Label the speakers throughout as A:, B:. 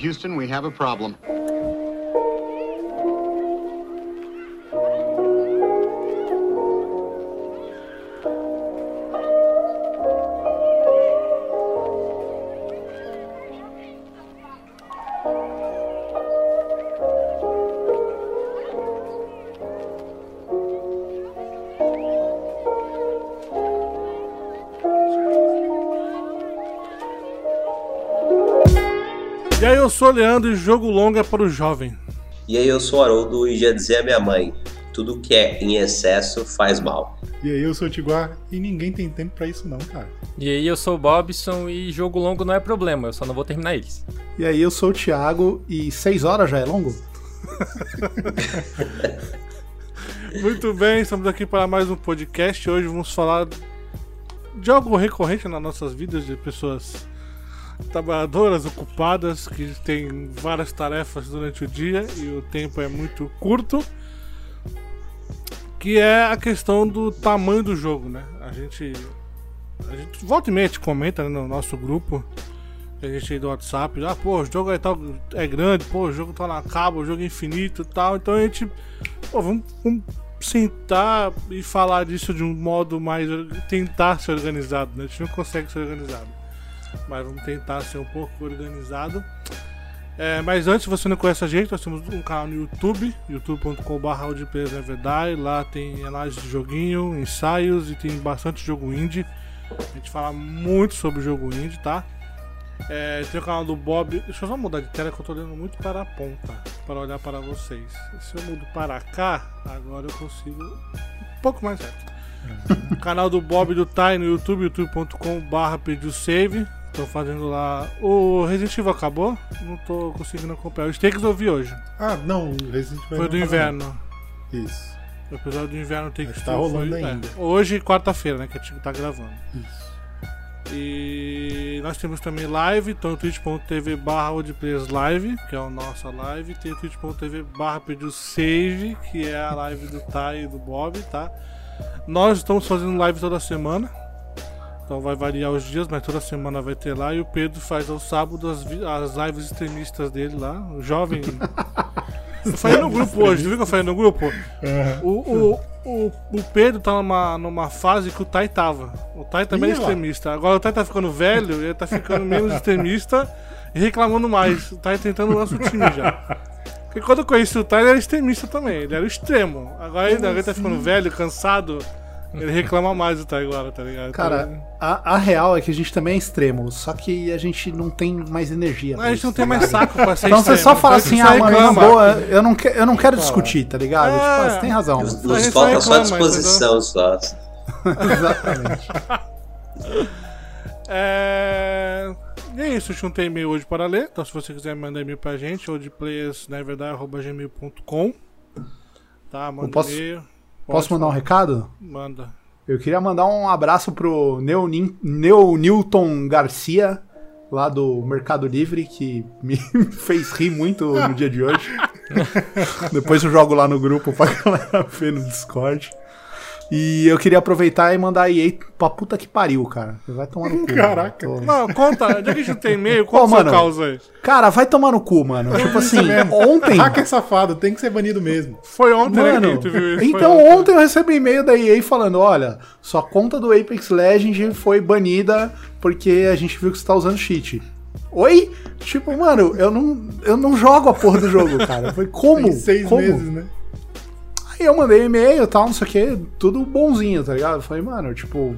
A: Houston, we have a problem.
B: Sou o Leandro e jogo longo é para o jovem.
C: E aí, eu sou o Haroldo e já dizia a minha mãe: tudo que é em excesso faz mal.
D: E aí, eu sou o Tiguar e ninguém tem tempo pra isso, não, cara.
E: E aí, eu sou o Bobson e jogo longo não é problema, eu só não vou terminar eles.
F: E aí, eu sou o Thiago e 6 horas já é longo?
B: Muito bem, estamos aqui para mais um podcast. Hoje vamos falar de algo recorrente nas nossas vidas, de pessoas trabalhadoras, ocupadas, que têm várias tarefas durante o dia e o tempo é muito curto. Que é a questão do tamanho do jogo, né? A gente. A gente volta e meia te comenta né, no nosso grupo. A gente do WhatsApp, ah, pô, o jogo é, tal, é grande, pô, o jogo tá na cabo, o jogo é infinito e tal. Então a gente. Pô, vamos, vamos sentar e falar disso de um modo mais. tentar ser organizado, né? A gente não consegue ser organizado mas vamos tentar ser um pouco organizado. É, mas antes, se você não conhece a gente, nós temos um canal no YouTube, youtube.com.br verdade. Lá tem análise de joguinho, ensaios e tem bastante jogo indie. A gente fala muito sobre jogo indie, tá? É, tem o canal do Bob. Deixa eu só mudar de tela que eu tô olhando muito para a ponta para olhar para vocês. Se eu mudo para cá, agora eu consigo um pouco mais certo. Uhum. canal do Bob do Tai no YouTube, youtube.com/barra pediu save. Tô fazendo lá. O Resident Evil acabou? Não tô conseguindo acompanhar. Os takes eu vi hoje.
D: Ah, não, o Resident Evil.
B: Foi do inverno.
D: Isso.
B: O episódio do inverno tem que
D: tá rolando foi, ainda.
B: É, hoje, quarta-feira, né? Que a gente tá gravando.
D: Isso.
B: E nós temos também live, então twitch.tv barra live, que é a nossa live. Tem twitch.tv barra save, que é a live do Tai e do Bob, tá? Nós estamos fazendo live toda semana. Então vai variar os dias, mas toda semana vai ter lá. E o Pedro faz ao sábado as, as lives extremistas dele lá. O jovem. eu falei no grupo hoje, viu que eu falei no grupo? Uhum. O, o, o, o, Pedro tá numa, numa fase que o Tai tava. O Tai também Ih, é extremista. Agora o Tai tá ficando velho, ele tá ficando menos extremista e reclamando mais. O Tai tentando lançar o time já. Porque quando eu conheci o Tai, ele era extremista também. Ele era o extremo. Agora ele, ele tá ficando assim? velho, cansado. Ele reclama mais do Taiguara, tá ligado?
F: Cara,
B: tá
F: a, a, real é que a gente também é extremo, só que a gente não tem mais energia.
B: a gente não tem mais saco pra ser
F: Então
B: extremo.
F: você só fala assim, ah, mano, na boa, eu não, que, eu não quero discutir, tá ligado? É, tipo, ah, você tem razão.
C: Nos, nos falta só disposição, só.
F: Exatamente.
B: é... E é isso, eu não tem e-mail hoje para ler, então se você quiser mandar e-mail pra gente, oldplayers.gmail.com Tá, manda
F: posso... e-mail. Posso mandar um recado?
B: Manda.
F: Eu queria mandar um abraço pro Neo, Neo Newton Garcia, lá do Mercado Livre, que me fez rir muito no dia de hoje. Depois eu jogo lá no grupo pra galera ver no Discord. E eu queria aproveitar e mandar a EA pra puta que pariu, cara. Vai tomar no cu.
B: Caraca. Tô... Não, conta, já que a gente tem e-mail, qual oh, mano, causa aí?
F: Cara, vai tomar no cu, mano. tipo assim, ontem.
D: Hacker safado, tem que ser banido mesmo.
B: Foi ontem, né, mano, né, que viu isso?
F: Então ontem. ontem eu recebi e-mail da EA falando: olha, sua conta do Apex Legends foi banida porque a gente viu que você tá usando cheat. Oi? Tipo, mano, eu não, eu não jogo a porra do jogo, cara. Foi como? Tem
D: seis
F: como?
D: meses, né?
F: Aí eu mandei e-mail e tal, não sei o que, tudo bonzinho, tá ligado? Eu falei, mano, tipo,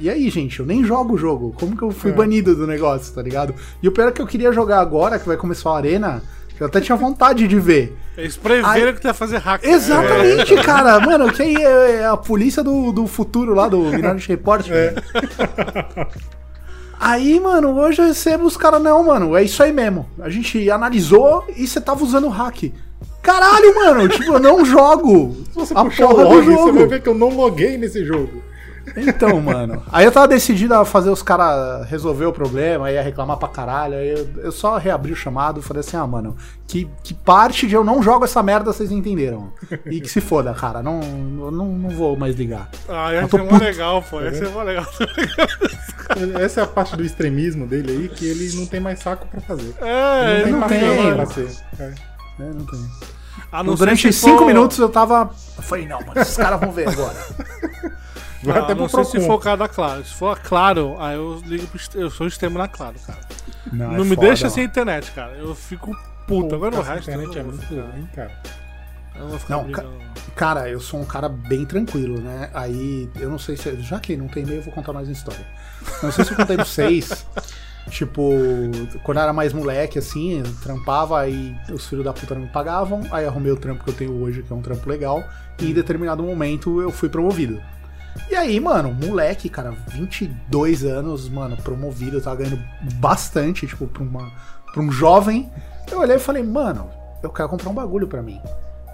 F: e aí, gente, eu nem jogo o jogo. Como que eu fui é. banido do negócio, tá ligado? E o pior é que eu queria jogar agora, que vai começar a arena, que eu até tinha vontade de ver.
B: Eles preveram aí... que tu ia fazer hack.
F: Exatamente, é. cara. Mano, que aí é a polícia do, do futuro lá, do Minority Report. É. Aí, mano, hoje eu recebo os caras, não, mano, é isso aí mesmo. A gente analisou e você tava usando hack. Caralho, mano, tipo, eu não jogo.
D: Se você a puxar o log, você vai ver que eu não loguei nesse jogo.
F: Então, mano. Aí eu tava decidido a fazer os caras resolver o problema, aí ia reclamar pra caralho. Aí eu, eu só reabri o chamado e falei assim: ah, mano, que, que parte de eu não jogo essa merda vocês entenderam. E que se foda, cara. Não, eu não, não vou mais ligar.
B: Ah,
F: tô
B: ser mó legal, pô. Ia ser mó legal.
D: Essa é a parte do extremismo dele aí, que ele não tem mais saco pra fazer.
B: É,
D: Ele
F: não tem,
D: paciência
F: mano.
D: pra ser. É.
F: É, não tem.
B: Ser
F: Durante cinco
B: for-
F: minutos eu tava. Eu falei, não, mano, esses caras vão ver agora.
D: Vai
B: Ah,
D: até
B: não sei se for o cara da Claro. Se for a Claro, aí eu ligo pro. Eu sou extremo na Claro, cara.
F: Não,
B: não
F: é
B: me
F: foda,
B: deixa
F: mano.
B: sem internet, cara. Eu fico puto. Agora o resto.
D: internet é
B: não vou
D: muito ruim, cara.
B: eu não vou ficar
F: Não,
B: brigando.
F: Cara, eu sou um cara bem tranquilo, né? Aí, eu não sei se. Já que não tem e-mail, eu vou contar mais uma história. Não sei se eu contei pra vocês. Tipo, quando eu era mais moleque, assim, trampava, aí os filhos da puta não me pagavam, aí arrumei o trampo que eu tenho hoje, que é um trampo legal, e em determinado momento eu fui promovido. E aí, mano, moleque, cara, 22 anos, mano, promovido, eu tava ganhando bastante, tipo, pra, uma, pra um jovem. Eu olhei e falei, mano, eu quero comprar um bagulho pra mim.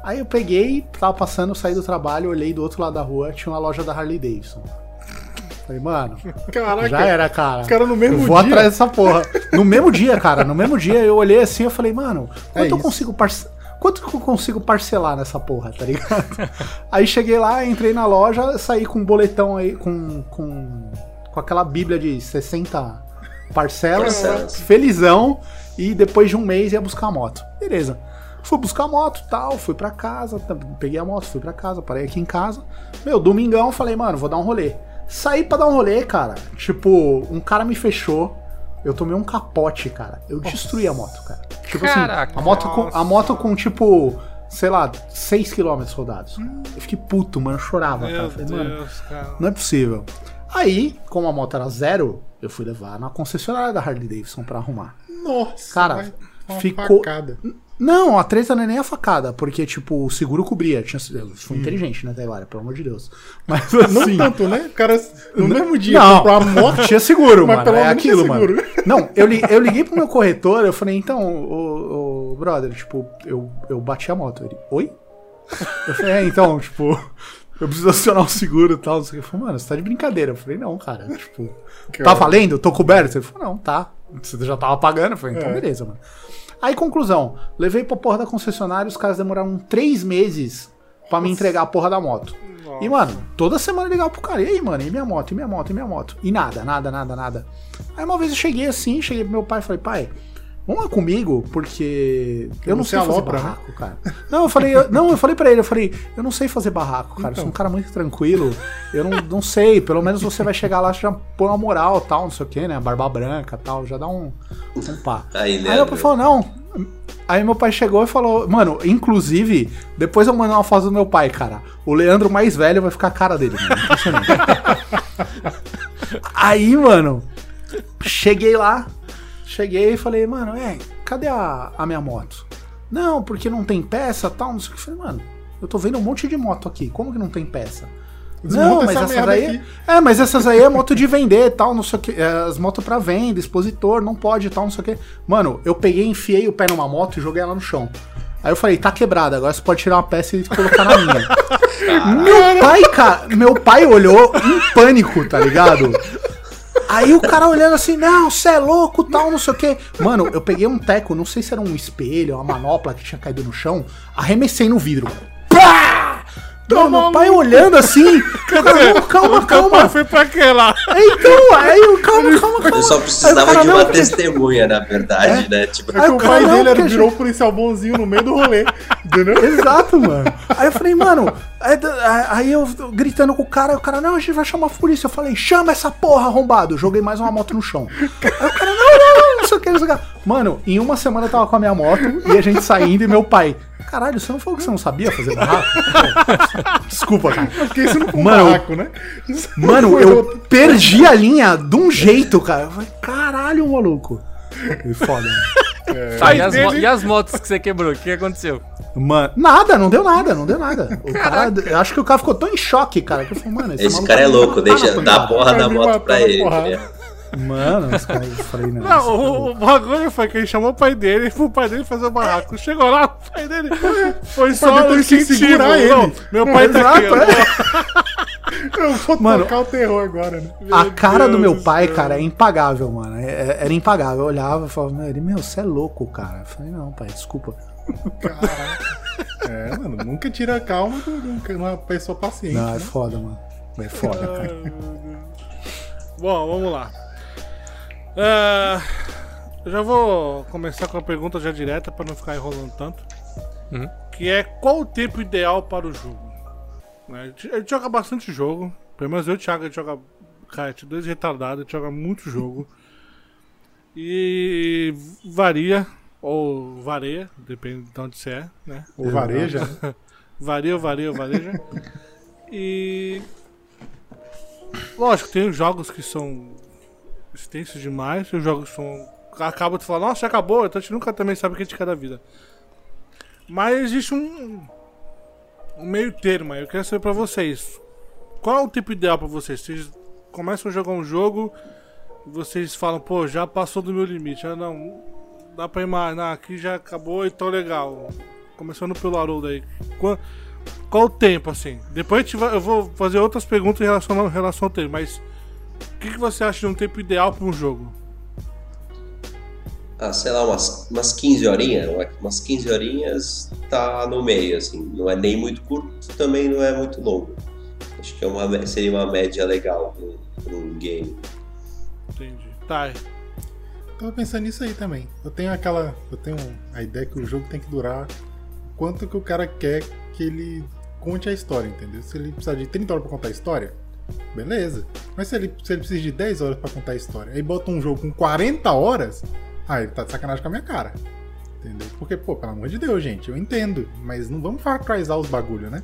F: Aí eu peguei, tava passando, saí do trabalho, olhei do outro lado da rua, tinha uma loja da Harley Davidson. Falei, mano,
D: Caraca,
F: já era, cara.
D: Os caras no mesmo
F: eu vou
D: dia.
F: atrás dessa porra. No mesmo dia, cara, no mesmo dia eu olhei assim, eu falei, mano, quanto
D: É
F: eu consigo. Quanto que eu consigo parcelar nessa porra, tá ligado? aí cheguei lá, entrei na loja, saí com um boletão aí, com, com, com aquela bíblia de 60 parcelas,
C: Parcelas.
F: felizão, e depois de um mês ia buscar a moto. Beleza. Fui buscar a moto tal, fui pra casa, peguei a moto, fui pra casa, parei aqui em casa. Meu, domingão, falei, mano, vou dar um rolê. Saí pra dar um rolê, cara. Tipo, um cara me fechou. Eu tomei um capote, cara. Eu destruí a moto, cara. Tipo
E: Caraca.
F: assim, a moto, com, a moto com tipo, sei lá, 6 km rodados. Eu fiquei puto, mano. Eu chorava, cara.
B: Meu
F: Eu Falei, mano,
B: Deus, cara.
F: não é possível. Aí, como a moto era zero, eu fui levar na concessionária da Harley Davidson pra arrumar.
D: Nossa,
F: Cara, ficou-
D: facada.
F: Não, a treta não é nem a facada, porque, tipo, o seguro cobria. Tinha, eu fui inteligente, né, Taivara? Pelo amor de Deus. Mas
D: Não
F: assim.
D: tanto, né? O cara no mesmo dia
F: Não,
D: comprou a moto.
F: tinha seguro,
D: Mas
F: mano.
D: pelo
F: É aquilo, mano.
D: seguro.
F: Não, eu, li- eu liguei pro meu corretor, eu falei, então, ô, ô, brother, tipo, eu, eu bati a moto. Ele, oi? Eu falei, é, então, tipo, eu preciso acionar o seguro e tal. não o. Ele falou, mano, você tá de brincadeira. Eu falei, não, cara, tipo, tá valendo? Tô coberto? Ele falou, não, tá. Você já tava pagando? Eu falei, então
D: É.
F: beleza, mano. Aí, conclusão, levei pra porra da concessionária, os caras demoraram três meses pra me entregar a porra da moto. E, mano, toda semana ligava pro cara, e aí, mano, e minha moto, e minha moto, e minha moto? E nada, nada, nada, nada. Aí uma vez eu cheguei assim, cheguei pro meu pai e falei, pai, vamos lá comigo, porque eu não
D: Você
F: sei fazer
D: alopra, né?
F: barraco, cara. Não, eu falei, eu- não, eu falei pra ele, eu falei, eu não sei fazer barraco, cara, eu sou um cara muito tranquilo, eu não, não sei, pelo menos você vai chegar lá, você já põe uma moral, tal, não sei o que, né, barba branca, tal, já dá um, um pá.
C: Aí,
F: Aí meu pai falou, não. Aí meu pai chegou e falou, mano, inclusive, depois eu mandei uma foto do meu pai, cara. O Leandro mais velho vai ficar a cara dele, mano. Impressionante. Aí, mano, cheguei lá, cheguei e falei, mano, é, cadê a, a minha moto? Não, porque não tem peça tal, não sei o que. Eu falei, mano, eu tô vendo um monte de moto aqui, como que não tem peça?
D: Desmonta
F: não, mas
D: essa
F: essas aí.
D: aqui.
F: É, mas essas aí é moto de vender tal, não sei o que. é, As motos pra venda, expositor, não pode tal, não sei o que. Mano, eu peguei, enfiei o pé numa moto e joguei ela no chão. Aí eu falei, tá quebrada, agora você pode tirar uma peça e colocar na minha. meu pai, cara, meu pai olhou em pânico, tá ligado? Aí o cara olhando assim, não, você é louco, tal, não sei o que. Mano, eu peguei um teco, não sei se era um espelho, uma manopla que tinha caído no chão, arremessei no vidro. Pá! Meu pai olhando assim, calma, calma,
B: O
F: calma.
B: foi pra que lá?
F: Então, aí eu, calma, calma, calma.
C: Eu só
F: o
C: precisava
F: cara,
C: de
F: não,
C: uma
F: porque-
C: testemunha, na verdade, né? Tipo,
D: É
F: Aí
D: o
F: o
D: pai
F: não,
D: dele era, virou o policial bonzinho no meio do rolê. Entendeu?
F: Exato, mano. Aí eu falei, mano, aí, aí eu gritando com o cara, o cara, não, a gente vai chamar a polícia. Eu falei, chama essa porra, arrombado. Joguei mais uma moto no chão. Aí o cara, não, não, não, não sei o que, não sei o que. Mano, em uma semana eu tava com a minha moto e a gente saindo e meu pai, caralho, você não falou que você não sabia fazer barraco? Desculpa, cara.
D: Porque isso não foi um
F: Mano,
D: barraco, né? Isso
F: Mano, eu
D: outro-
F: perdi a linha de um jeito, cara. Eu falei, caralho, maluco. Foi foda, mano.
E: Tá, e, as e as motos que você quebrou? O que aconteceu?
F: Mano, nada, não deu nada, não deu nada. O cara, eu acho que o cara ficou tão em choque, cara, que eu falei, mano,
C: esse
F: maluco
C: cara é louco, deixa dar a porra da moto pra ele.
D: porrada.
C: Né?
F: Mano, os caras, eu falei, não.
B: Não,
F: isso
B: o, o bagulho foi que ele chamou o pai dele pro pai dele fazer o barraco. Chegou lá, o pai dele foi só o
D: que
B: incentivo.
D: segurar
B: Não,
D: ele.
B: meu pai tá aqui. Ó.
D: Eu vou
F: Mano,
D: tocar o terror agora, né?
F: A cara do
B: Deus
F: meu
B: do
F: pai,
B: céu.
F: cara, é impagável, mano. É- é- Era impagável. Eu olhava e falava, meu, ele, meu, você é louco, cara. Eu falei, não, pai, desculpa.
D: Caraca. É, mano, nunca tira a calma de um- uma pessoa paciente.
F: Não, é
D: né?
F: foda, mano. É foda, cara.
B: Meu. Bom, vamos lá. É, eu já vou começar com a pergunta já direta para não ficar enrolando tanto.
E: Uhum.
B: Que é qual o tempo ideal para o jogo? Né, A gente, a gente joga bastante jogo. Pelo menos eu e o Thiago, a gente joga. Cara, a gente é dois retardados, a gente joga muito jogo. E varia, ou varia, depende de onde você é, né?
D: O vareja.
B: Varia, varia, vareja. e. Lógico, tem os jogos que são extensos demais, os jogos são. Acaba de falar, nossa, acabou, então a gente nunca também sabe o que a gente quer da vida. Mas existe um. Um meio termo aí, eu quero saber pra vocês. Qual é o tempo ideal pra vocês? Vocês começam a jogar um jogo e vocês falam, pô, já passou do meu limite. Ah, não, dá pra imaginar, aqui já acabou, então legal. Começando pelo Haroldo aí. Qual, qual o tempo, assim? Depois vai- eu vou fazer outras perguntas em relação, em relação ao tempo, mas que, que você acha de um tempo ideal para um jogo?
C: Ah, sei lá, umas, umas 15 horinhas, umas 15 horinhas tá no meio, assim. Não é nem muito curto, também não é muito longo. Acho que é uma, seria uma média legal para um game.
B: Entendi. Tá.
D: Tava pensando nisso aí também. Eu tenho aquela. Eu tenho a ideia que o jogo tem que durar quanto que o cara quer que ele conte a história, entendeu? Se ele precisar de 30 horas pra contar a história, beleza. Mas se ele, se ele precisa de 10 horas pra contar a história, aí bota um jogo com 40 horas, ah, ele tá de sacanagem com a minha cara. Entendeu? Porque, pô, pelo amor de Deus, gente, eu entendo. Mas não vamos Far Cryzar os bagulho, né?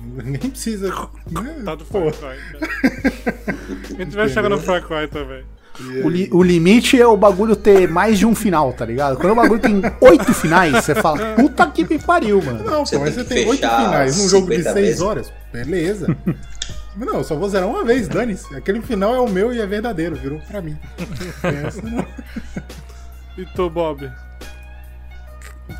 D: Ninguém precisa. né?
B: Tá do Far Cry. cara. A gente vai chegar no Far Cry também.
F: O,
D: aí-
F: li- o limite é o bagulho ter mais de um final, tá ligado? Quando o bagulho tem oito finais, você fala, puta que me pariu, mano.
D: Não,
C: Você
D: pô, mas
C: tem
D: você tem oito finais num jogo de
C: 50
D: seis
C: vezes.
D: horas. Beleza. Não, eu só vou zerar uma vez, dane-se. Aquele final é o meu e é verdadeiro, virou pra mim. Essa não-
B: E tu, Bob?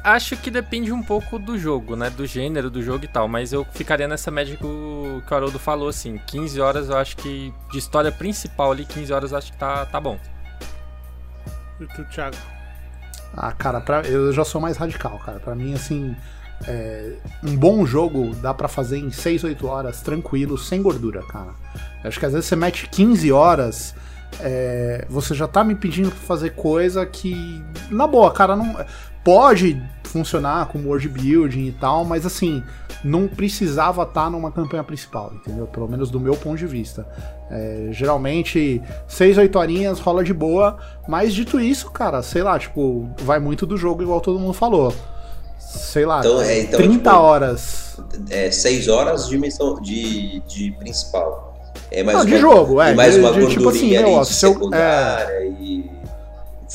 E: Acho que depende um pouco do jogo, né? Do gênero do jogo e tal. Mas eu ficaria nessa média que o, que o Haroldo falou, assim. 15 horas eu acho que. De história principal ali, 15 horas eu acho que tá, tá bom.
B: E tu, Thiago?
F: Ah, cara, pra- eu já sou mais radical, cara. Pra mim, assim, é, um bom jogo dá pra fazer em 6, 8 horas, tranquilo, sem gordura, cara. Eu acho que às vezes você mete 15 horas, é, você já tá me pedindo pra fazer coisa que, na boa, cara, não. Pode funcionar como world building e tal, mas assim, não precisava estar numa campanha principal, entendeu? Pelo menos do meu ponto de vista. É, geralmente, 6, 8 horinhas rola de boa, mas dito isso, cara, sei lá, tipo, vai muito do jogo, igual todo mundo falou. Sei lá,
C: Então, é, então,
F: 30
C: tipo,
F: horas.
C: É 6 horas de missão de, de principal. É mais
F: Não, de
C: uma-
F: jogo, é,
C: E mais
F: de-
C: uma
F: de, tipo assim,
C: ali
F: ó,
C: de
F: se eu-
C: secundária e.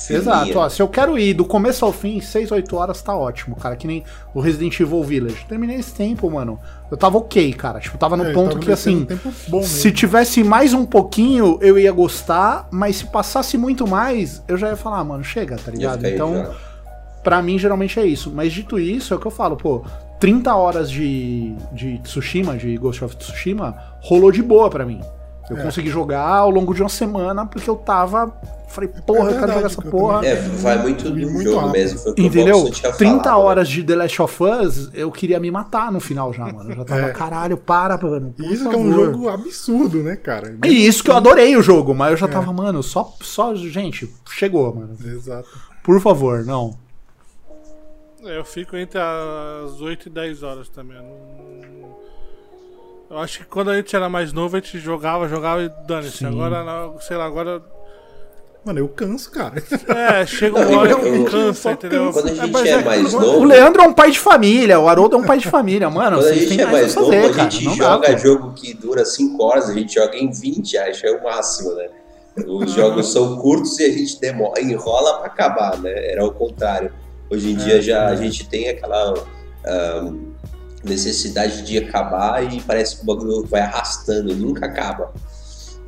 F: Exato, ó, se eu quero ir do começo ao fim, 6, 8 horas tá ótimo, cara, que nem o Resident Evil Village. Terminei esse tempo, mano. Eu tava ok, cara. Tipo, tava no
D: É,
F: ponto
D: tava
F: que assim,
D: um tempo bom mesmo.
F: se tivesse mais um pouquinho, eu ia gostar, mas se passasse muito mais, eu já ia falar, ah, mano, chega, tá ligado? Então,
C: enjoado.
F: Pra mim, geralmente é isso. Mas dito isso, é o que eu falo, pô, 30 horas de, de Tsushima, de Ghost of Tsushima, rolou de boa pra mim. Eu
D: É.
F: consegui jogar ao longo de uma semana, porque eu tava. Falei, porra, eu quero
D: verdade,
F: jogar essa porra.
C: É, vai muito do
D: muito
C: jogo
D: rápido.
C: mesmo. Foi o que o
F: Entendeu?
C: Tinha
F: 30
C: falado, né?
F: horas de The Last of Us, eu queria me matar no final já, mano. Eu já tava,
D: É.
F: caralho, para, mano. por
D: E isso que é um
F: favor."
D: jogo absurdo, né, cara?
F: E isso que eu adorei o jogo, mas
D: É.
F: eu já tava, mano, só, só, gente, chegou, mano.
D: Exato.
F: Por favor, não.
B: É, Eu fico entre as 8 e 10 horas também. eu não- Eu acho que quando a gente era mais novo, a gente jogava, jogava e dane-se. Agora, não, sei lá, agora.
D: Mano, eu canso, cara.
B: É, chega uma hora
C: eu-
B: que
C: eu-
B: cansa,
D: só
B: entendeu?
C: Quando a gente
B: mas
C: é
B: que-
C: mais
F: O
C: novo.
F: Leandro é um pai de família, o Haroldo é um pai de família, mano.
C: Quando a gente é
F: mais
C: novo,
F: fazer,
C: a
F: cara.
C: gente
F: dá,
C: joga
F: pô.
C: jogo que dura 5 horas, a gente joga em 20, acha é o máximo, né? Os jogos são curtos e a gente demora, enrola pra acabar, né? Era o contrário. Hoje em dia já a gente tem aquela ah, necessidade de acabar e parece que o bagulho vai arrastando, nunca acaba.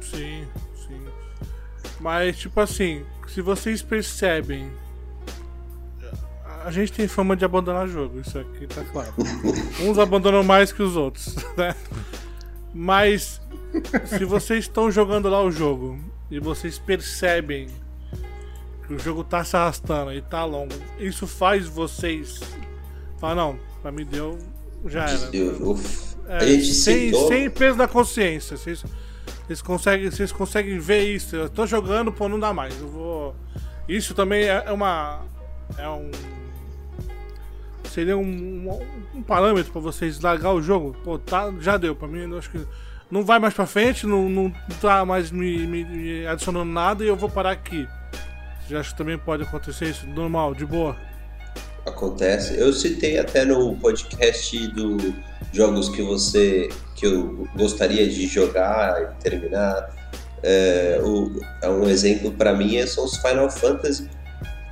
B: Sim, sim. Mas, tipo assim, se vocês percebem. A gente tem fama de abandonar jogo, isso aqui tá claro. Uns abandonam mais que os outros, né? Mas se vocês estão jogando lá o jogo e vocês percebem que o jogo tá se arrastando e tá longo, isso faz vocês falar, não, pra mim deu, já era.
C: Eu- eu-
B: É, sem, sem peso na consciência. Vocês, vocês, conseguem, vocês conseguem ver isso. Eu tô jogando, pô, não dá mais. Eu vou. Isso também é é uma. É um. Seria um, um, um parâmetro pra vocês largar o jogo. Pô, tá, já deu. Pra mim, eu acho que não vai mais pra frente, não, não tá mais me, me- me adicionando nada e eu vou parar aqui. Você acha que também pode acontecer isso? Normal, de boa.
C: Acontece. Eu citei até no podcast do jogos que você que eu gostaria de jogar e terminar. É, o- é um exemplo pra mim é- são os Final Fantasy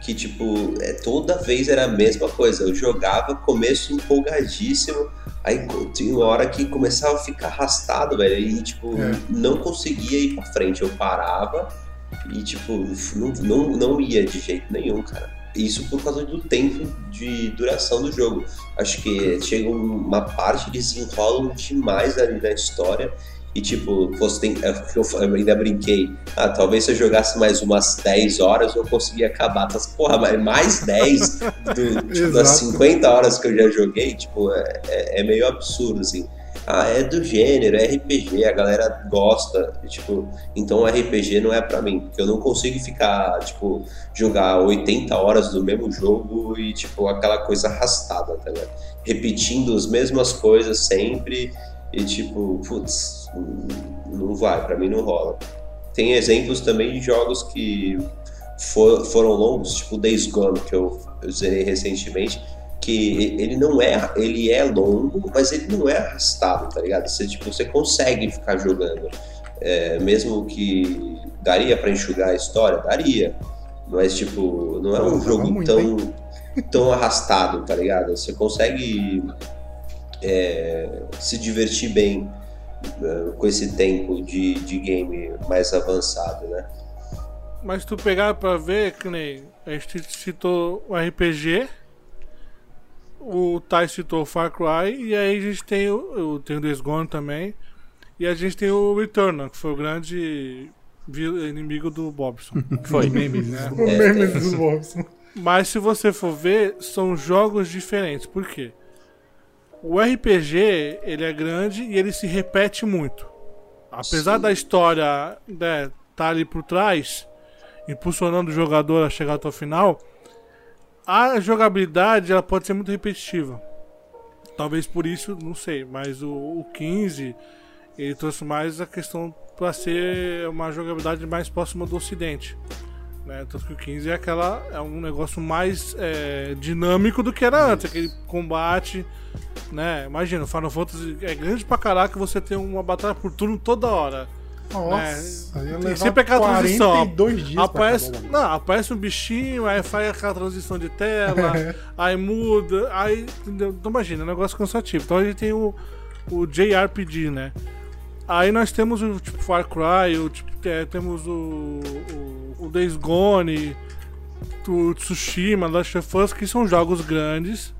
C: que tipo é, toda vez era a mesma coisa. Eu jogava começo empolgadíssimo, aí tinha uma hora que começava a ficar arrastado, velho, e tipo
D: É.
C: não conseguia ir pra frente. Eu parava e tipo não, não, não ia de jeito nenhum, cara. Isso por causa do tempo de duração do jogo. Acho que chega uma parte, eles enrolam demais ali na história. E tipo, você tem, é eu ainda brinquei. Ah, talvez se eu jogasse mais umas 10 horas eu conseguia acabar. Mas, porra, mas mais 10 do, tipo, das
D: Exato.
C: 50 horas que eu já joguei, tipo, é, é- é meio absurdo, assim. Ah, é do gênero, é RPG, a galera gosta, e, tipo, então RPG não é pra mim, porque eu não consigo ficar, tipo, jogar 80 horas do mesmo jogo e, tipo, aquela coisa arrastada, tá ligado? Repetindo as mesmas coisas sempre e, tipo, putz, não vai, pra mim não rola. Tem exemplos também de jogos que for- foram longos, tipo Days Gone, que eu, eu zerei recentemente, que ele não é, ele é longo, mas ele não é arrastado, tá ligado? Você, tipo, você consegue ficar jogando. É, mesmo que daria pra enxugar a história, daria. Mas, tipo, não é um jogo
D: muito,
C: tão, tão arrastado, tá ligado? Você consegue é, se divertir bem é, com esse tempo de, de game mais avançado, né?
B: Mas tu pegar pra ver, que nem a gente citou o RPG, o Tai citou o Far Cry, e aí a gente tem o, o, tem o Days Gone também, e a gente tem o Returnal, que foi o grande inimigo do Bobson.
E: Foi.
B: Memes, né?
D: O
C: É,
D: meme
C: é.
D: do Bobson.
B: Mas se você for ver, são jogos diferentes. Por quê? O RPG, ele é grande e ele se repete muito. Apesar
C: Sim.
B: da história né, tá ali por trás, impulsionando o jogador a chegar até o final, a jogabilidade ela pode ser muito repetitiva. Talvez por isso, não sei, mas o, o 15 ele trouxe mais a questão para ser uma jogabilidade mais próxima do ocidente. Né? Tanto que o 15 é aquela é um negócio mais é, dinâmico do que era antes, aquele combate, né? Imagina, o Final Fantasy é grande pra caraca você tem uma batalha por turno toda hora.
D: Nossa, ia levar
B: sempre aquela transição.
D: 42 dias pra
B: Aparece, não, aparece um bichinho, aí faz aquela transição de tela, aí muda, aí. Então imagina, é um negócio cansativo. Então a gente tem o, o JRPG, né? Aí nós temos o tipo Far Cry, o, tipo, é, temos o, o, o Days Gone, o Tsushima, Last of Us, que são jogos grandes,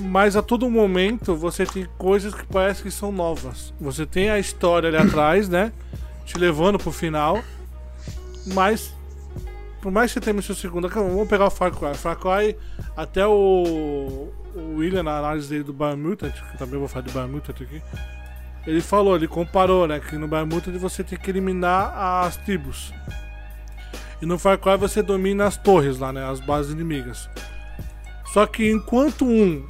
B: mas a todo momento você tem coisas que parece que são novas. Você tem a história ali atrás, né? Te levando pro final, mas por mais que você tenha seu segundo, vamos pegar o Far Cry. Far Cry, até o, o William, na análise dele do Biomutant, que também vou falar do Biomutant aqui, ele falou, ele comparou, né, que no Biomutant você tem que eliminar as tribos. E no Far Cry você domina as torres lá, né, as bases inimigas. Só que enquanto um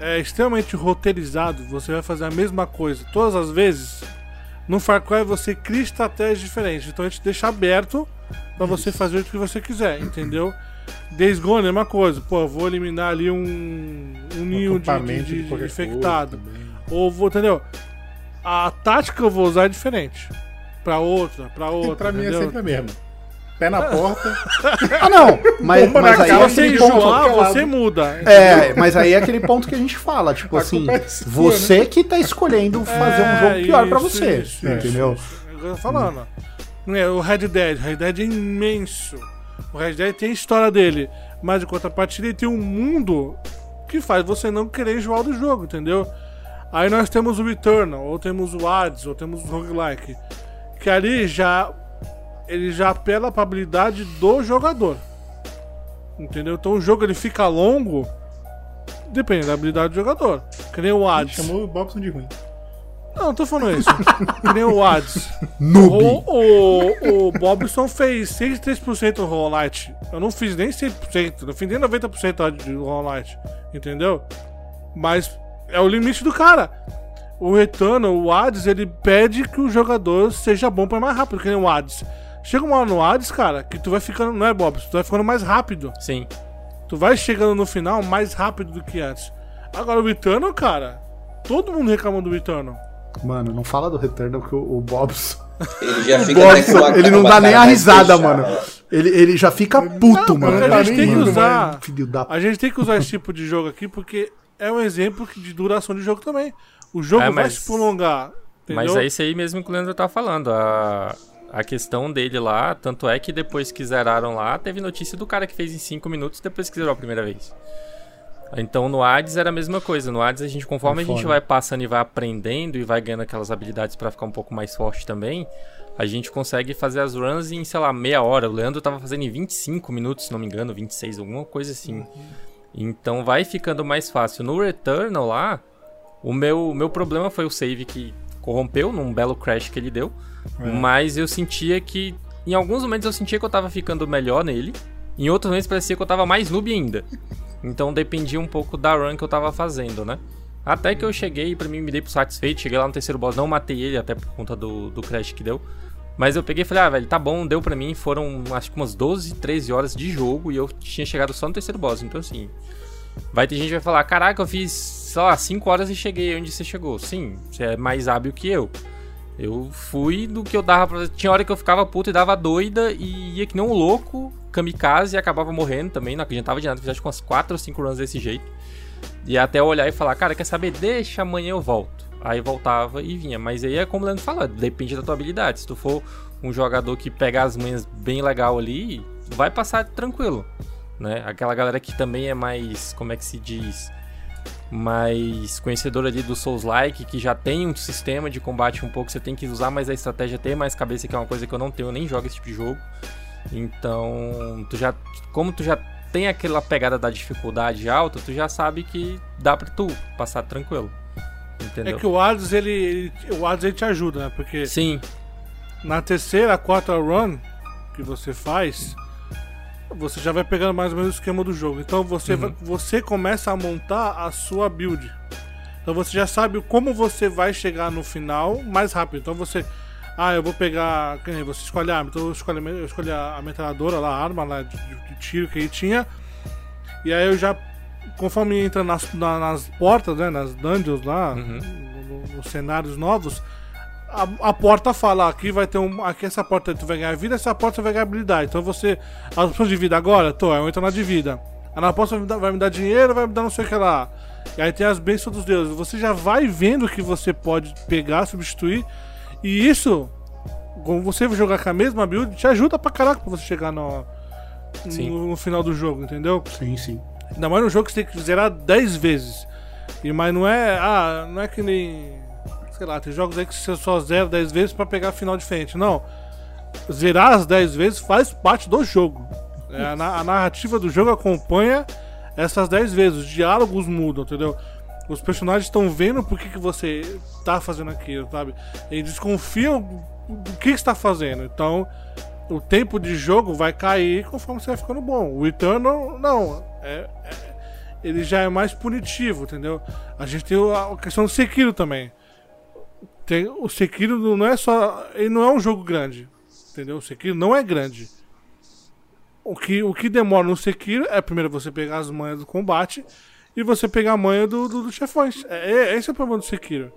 B: é extremamente roteirizado, você vai fazer a mesma coisa todas as vezes, no Far Cry você cria estratégias diferentes. Então a gente deixa aberto pra você fazer o que você quiser, entendeu? Days Gone é uma coisa, pô, eu vou eliminar ali um, um ninho de, de, de- de infectado. Ou vou, entendeu? A tática que eu vou usar é diferente. Pra outra, pra outra.
D: pra mim é sempre a mesma. Pé na porta.
F: Ah, não, mas,
D: Bomba
F: mas aí é
B: Se você
F: aquele
D: enjoar,
F: ponto.
B: enjoar, você muda.
F: É, mas aí é aquele ponto que a gente fala, tipo
D: A
F: assim,
D: é sua,
F: você que tá escolhendo fazer um jogo pior pra
B: isso,
F: você,
B: isso,
F: entendeu?
B: isso. É o que eu tô falando. É, o Red Dead, o Red Dead é imenso. O Red Dead tem a história dele, mas em contrapartida ele tem um mundo que faz você não querer enjoar do jogo, entendeu? Aí nós temos o Returnal, ou temos o Hades, ou temos o Roguelike. Que ali já. Ele já apela pra habilidade do jogador. Entendeu? Então o jogo ele fica longo. Depende da habilidade do jogador. Que nem o Hades.
D: Chamou o Bobson de ruim.
B: Não, não tô falando isso. que nem o Hades.
F: Noob.
B: O, o, o Bobson fez 63% do Hollow Knight. Eu não fiz nem 100%, não fiz nem 90% de Hollow Knight. Entendeu? Mas é o limite do cara. O Retano, o Hades, ele pede que o jogador seja bom pra ir mais rápido, que nem o Hades. Chega uma hora no Hades, cara, que tu vai ficando. Não é, Bob? Tu vai ficando mais rápido.
E: Sim.
B: Tu vai chegando no final mais rápido do que antes. Agora o Returnal, cara, todo mundo reclama do Returnal.
F: Mano, não fala do Returnal que o, o Bobson.
C: Ele já fica
F: Bobson, ele não dá nem a
C: mais
F: risada,
C: fechada.
F: mano. Ele, ele já fica puto,
B: Não,
F: mano.
B: a gente tem que
F: Mano,
B: usar.
F: Filho da
B: A gente tem que usar esse tipo de jogo aqui porque é um exemplo de duração de jogo também. O jogo
E: É,
B: vai
E: mas-
B: se prolongar. Entendeu?
E: Mas é isso aí mesmo que o Leandro tá falando. A, a questão dele lá, tanto é que depois que zeraram lá, teve notícia do cara que fez em 5 minutos depois que zerou a primeira vez. Então no Hades era a mesma coisa. No Hades a gente, conforme
F: É
E: a gente vai passando e vai aprendendo e vai ganhando aquelas habilidades pra ficar um pouco mais forte também, a gente consegue fazer as runs em, sei lá, meia hora. O Leandro tava fazendo em 25 minutos, se não me engano, 26, alguma coisa assim. Então vai ficando mais fácil. No Returnal lá, o meu, meu problema foi o save que corrompeu num belo crash que ele deu. Mas eu sentia que. Em alguns momentos eu sentia que eu tava ficando melhor nele. Em outros momentos parecia que eu tava mais noob ainda. Então dependia um pouco da run que eu tava fazendo, né? Até que eu cheguei, pra mim me dei por satisfeito. Cheguei lá no terceiro boss, não matei ele, até por conta do, do crash que deu. Mas eu peguei e falei, ah, velho, tá bom, deu pra mim. Foram acho que umas 12, 13 horas de jogo e eu tinha chegado só no terceiro boss. Então assim. Vai ter gente que vai falar, caraca, eu fiz, sei lá, 5 horas e cheguei onde você chegou. Sim, você é mais hábil que eu. Eu fui do que eu dava pra... Tinha hora que eu ficava puto e dava doida e ia que nem um louco, kamikaze e acabava morrendo também. Não adiantava de nada, fiz acho que umas 4 ou 5 runs desse jeito. E até olhar e falar, cara, quer saber? Deixa, amanhã eu volto. Aí voltava e vinha. Mas aí é como o Leandro fala, depende da tua habilidade. Se tu for um jogador que pega as manhas bem legal ali, vai passar tranquilo. Né? Aquela galera que também é mais, como é que se diz? Mais conhecedor ali do Souls-like, que já tem um sistema de combate um pouco, você tem que usar mais a estratégia, ter mais cabeça, que é uma coisa que eu não tenho, eu nem jogo esse tipo de jogo. Então, tu já, como tu já tem aquela pegada da dificuldade alta, tu já sabe que dá pra tu passar tranquilo.
B: É
E: Entendeu?
B: que o Hades, ele, ele- o Hades ele te ajuda, né? Porque
E: Sim,
B: na terceira, quarta run que você faz, você já vai pegando mais ou menos o esquema do jogo. Então você, vai- você começa a montar a sua build. Então você já sabe como você vai chegar no final mais rápido. Então você. Ah, eu vou pegar. Você escolhe a arma. Então eu escolhi, eu escolhi a metralhadora lá, a arma lá de, de- tiro que ele tinha. E aí eu já. Conforme entra nas, na- nas portas, né? Nas dungeons lá,
E: Uhum.
B: no- no- nos cenários novos, a, a porta fala, "Ah, aqui vai ter um. Aqui essa porta tu vai ganhar vida, essa porta você vai ganhar habilidade. Então você. As opções de vida agora, tô, eu entro na de vida. A na porta vai me, dar, vai me dar dinheiro, vai me dar não sei o que lá. E aí tem as bênçãos dos deuses. Você já vai vendo o que você pode pegar, substituir. E isso, como você jogar com a mesma build, te ajuda pra caraca pra você chegar no,
E: Sim.
B: no, no final do jogo, entendeu?
F: Sim, sim.
B: Ainda mais no jogo que você tem que zerar 10 vezes. E, mas não é. Ah, não é que nem. Sei lá, tem jogos aí que você só zera 10 vezes pra pegar final diferente. Não. Zerar as 10 vezes faz parte do jogo. É, a, a narrativa do jogo acompanha essas 10 vezes. Os diálogos mudam, entendeu? Os personagens estão vendo por que, que você tá fazendo aquilo, sabe? Eles desconfiam do que você tá fazendo. Então, o tempo de jogo vai cair conforme você vai ficando bom. O Eternal, não. É, é- ele já é mais punitivo, entendeu? A gente tem a questão do Sekiro também. Tem, o Sekiro não é só. Ele não é um jogo grande. Entendeu? O Sekiro não é grande. O que, o que demora no Sekiro é primeiro você pegar as manhas do combate e você pegar a manha do, do- dos chefões. É, é- esse é o problema do Sekiro.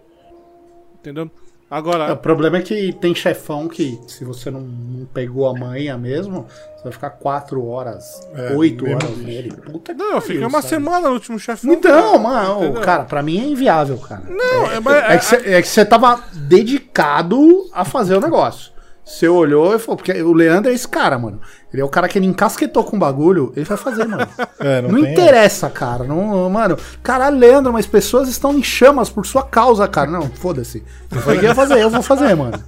B: Entendeu? Agora.
F: O problema é que tem chefão que, se você não, não pegou a manha mesmo, você vai ficar 4 horas,
D: É,
F: 8
D: mesmo
F: horas
D: bicho.
F: nele. Puta que
B: Não, fica
F: pariu,
B: uma
F: sabe?
B: semana no último chefão.
F: Então,
B: cara.
F: mano, cara, pra mim é inviável, cara.
B: Não, é,
F: É
B: mas-
F: que você é que você tava dedicado a fazer o negócio. Você olhou e falou, porque o Leandro é esse cara, mano. Ele é o cara que ele encasquetou com o bagulho, ele vai fazer, mano.
D: É,
F: Não,
D: tem
F: interessa, cara. Não, mano, caralho, Leandro, mas pessoas estão em chamas por sua causa, cara. Não, foda-se. Eu falei que ia fazer, eu vou fazer, mano.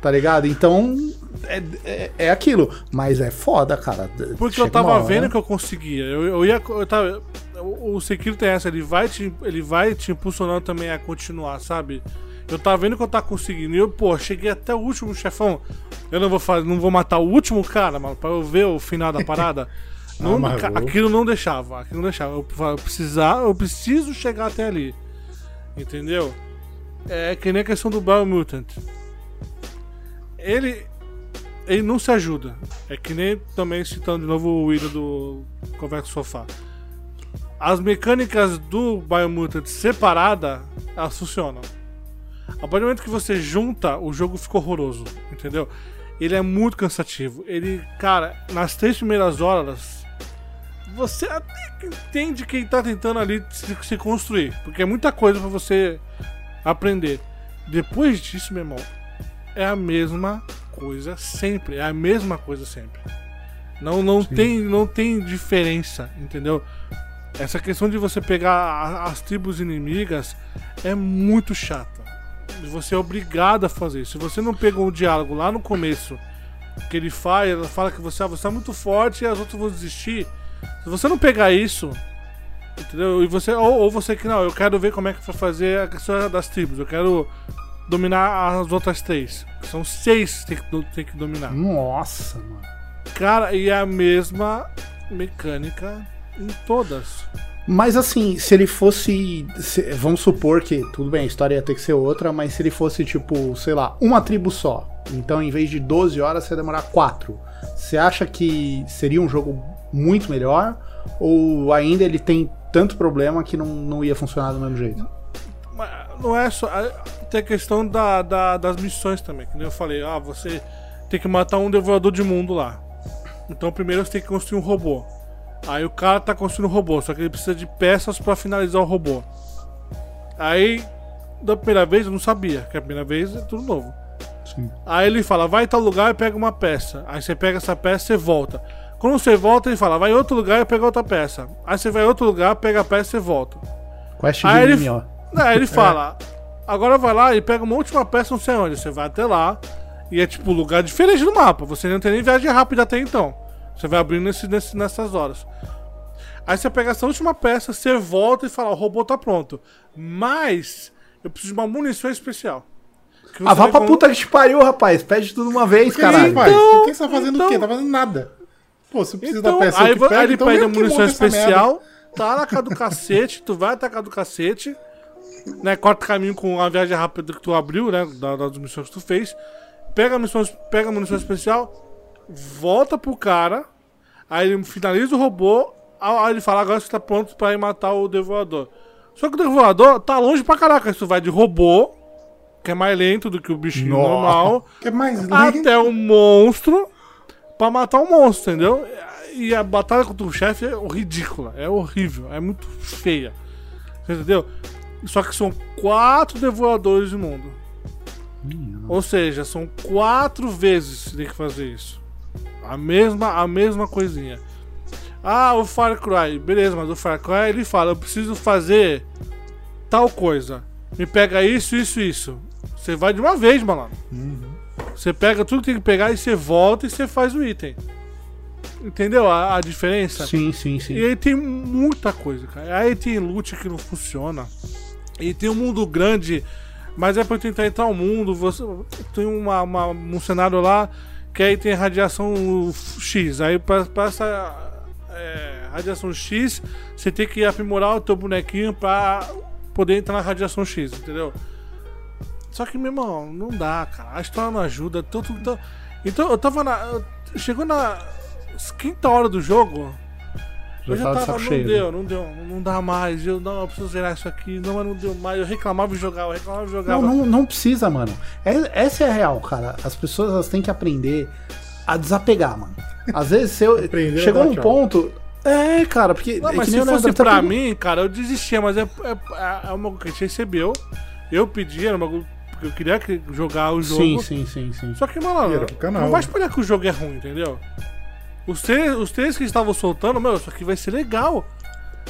F: Tá ligado? Então, é, é, é aquilo. Mas é foda, cara.
B: Porque
F: Chega
B: eu tava
F: hora-
B: vendo que eu conseguia. Eu, eu ia. Eu tava, o o Sekiro tem essa, ele vai, te, ele vai te impulsionando também a continuar, sabe? Eu tava vendo que eu tava conseguindo. E eu, pô, cheguei até o último chefão. Eu não vou fazer, não vou matar o último cara, mano, pra eu ver o final da parada. Não, ca-
D: vou.
B: aquilo não deixava, aquilo não deixava. Eu, eu precisar, eu preciso chegar até ali. Entendeu? É que nem a questão do Biomutant. Ele ele não se ajuda. É que nem também citando de novo o William do Conversa Sofá. As mecânicas do Biomutant separada, elas funcionam. A partir do momento que você junta, o jogo fica horroroso, entendeu? Ele é muito cansativo. Ele, cara, nas três primeiras horas, você até entende que ele tá tentando ali se, se construir. Porque é muita coisa pra você aprender. Depois disso, meu irmão, é a mesma coisa sempre. É a mesma coisa sempre. Não, não, tem, não tem diferença, entendeu? Essa questão de você pegar a- as tribos inimigas é muito chata. Você é obrigado a fazer isso. Se você não pegou o diálogo lá no começo, que ele fala, ela fala que você, ah, você é muito forte e as outras vão desistir. Se você não pegar isso, entendeu? E você, ou, ou você que não, eu quero ver como é que vai fazer a questão das tribos. Eu quero dominar as outras três. São seis que tem que, tem que dominar.
F: Nossa, mano.
B: Cara, e é a mesma mecânica em todas.
F: Mas assim, se ele fosse. se- vamos supor que, tudo bem, a história ia ter que ser outra, mas se ele fosse, tipo, sei lá, uma tribo só. Então, em vez de 12 horas, você ia demorar 4. Você acha que seria um jogo muito melhor? Ou ainda ele tem tanto problema que não, não ia funcionar do mesmo jeito?
B: Não é só. é- Tem a questão da, da- das missões também. Que eu falei, ah, você tem que matar um devorador de mundo lá. Então primeiro você tem que construir um robô. Aí o cara tá construindo um robô, só que ele precisa de peças pra finalizar o robô. Aí, da primeira vez eu não sabia, que a primeira vez é tudo novo.
F: Sim.
B: Aí ele fala, vai em tal lugar e pega uma peça. Aí você pega essa peça e volta. Quando você volta, ele fala, vai em outro lugar e pega outra peça. Aí você vai em outro lugar, pega a peça e volta.
F: Quest
B: Aí ele-
F: MMO.
B: Aí ele fala, agora vai lá e pega uma última peça não sei onde. Você vai até lá e é tipo lugar diferente do mapa. Você não tem nem viagem rápida até então. Você vai abrindo nesse, nesse- nessas horas. Aí você pega essa última peça, você volta e fala, o robô tá pronto. Mas eu preciso de uma munição especial.
F: Ah,
B: você
F: vá pra
B: com-
F: puta que te pariu, rapaz. Pede tudo uma vez,
D: Por que
F: caralho.
D: você?
B: Então,
D: que você tá fazendo o quê?
B: então.
D: Tá fazendo nada. Pô, se precisa
B: Então,
D: da peça
B: aí,
D: pega,
B: aí ele
D: então
B: pede a munição especial, tá na casa do cacete, tu vai até a casa do cacete, né? Corta caminho com a viagem rápida que tu abriu, né? da- Das missões que tu fez. Pega a munição, pega a munição especial, volta pro cara, aí ele finaliza o robô, aí ele fala, agora você tá pronto pra ir matar o devorador. Só que o devorador tá longe pra caraca, isso vai de robô, que é mais lento do que o bichinho
F: Nossa.
B: normal
D: Que é mais lento.
B: até o monstro pra matar o monstro, entendeu? E a batalha contra o chefe é ridícula, é horrível, é muito feia. Entendeu? Só que são quatro devoradores do mundo. Ou seja, são quatro vezes que você tem que fazer isso. A mesma, a mesma coisinha. Ah, o Far Cry. Beleza, mas o Far Cry ele fala: eu preciso fazer tal coisa. Me pega isso, isso, isso. Você vai de uma vez, malandro. Você pega tudo que tem que pegar e você volta e você faz o item. Entendeu a, a diferença?
F: Sim, sim, sim.
B: E aí tem muita coisa, cara. Aí tem loot que não funciona. E tem um mundo grande, mas é pra tentar entrar no mundo. Você tem uma, uma- um cenário lá que aí tem radiação X. Aí essa é, radiação X, você tem que aprimorar o teu bonequinho pra poder entrar na radiação X, entendeu? Só que, meu irmão, não dá, cara. A história não ajuda. Tanto, então, então eu tava na. Chegou na quinta hora do jogo.
F: Já
B: eu já
F: tava de
B: tava,
F: saco
B: não
F: cheio,
B: deu, não deu, não dá mais. Eu não, eu preciso zerar isso aqui. Não, mas não deu mais. Eu reclamava e jogava, eu reclamava e jogava.
F: Não, não, não precisa, mano. É- essa é a real, cara. As pessoas elas têm que aprender a desapegar, mano. Às vezes se eu chegou
D: dar
F: num ponto. É, cara, porque.
B: Não,
F: é
B: mas
F: que
B: se fosse
F: tá
B: pra
F: pedindo-
B: mim, cara, eu desistia, mas é, é, é uma coisa que a gente recebeu. Eu pedi, era uma coisa porque eu queria que- jogar o jogo.
F: Sim, sim, sim, sim.
B: Só que, mano, não vai esperar que o jogo é ruim, entendeu? Os três, os três que estavam soltando, meu, isso aqui vai ser legal.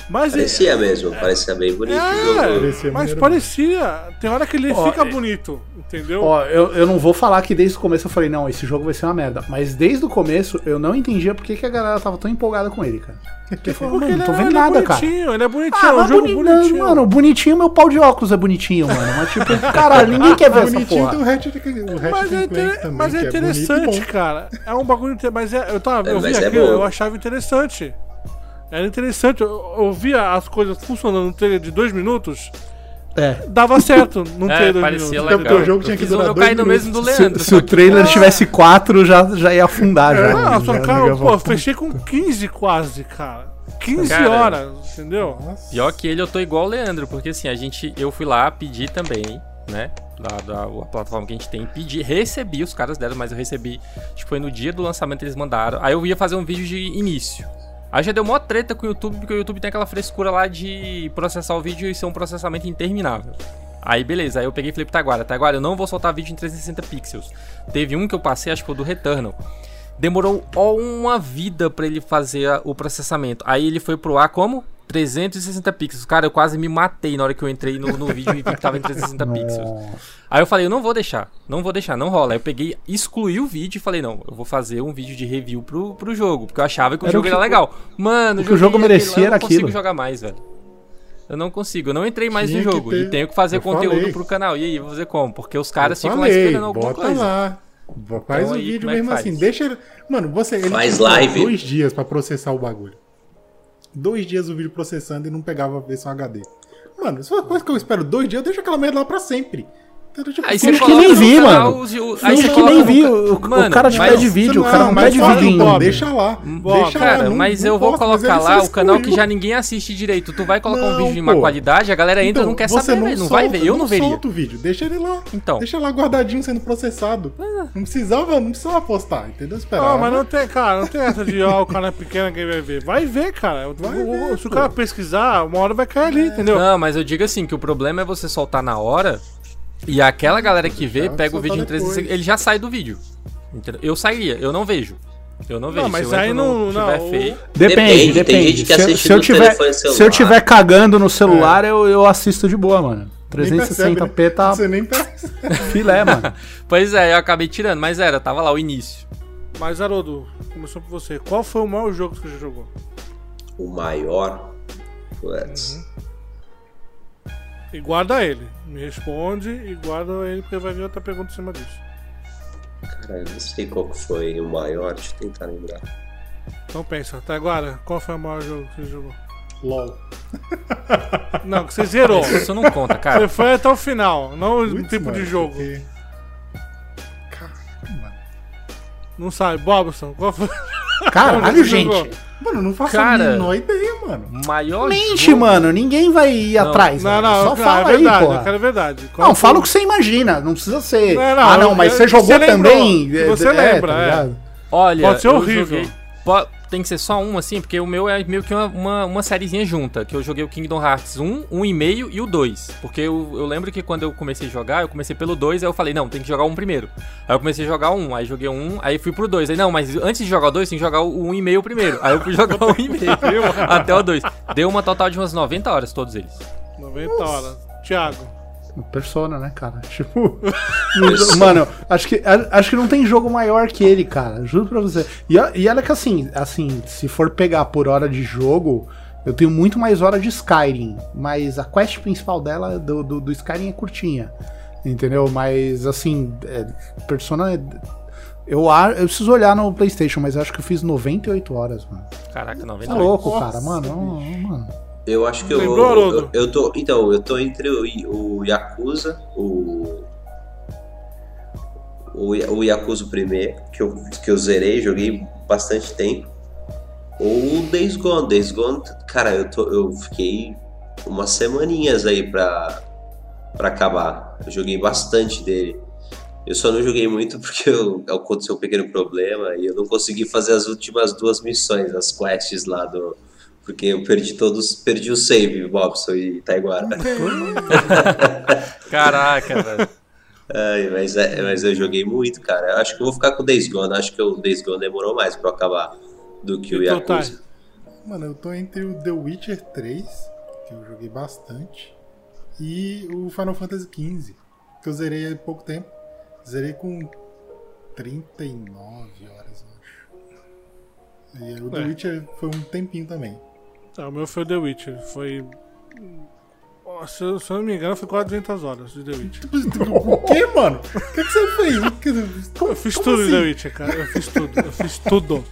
B: Mas
C: Parecia mesmo, parecia bem bonito
B: É.
D: Parecia
B: mas
D: maneiro
B: parecia. Tem hora que ele
F: Ó,
B: fica
F: é-
B: bonito, entendeu?
F: Ó, eu, eu não vou falar que desde o começo eu falei, não, esse jogo vai ser uma merda. Mas desde o começo eu não entendia por que, que a galera tava tão empolgada com ele, cara. Porque eu falei,
B: Porque
F: mano, não tô
B: é-
F: vendo
B: ele
F: nada,
B: é
F: cara.
B: bonitinho, ele é bonitinho,
F: Ah,
B: é um jogo
F: boni-
B: bonitinho.
F: Mano, bonitinho, meu pau de óculos é bonitinho, mano. Mas tipo, caralho, ninguém quer ver essa
D: Bonitinho
F: porra.
D: do Ratchet, o Ratchet
B: Mas é, inter-
D: também,
B: mas é
D: que
B: interessante,
D: bom.
B: cara. É um bagulho. Mas é, eu, tava,
C: É,
B: eu vi
C: mas é
B: aquilo, eu achava interessante. Era interessante. Eu, eu via as coisas funcionando no trailer de dois minutos.
F: É.
B: Dava certo no
E: É,
B: trailer de dois
E: parecia
B: minutos.
E: legal.
D: Porque o jogo tinha
E: Eu
D: que durar
E: meu
D: dois
E: no
D: minutos.
E: mesmo do
F: Se,
E: Leandro.
F: se
E: só
F: o
E: que-
F: trailer tivesse 4, já, já ia afundar já.
B: Ah, só cara, pô, fechei com 15 quase, cara. 15
E: Cara,
B: horas, entendeu?
D: Nossa.
E: Pior que ele, eu tô igual o Leandro, porque assim, a gente, eu fui lá pedir também, né? Da, da a plataforma que a gente tem, pedi, recebi, os caras deram, mas eu recebi, acho que foi no dia do lançamento eles mandaram. Aí eu ia fazer um vídeo de início. Aí já deu mó treta com o YouTube, porque o YouTube tem aquela frescura lá de processar o vídeo e ser um processamento interminável. Aí beleza, aí eu peguei e falei pro Taguara, Taguara, eu não vou soltar vídeo em 360 pixels. Teve um que eu passei, acho que foi do Returnal. Demorou uma vida pra ele fazer o processamento. Aí ele foi pro ar como? 360 pixels. Cara, eu quase me matei na hora que eu entrei no, no vídeo e vi que tava em 360 pixels. Aí eu falei, eu não vou deixar, não vou deixar, não rola. Aí eu peguei, excluí o vídeo e falei, não, eu vou fazer um vídeo de review pro, pro jogo, porque eu achava que o
F: Era
E: jogo
F: que-
E: era legal. Mano,
F: o que o jogo merecia
E: aquilo, eu
F: era
E: não consigo jogar mais, velho. Eu não consigo, eu não entrei mais
D: Tinha
E: no jogo
D: ter.
E: e tenho que fazer
D: Eu
E: conteúdo
D: falei.
E: pro canal. E aí, vou fazer como? Porque os caras ficam lá esperando alguma
D: bota
E: coisa.
D: lá. Faz
E: Então
D: o
E: aí,
D: vídeo
E: é
D: mesmo
E: faz?
D: assim. Deixa ele. Mano, você. Ele
C: Faz live.
D: dois dias pra processar o bagulho. Dois dias o vídeo processando e não pegava a versão HD. Mano, se for coisa que eu espero dois dias, eu deixo aquela merda lá pra sempre. Tipo,
E: Aí você
F: que nem vi, mano.
E: os- o-
F: que nem vi. O, cara te
E: mas-
F: pede vídeo, o cara não pede vídeo.
D: Bob. Deixa lá.
B: Bob,
D: deixa
E: Cara,
D: lá. não-
E: mas eu vou colocar lá o canal que já ninguém assiste direito. Tu vai colocar um vídeo de má qualidade, a galera entra e
D: Então,
E: não quer saber, velho. Não vai ver. Eu não veria.
D: solta o vídeo, deixa ele lá.
E: Então.
D: Deixa lá guardadinho sendo processado. Não precisava, não precisava postar, entendeu? Esperar.
B: Ah, mas não tem, cara, não tem essa de, ó, o cara é pequeno, quem vai ver. Vai ver, cara. Se o cara pesquisar, uma hora vai cair ali, entendeu?
E: Não, mas eu digo assim, que o problema é você soltar na hora e aquela galera que vê, pega o vídeo em
D: depois.
E: 360, ele já sai do vídeo. Eu sairia, eu não vejo. Eu não vejo.
B: mas
E: se
B: aí não-
E: tiver
B: não,
E: feio.
F: Depende,
C: Depende,
F: depende.
C: tem gente que
F: se, se eu tiver, se eu tiver cagando no celular, eu, eu assisto de boa, mano.
D: Nem percebe,
F: 360p
D: né?
F: tá
D: Você nem percebe.
F: filé, mano.
E: Pois é, eu acabei tirando, mas era, tava lá o início.
B: Mas, Haroldo, começou por você. Qual foi o maior jogo que você já jogou?
C: O maior. Putz.
B: E guarda ele. Me responde e guarda ele, porque vai vir outra pergunta em cima disso.
C: Cara, eu não sei qual que foi o maior, deixa eu tentar lembrar.
B: Então pensa, até agora, qual foi o maior jogo que você jogou?
D: LOL.
B: Não, que você zerou.
E: Isso não conta, cara.
B: Você foi até o final, não o tipo
D: mano,
B: de jogo.
D: porque- Caraca, mano.
B: Não sabe. Bobson, qual foi?
F: Caralho, gente.
D: Mano, não faço
E: Cara.
D: a menor ideia, mano.
E: Maior
F: Mente,
E: jogo-
F: mano. Ninguém vai ir
E: Não.
F: atrás.
B: Não,
F: velho.
B: não,
F: Só
B: eu-
F: fala
B: é verdade,
F: aí,
B: eu
F: porra.
B: quero verdade. Qual
F: Não,
B: foi-
F: fala o que você imagina. Não precisa ser.
B: Não, não,
F: ah, não,
B: eu-
F: mas você
B: você
F: jogou
B: lembrou,
F: também. é,
B: você
F: é,
B: lembra,
F: tá
B: é.
F: ligado?
E: Olha,
B: Pode ser
E: eu
B: horrível.
E: joguei- po- Tem que ser só um, assim, porque o meu é meio que uma, uma, uma sériezinha junta. Que eu joguei o Kingdom Hearts 1, 1,5 e o 2. Porque eu, eu lembro que quando eu comecei a jogar, eu comecei pelo 2, aí eu falei, não, tem que jogar um primeiro. Aí eu comecei a jogar um, aí joguei um, aí fui pro 2. Aí, não, mas antes de jogar o 2, tem que jogar o 1,5 primeiro. Aí eu fui jogar o 1,5 até o 2. Deu uma total de umas 90 horas, todos eles.
B: 90 horas. Thiago.
F: Persona, né, cara? Tipo. mano, acho que, acho que não tem jogo maior que ele, cara. Juro pra você. E, e olha que assim, assim, se for pegar por hora de jogo, eu tenho muito mais hora de Skyrim. Mas a quest principal dela, do, do, do Skyrim, é curtinha. Entendeu? Mas assim, é, Persona. é- Eu, eu preciso olhar no PlayStation, mas eu acho que eu fiz 98 horas, mano.
E: Caraca, 90
F: Tá
E: horas.
F: louco,
D: Nossa
F: cara. Mano, não, não, mano.
C: Eu acho que eu, eu, eu tô. Então, eu tô entre o, o Yakuza, o. O, o Yakuza primeiro, que eu, que eu zerei, joguei bastante tempo. Ou o Days Gone. Days Gone, cara, eu, tô, eu fiquei umas semaninhas aí pra, pra acabar. Eu joguei bastante dele. Eu só não joguei muito porque eu, aconteceu um pequeno problema e eu não consegui fazer as últimas duas missões, as quests lá do. Porque eu perdi todos, perdi o save, Bobson e Taiguara.
E: Caraca, velho.
C: Ai, mas, é, mas eu joguei muito, cara. Eu acho que eu vou ficar com o Days Gone. Acho que o Days Gone demorou mais pra eu acabar do que o
B: Então tá.
C: Yakuza.
D: Mano, eu tô entre o The Witcher 3, que eu joguei bastante, e o Final Fantasy XV, que eu zerei há pouco tempo. Zerei com 39 horas, eu acho. E o The
B: É.
D: Witcher foi um tempinho também.
B: Ah, o meu foi The Witcher. Foi. Se eu, se eu não me engano, foi quase 200 horas de The Witcher.
D: O que, mano? O que, que você fez? O que-
B: Eu fiz
D: como
B: tudo
D: assim?
B: de The Witcher, cara. Eu fiz tudo. Eu fiz tudo.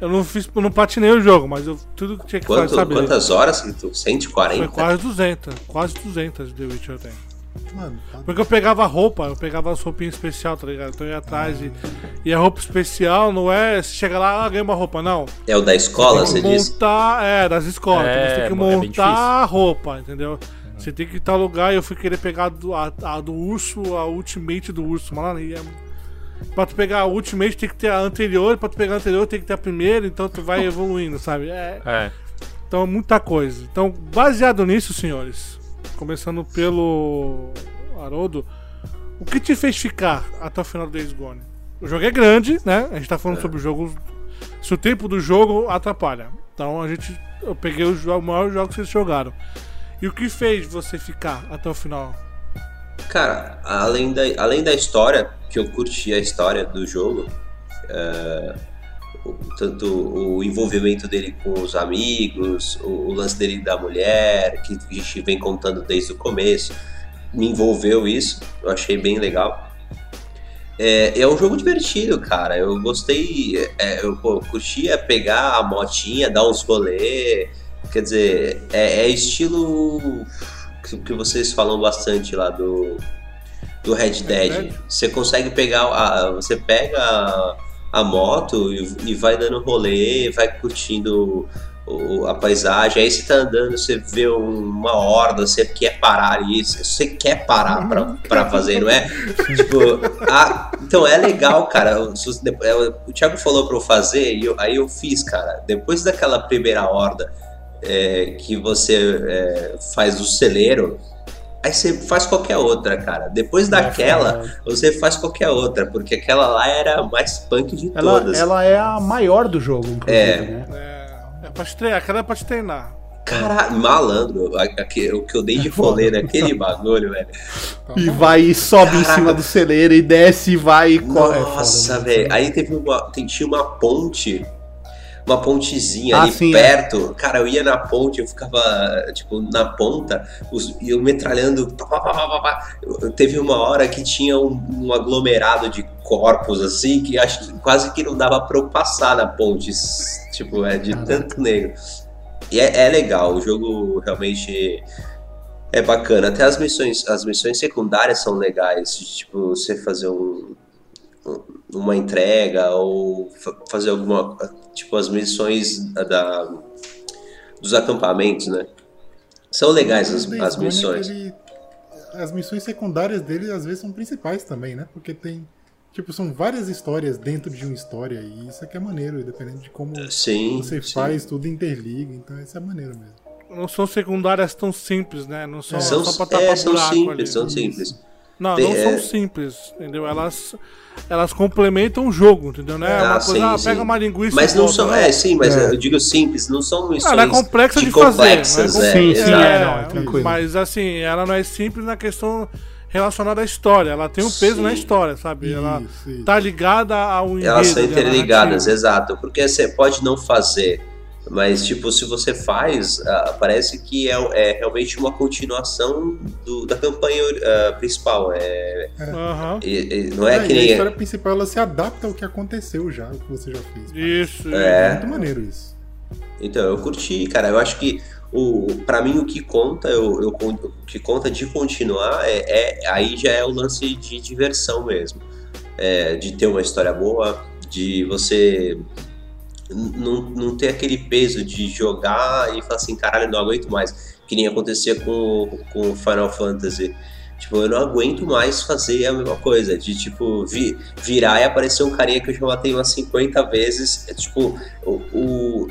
B: Eu não fiz, eu não patinei o jogo, mas eu tudo que tinha que
C: Quanto,
B: fazer, sabe?
C: quantas horas que tu?
B: Foi
C: 140?
B: quase 200. Quase 200 de The Witcher eu tenho.
D: Mano, tá-
B: Porque eu pegava roupa, eu pegava as roupinhas especial, tá ligado? Então eu ia atrás e. E a roupa especial não é você chega lá, ah, ganha uma roupa, não.
C: É o da escola,
B: Tem
C: você
B: que
C: diz?
B: montar, é, das escolas.
E: É,
B: você tem que
E: é
B: montar
E: difícil.
B: a roupa, entendeu? Você tem que ir em tal lugar e eu fui querer pegar do- a, a do urso, a ultimate do urso, mano. E é, pra tu pegar a ultimate tem que ter a anterior, pra tu pegar a anterior tem que ter a primeira, então tu vai evoluindo, sabe? É,
E: É.
B: então, muita coisa. Então, baseado nisso, senhores, começando pelo Haroldo, o que te fez ficar até o final do Days Gone? O jogo é grande, né? A gente tá falando sobre o jogo. Se o tempo do jogo atrapalha. Então a gente. Eu peguei os jo- maiores jogos que vocês jogaram. E o que fez você ficar até o final?
C: Cara, além da, além da história, que eu curti a história do jogo, é, o- tanto o envolvimento dele com os amigos, o, o lance dele da mulher, que a gente vem contando desde o começo, me envolveu isso, eu achei bem legal. É, é um jogo divertido, cara. Eu gostei. é, eu pô, curtia pegar a motinha, dar uns rolê. Quer dizer, é, é estilo que, que vocês falam bastante lá do, do Red Dead.
B: Dead?
C: Você consegue pegar. A, você pega a, a moto e, e vai dando rolê, vai curtindo o- a paisagem. Aí você tá andando, você vê um- uma horda, você quer parar ali, você quer parar pra, pra fazer, não é? tipo, ah, então é legal, cara. É, o Thiago falou pra eu fazer, e eu- aí eu fiz, cara. Depois daquela primeira horda é, que você é, faz o celeiro, aí você faz qualquer outra, cara. Depois daquela, você faz qualquer outra, porque aquela lá era a mais punk de
F: Ela,
C: todas.
F: ela é a maior do jogo, inclusive,
C: É.
F: né?
B: É, é pra te treinar, aquela é pra te treinar.
C: Caralho, malandro, a- a- o que eu dei de rolê naquele bagulho, velho.
F: E vai e sobe em
C: Caraca.
F: cima do celeiro e desce e vai e corre. É
C: Nossa,
F: mano.
C: velho. Aí teve uma, tinha uma ponte, uma pontezinha
F: Ah,
C: ali
F: sim,
C: perto. Cara, eu ia na ponte, eu ficava, tipo, na ponta, os, e eu metralhando. pá, pá, pá, Teve uma hora que tinha um, um aglomerado de corpos, assim, que acho que quase que não dava pra eu passar na ponte. Tipo, é de
F: Caraca.
C: tanto negro. E é, é legal, o jogo realmente é bacana. Até as missões, as missões secundárias são legais. Tipo, você fazer um, um- uma entrega ou fa- fazer alguma. Tipo, as missões da, dos acampamentos, né? São legais as, as missões.
D: ele- as missões secundárias dele às vezes são principais também, né? Porque tem. Tipo, são várias histórias dentro de uma história e isso aqui é maneiro, dependendo de como
C: Sim.
D: você
C: sim.
D: faz, tudo interliga, então isso é maneiro mesmo.
B: Não são secundárias tão simples, né? Não são
C: São,
B: só pra tapar
C: é, são
B: buraco
C: simples,
B: ali.
C: são
D: Isso.
C: simples.
B: Não, não
C: é-
B: são simples, entendeu? Elas, elas complementam o jogo, entendeu? Não é
C: Ah,
B: uma
C: sim,
B: coisa, ah,
C: sim.
B: pega uma linguiça
C: Mas
B: e
C: não são.
B: não.
C: É, sim, mas
F: É.
C: eu digo simples, não são missões.
B: ela é complexa de,
C: complexas,
B: fazer. não
C: é,
F: Sim, sim,
C: exato.
F: é, não, é tranquilo.
B: Mas assim, ela não é simples na questão relacionada à história. Ela tem um peso
C: Sim.
B: na história, sabe? Ela
D: Isso, isso.
B: tá ligada ao enredo.
C: Elas são
B: da
C: interligadas, exato. Porque você pode não fazer, mas tipo, se você faz, ah, parece que é, é realmente uma continuação do- da campanha ah, principal. É,
B: Aham.
C: e- e- não é
D: É,
C: que
D: e a
C: nem.
D: história principal ela se adapta ao que aconteceu já, o que você já fez.
B: Isso.
C: É.
D: muito maneiro isso.
C: Então, eu curti, cara. Eu acho que o, pra mim o que conta, eu, eu, o que conta de continuar é, é- aí já é o lance de diversão mesmo. É, de ter uma história boa, de você não, não ter aquele peso de jogar e falar assim, caralho, não aguento mais. Que nem acontecia com com Final Fantasy. Tipo, eu não aguento mais fazer a mesma coisa. De, tipo, vi- virar e aparecer um carinha que eu já matei umas 50 vezes. É, tipo, o, o-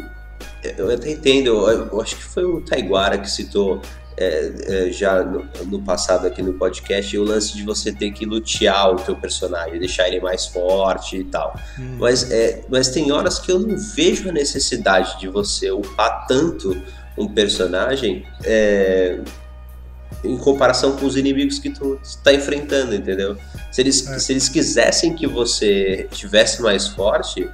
C: eu até entendo, eu, eu acho que foi o Taiguara que citou é, é, já no, no, passado aqui no podcast, o lance de você ter que lutear o teu personagem, deixar ele mais forte e tal. Hum. Mas, é, mas tem horas que eu não vejo a necessidade de você upar tanto um personagem é, em comparação com os inimigos que tu está enfrentando, entendeu? Se eles, é. se eles quisessem que você tivesse mais forte,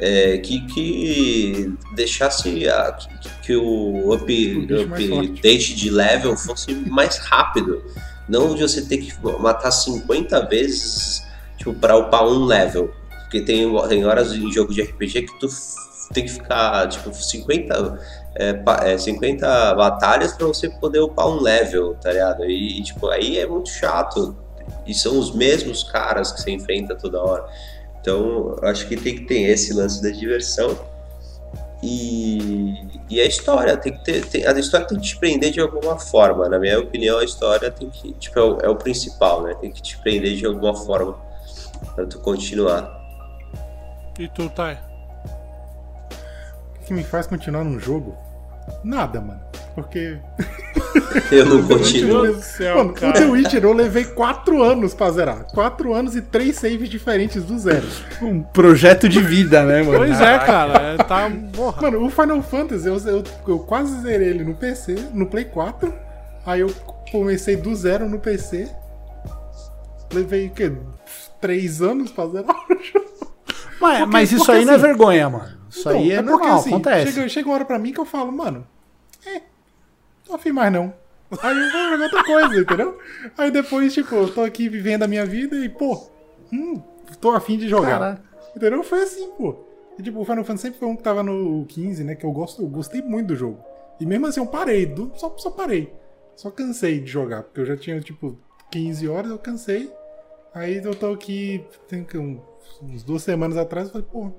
C: é, que, que deixasse a, que, que o update de level fosse mais rápido. Não de você ter que matar 50 vezes tipo, para upar um level. Porque tem, tem horas em jogo de RPG que tu tem que ficar tipo 50, é, é, 50 batalhas para você poder upar um level, tá ligado? E, e, tipo, aí é muito chato. E são os mesmos caras que você enfrenta toda hora. Então, acho que tem que ter esse lance da diversão. E, e a história tem que ter. Tem, a história tem que te prender de alguma forma. Na minha opinião, a história tem que. Tipo, é o, é o principal, né? Tem que te prender de alguma forma para tu continuar.
B: E tu, Thay?
D: O que me faz continuar num jogo? Nada, mano. Porque.
C: Eu não continuo.
D: Céu, Mano, cara. o The Witcher eu levei 4 anos pra zerar. 4 anos e 3 saves diferentes do zero.
F: Um projeto de vida, né, mano?
B: Pois é, cara. É, tá. Porra.
D: Mano, o Final Fantasy, eu, eu, eu quase zerei ele no PC, no Play 4. Aí eu comecei do zero no PC. Levei o quê? 3 anos pra zerar o jogo.
F: Mas, porque, mas isso aí assim, não é vergonha, mano. Isso então, aí é, é porque, normal, assim, acontece.
D: Chega, chega uma hora pra mim que eu falo, mano, é, tô afim mais não. Aí eu vou jogar outra coisa, entendeu? Aí depois, tipo, eu tô aqui vivendo a minha vida e, pô, hum, tô afim de jogar. Caraca. Entendeu? Foi assim, pô. E, tipo, o Final Fantasy sempre foi um que tava no 15, né? Que eu gosto, eu gostei muito do jogo. E mesmo assim eu parei, do, só, só parei. Só cansei de jogar, porque eu já tinha, tipo, 15 horas, eu cansei. Aí eu tô aqui, tem uns duas semanas atrás, eu falei, pô,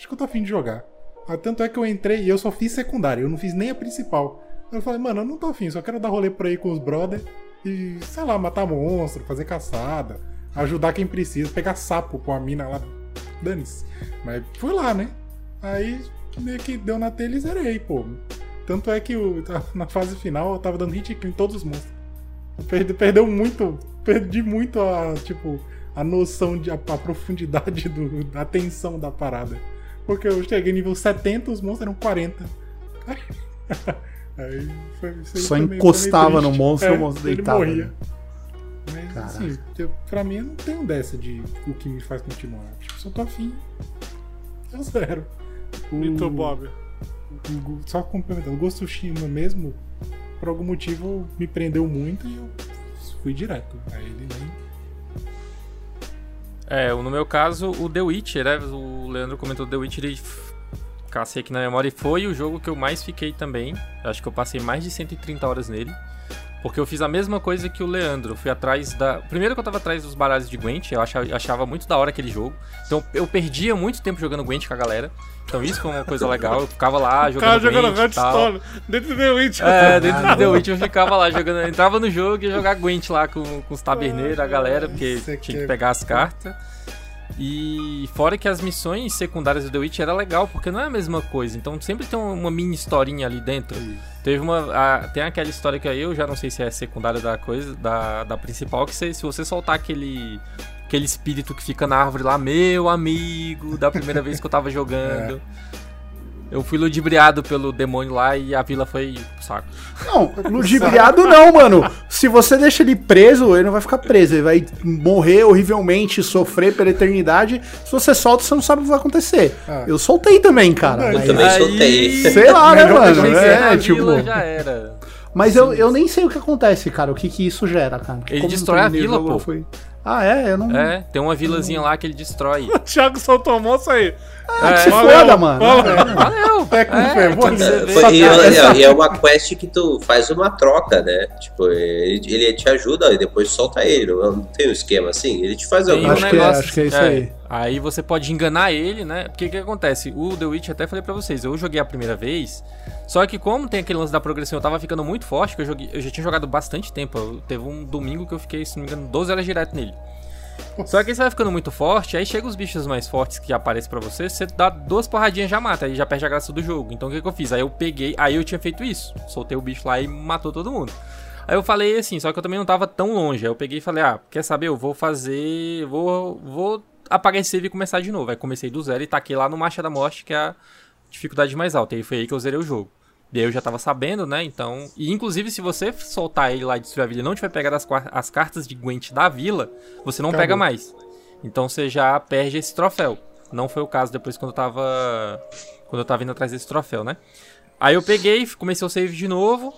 D: acho que eu tô afim de jogar. Ah, tanto é que eu entrei e eu só fiz secundária, eu não fiz nem a principal. Eu falei, mano, eu não tô afim, só quero dar rolê por aí com os brother e, sei lá, matar monstro, fazer caçada, ajudar quem precisa, pegar sapo com a mina lá. Dane-se. Mas fui lá, né? Aí meio que deu na telha e zerei, pô. Tanto é que eu, na fase final eu tava dando hit em todos os monstros. Perdi, perdeu muito, perdi muito a, tipo, a noção de a, a profundidade do, da tensão da parada. Porque eu cheguei nível 70, os monstros eram 40. Aí foi,
F: Só encostava no monstro e é, o monstro deitava.
D: Ele morria. Né? Mas Caraca. assim, eu, pra mim eu não tenho dessa de o que me faz continuar. Tipo, só tô afim. Eu zero.
B: O, e tu, Bob?
D: O, só complementando, o Ghost of mesmo, por algum motivo, me prendeu muito e eu fui direto. Aí ele nem.
E: É, no meu caso, o The Witcher, né? O Leandro comentou The Witcher e cacei aqui na memória e foi o jogo que eu mais fiquei também. Acho que eu passei mais de 130 horas nele. Porque eu fiz a mesma coisa que o Leandro. Fui atrás da. Primeiro que eu tava atrás dos baralhos de Gwent, eu achava, achava, muito da hora aquele jogo. Então eu perdia muito tempo jogando Gwent com a galera. Então isso foi uma coisa legal. Eu ficava lá jogando. Cara, jogando Hearthstone
B: dentro do The Witch.
E: É, dentro do The Witch eu ficava lá jogando. Entrava no jogo e ia jogar Gwent lá com, com os taberneiros, a galera, porque tinha que pegar as cartas. E fora que as missões secundárias do The Witch era legal, porque não é a mesma coisa. Então sempre tem uma mini historinha ali dentro. Teve uma. A, tem aquela história que eu já não sei se é secundária da coisa, da, da principal, que se, se você soltar aquele. Aquele espírito que fica na árvore lá, meu amigo, da primeira vez que eu tava jogando. É. Eu fui ludibriado pelo demônio lá e a vila foi saco.
F: Não, ludibriado não, mano. Se você deixa ele preso, ele não vai ficar preso. Ele vai morrer horrivelmente, sofrer pela eternidade. Se você solta, você não sabe o que vai acontecer. Ah. Eu soltei também, cara.
C: Eu também soltei.
F: Sei lá, né, mano?
E: É, tipo. Já era.
F: Mas eu, eu nem sei o que acontece, cara. O que que isso gera, cara.
E: Ele Como destrói a vila, pô.
F: Foi... Ah, é? Eu não.
E: É, tem uma vilazinha lá que ele destrói.
B: o Thiago soltou a moça aí.
F: Ah, é, que se valeu, foda, mano.
E: Valeu. valeu. É com é,
C: fervor. E, é, é uma quest que tu faz uma troca, né? Tipo, ele, ele te ajuda e depois solta ele. Não tem um esquema assim? Ele te faz
F: alguma coisa. Acho, que é, acho que é isso é. aí.
E: Aí você pode enganar ele, né? Porque o que acontece? O The Witch, até falei pra vocês, eu joguei a primeira vez, só que como tem aquele lance da progressão, eu tava ficando muito forte, que eu, joguei, eu já tinha jogado bastante tempo. Eu, teve um domingo que eu fiquei, se não me engano, 12 horas direto nele. Só que aí você vai ficando muito forte, aí chega os bichos mais fortes que aparecem pra você, você dá duas porradinhas já mata, aí já perde a graça do jogo. Então o que, que eu fiz? Aí eu peguei, aí eu tinha feito isso. Soltei o bicho lá e matou todo mundo. Aí eu falei assim, só que eu também não tava tão longe. Aí eu peguei e falei, ah, quer saber? Eu vou fazer. Vou. Vou apagar esse save e começar de novo. Aí comecei do zero e taquei lá no Marcha da Morte, que é a dificuldade mais alta. E foi aí que eu zerei o jogo. E aí eu já tava sabendo, né? Então. E inclusive, se você soltar ele lá e destruir a vila e não tiver pegado as, as cartas de Gwent da vila, você não
D: Acabou.
E: pega mais. Então você já perde esse troféu. Não foi o caso depois quando eu tava. Quando eu tava indo atrás desse troféu, né? Aí eu peguei, comecei o save de novo.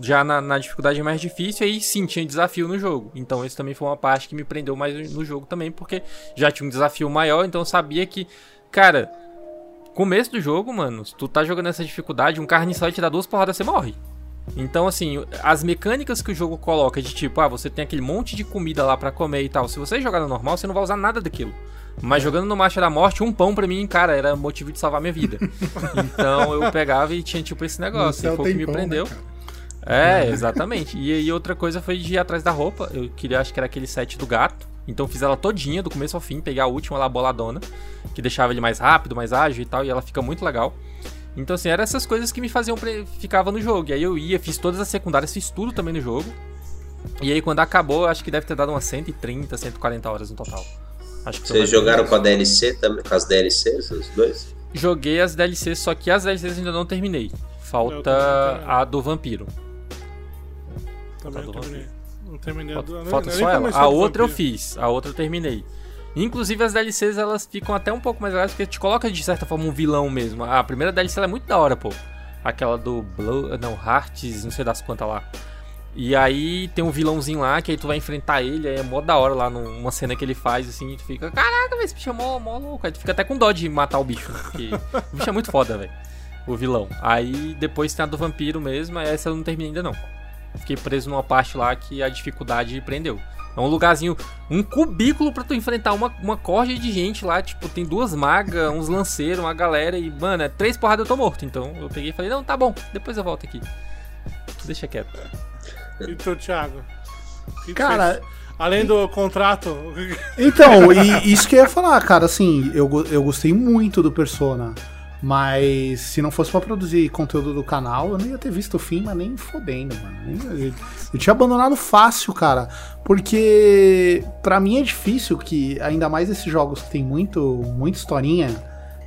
E: Já na, na dificuldade mais difícil, aí sim, tinha desafio no jogo. Então, isso também foi uma parte que me prendeu mais no jogo também, porque já tinha um desafio maior, então eu sabia que, cara, começo do jogo, mano, se tu tá jogando essa dificuldade, um carne só te dá duas porradas, você morre. Então, assim, as mecânicas que o jogo coloca de tipo, ah, você tem aquele monte de comida lá pra comer e tal. Se você jogar no normal, você não vai usar nada daquilo. Mas jogando no Marcha da Morte, um pão pra mim, cara, era motivo de salvar minha vida. então eu pegava e tinha tipo esse negócio. E foi o que me
D: pão, né,
E: prendeu.
D: cara?
E: É, exatamente. E aí outra coisa foi de ir atrás da roupa. Eu queria, acho que era aquele set do gato. Então fiz ela todinha, do começo ao fim, peguei a última lá, boladona, que deixava ele mais rápido, mais ágil e tal, e ela fica muito legal. Então assim, eram essas coisas que me faziam, pre... ficava no jogo. E aí eu ia, fiz todas as secundárias, fiz tudo também no jogo. E aí quando acabou, acho que deve ter dado umas 130, 140 horas no total. Acho que foi
C: Vocês jogaram com a DLC também? Com as DLCs, os dois?
E: Joguei as DLCs, só que as DLCs ainda não terminei. Falta a do vampiro.
B: Também não terminei. Não terminei.
E: Falta, falta só ela. A outra eu fiz, a outra eu terminei. Inclusive as DLCs elas ficam até um pouco mais legais porque te coloca de certa forma um vilão mesmo. A primeira DLC é muito da hora, pô. Aquela do Blow, não, Hearts, não sei das quantas lá. E aí tem um vilãozinho lá que aí tu vai enfrentar ele, aí é mó da hora lá numa cena que ele faz assim, e tu fica, caraca, esse bicho é mó, mó louco. Aí tu fica até com dó de matar o bicho, porque o bicho é muito foda, velho. O vilão. Aí depois tem a do vampiro mesmo, essa eu não terminei ainda não. Fiquei preso numa parte lá que a dificuldade prendeu. É um lugarzinho, um cubículo pra tu enfrentar uma, uma corja de gente lá, tipo, tem duas magas, uns lanceiros, uma galera e, mano, é três porradas eu tô morto. Então eu peguei e falei, não, tá bom, depois eu volto aqui. Deixa quieto.
B: E tu, Thiago? O que
F: Cara,
B: fez? Além do contrato.
F: Então, e isso que eu ia falar, cara, assim, eu, eu gostei muito do Persona. Mas se não fosse pra produzir conteúdo do canal, eu não ia ter visto o fim, mas nem fodendo, mano. Eu, eu tinha abandonado fácil, cara. Porque pra mim é difícil que, ainda mais esses jogos que tem muito, muita historinha,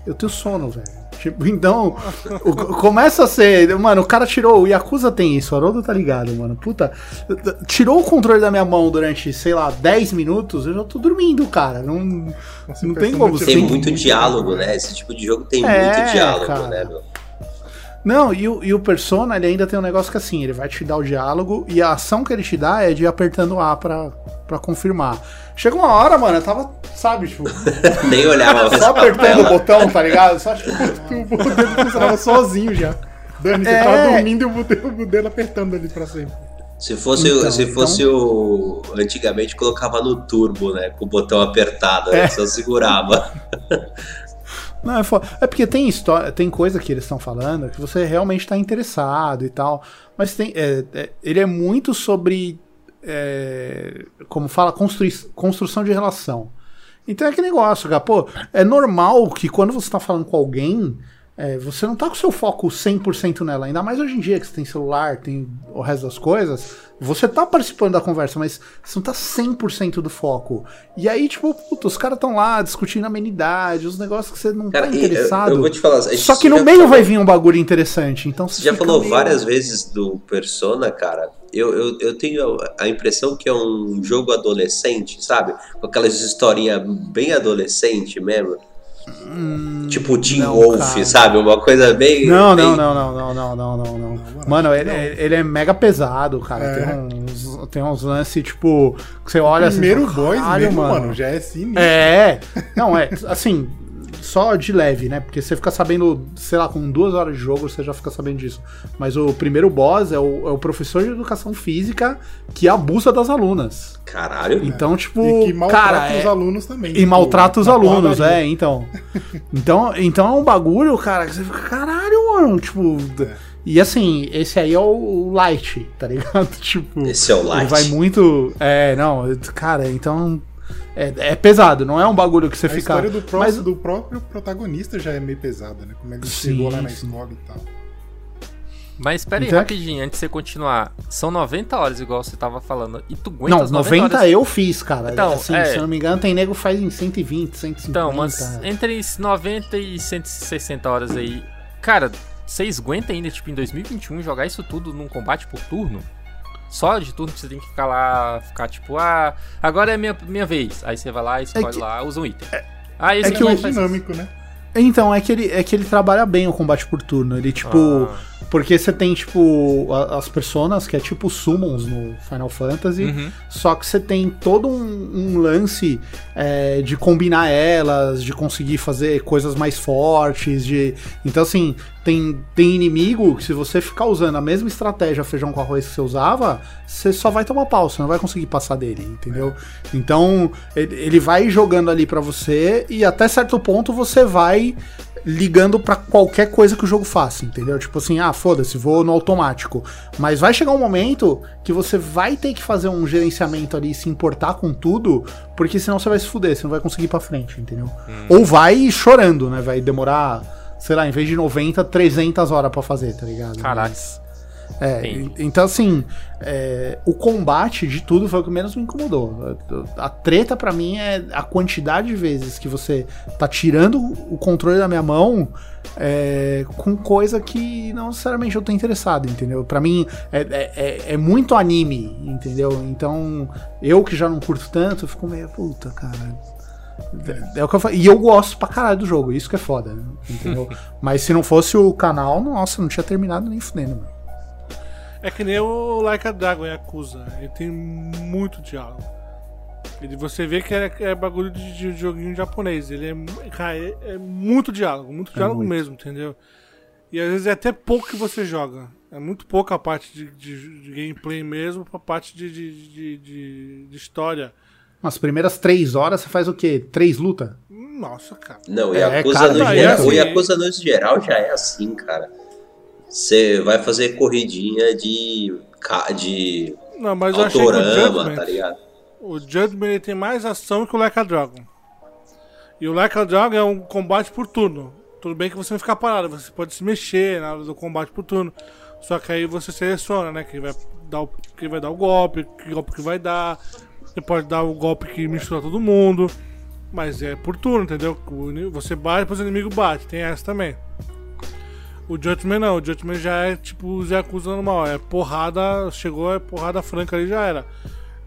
F: eu tenho sono, velho. Tipo, então, o- começa a ser. Mano, o cara tirou. O Yakuza tem isso, o Haroldo tá ligado, mano. Puta. Tirou o controle da minha mão durante, sei lá, 10 minutos, eu já tô dormindo, cara. Não, não tem como.
C: Tem muito diálogo, né? Esse tipo de jogo tem
F: É,
C: muito diálogo,
F: cara.
C: né, meu?
F: Não, e o, e o Persona, ele ainda tem um negócio que assim, ele vai te dar o diálogo e a ação que ele te dá é de ir apertando A pra, pra confirmar. Chega uma hora, mano, eu tava, sabe, tipo,
C: Nem olhava
F: só apertando o botão, tá ligado? Só tipo,
D: O dedo funcionava sozinho já. Dani, você
F: É.
D: tava dormindo e o dedo, o dedo apertando ali pra sempre.
C: Se fosse,
F: Então,
C: se fosse o. Antigamente colocava no turbo, né? Com o botão apertado, né? Só segurava.
F: Não, é, fo- é porque tem história, tem coisa que eles estão falando que você realmente está interessado e tal. Mas tem, é, é, ele é muito sobre, é, como fala, construi, construção de relação. Então é que negócio, cara. Pô, é normal que quando você tá falando com alguém, é, você não tá com o seu foco 100% nela. Ainda mais hoje em dia que você tem celular, tem o resto das coisas. Você tá participando da conversa, mas você não tá 100% do foco. E aí, tipo, puta, os caras estão lá discutindo amenidade, os negócios que você não
C: Cara,
F: tá
C: e eu,
F: interessado.
C: eu vou te falar.
F: Só que no meio
C: falou-
F: vai vir um bagulho interessante. Então
C: Você já falou
F: meio-
C: várias vezes do Persona, cara. Eu, eu, eu tenho a- a impressão que é um jogo adolescente, sabe? Com aquelas historinhas bem adolescente mesmo. Tipo
F: Hum, não,
C: Wolf,
F: cara.
C: sabe? Uma coisa bem.
F: Não,
C: bem-
F: não, não, não, não, não, não, não, não. Mano, ele, ele é mega pesado, cara.
D: É.
F: Tem uns, tem uns lances, tipo, que você olha
D: Primeiro
F: assim. e fala,
D: boys
F: "Caralho,
D: mesmo, mano. já é sinistro.
F: É. Não, é, assim, só de leve, né? Porque você fica sabendo, sei lá, com duas horas de jogo você já fica sabendo disso. Mas o primeiro boss é o, é o professor de educação física que abusa das alunas.
C: Caralho.
F: Então, tipo,
D: E que maltrata
F: cara, é-
D: os alunos também.
F: e
D: tipo,
F: maltrata os alunos, é, então. Então, então é um bagulho, cara, que você fica, caralho, mano, tipo. E assim, esse aí é o, o light, tá ligado? Tipo.
C: Esse é o light.
F: Ele vai muito. É, não, cara, então. É, é pesado, não é um bagulho que você
D: A
F: fica.
D: história do, pró-
F: Mas-
D: do próprio protagonista já é meio pesada, né? Como ele
F: Sim,
D: chegou lá na
F: sim.
D: escola e tal.
E: Mas espera aí,
F: Então é-
E: rapidinho, antes de você continuar. São 90 horas, igual você tava falando. E tu aguenta
F: Não,
E: as 90,
F: 90
E: horas?
F: eu fiz, cara.
E: Então,
F: assim,
E: é.
F: se eu não me engano, tem nego faz em 120, 150.
E: Então, mas entre 90 e 160 horas aí. Cara, vocês aguentam ainda, tipo, em 2021, jogar isso tudo num combate por turno? Só de turno que você tem que ficar lá, ficar tipo, ah, agora é minha, minha vez. Aí você vai lá, escolhe
F: que-
E: lá, usa um item. Ah, esse
F: é
E: aqui
F: que o
E: fazer isso.
D: Dinâmico, né?
F: Então, é que, ele, é que ele trabalha bem o combate por turno. Ele, tipo.
E: Ah.
F: Porque você tem, tipo, a- as personas, que é tipo summons no Final Fantasy.
E: Uhum.
F: Só que você tem todo um, um lance é, de combinar elas, de conseguir fazer coisas mais fortes, de. Então, assim, tem, tem inimigo que se você ficar usando a mesma estratégia feijão com arroz que você usava, você só vai tomar pau, você não vai conseguir passar dele, entendeu? Então, ele, ele vai jogando ali pra você e até certo ponto você vai ligando pra qualquer coisa que o jogo faça, entendeu? Tipo assim, ah, foda-se, vou no automático. Mas vai chegar um momento que você vai ter que fazer um gerenciamento ali, se importar com tudo, porque senão você vai se fuder, você não vai conseguir ir pra frente, entendeu? Ou vai chorando, né? Vai demorar, sei lá, em vez de 90, 300 horas pra fazer, tá ligado? Mas- é, então assim, é, o combate de tudo foi o que menos me incomodou. A, a treta pra mim é a quantidade de vezes que você tá tirando o controle da minha mão é, com coisa que não necessariamente eu tô interessado, entendeu? Pra mim é, é- é- é muito anime, entendeu? Então eu que já não curto tanto, fico meio puta, cara. É o que eu falo. E eu gosto pra caralho do jogo, isso que é foda, né? entendeu? Mas se não fosse o canal, nossa, não tinha terminado nem fudendo, mano.
B: É que nem o Like a Dragon Yakuza. Ele tem muito diálogo. Ele, você vê que é, é bagulho de, de joguinho japonês. Ele é, cara, é, é muito diálogo, muito diálogo
F: muito.
B: mesmo, entendeu? E às vezes é até pouco que você joga. É muito pouca a parte de, de- de gameplay mesmo pra parte de- de história.
F: Nas primeiras três horas você faz o quê? Três lutas?
B: Nossa, cara.
C: Não,
F: É,
C: Yakuza,
F: cara,
C: no geral,
B: é assim-
C: o Yakuza no geral já é assim, cara. Você vai fazer corridinha de, de
B: Não, mas eu achei que o
C: autorama,
B: Judgment,
C: tá ligado?
B: o Judgment tem mais ação que o Like a Dragon. E o Like a Dragon é um combate por turno. Tudo bem que você não fica parado, você pode se mexer na hora do combate por turno. Só que aí você seleciona, né? Quem vai dar o, quem vai dar o golpe, que golpe que vai dar. Você pode dar o golpe que mistura todo mundo. Mas é por turno, entendeu? Você bate, depois o inimigo bate. Tem essa também. O Judgment não, o Judgment já é tipo o Yakuza normal. É porrada, chegou, é porrada franca ali já era.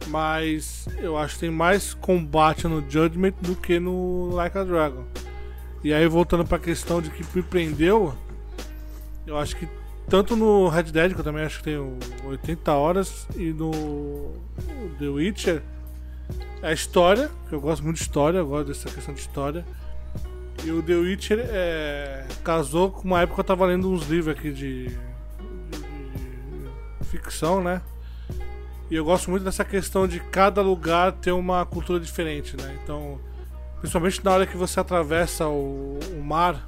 B: Mas eu acho que tem mais combate no Judgment do que no Like a Dragon. E aí voltando pra questão de que me prendeu, eu acho que tanto no Red Dead, que eu também acho que tem o 80 horas, e no The Witcher, a história, que eu gosto muito de história, eu gosto dessa questão de história. E o The Witcher é, casou com uma época que eu tava lendo uns livros aqui de, de- de ficção, né? E eu gosto muito dessa questão de cada lugar ter uma cultura diferente, né? Então, principalmente na hora que você atravessa o, o mar,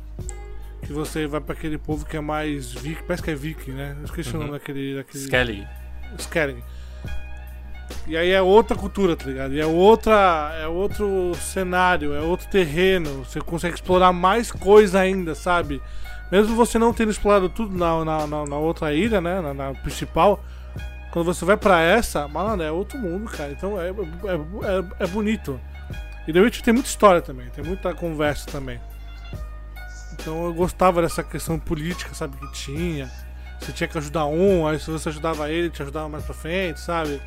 B: que você vai para aquele povo que é mais viking, parece que é viking, né? Eu esqueci o nome daquele, daquele
E: Skelly.
B: Skellig. E aí é outra cultura, tá ligado? E é outra, é outro cenário, é outro terreno. Você consegue explorar mais coisa ainda, sabe? Mesmo você não tendo explorado tudo na, na, na- na outra ilha, né? Na, na principal. Quando você vai pra essa, mano, é outro mundo, cara. Então é, é, é, é bonito. E The Witcher tem muita história também, tem muita conversa também. Então eu gostava dessa questão política, sabe, que tinha. Você tinha que ajudar um, aí se você ajudava ele, te ajudava mais pra frente, sabe?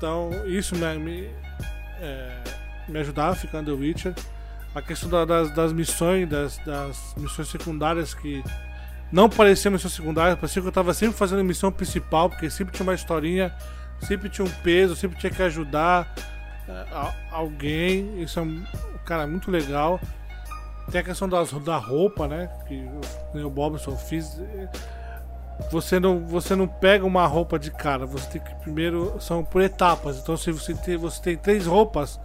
B: Então isso me, me, é, me ajudava ficar no The Witcher. A questão da- das, das missões, das, das missões secundárias que não pareciam missões secundárias, parecia que eu tava sempre fazendo missão principal, porque sempre tinha uma historinha, sempre tinha um peso, sempre tinha que ajudar é, alguém. Isso é, cara, muito legal. Tem a questão das, da roupa, né? Que eu- o Bobson fiz. Você não, você não pega uma roupa de cara, você tem que primeiro. São por etapas. Então se você tem, você tem três roupas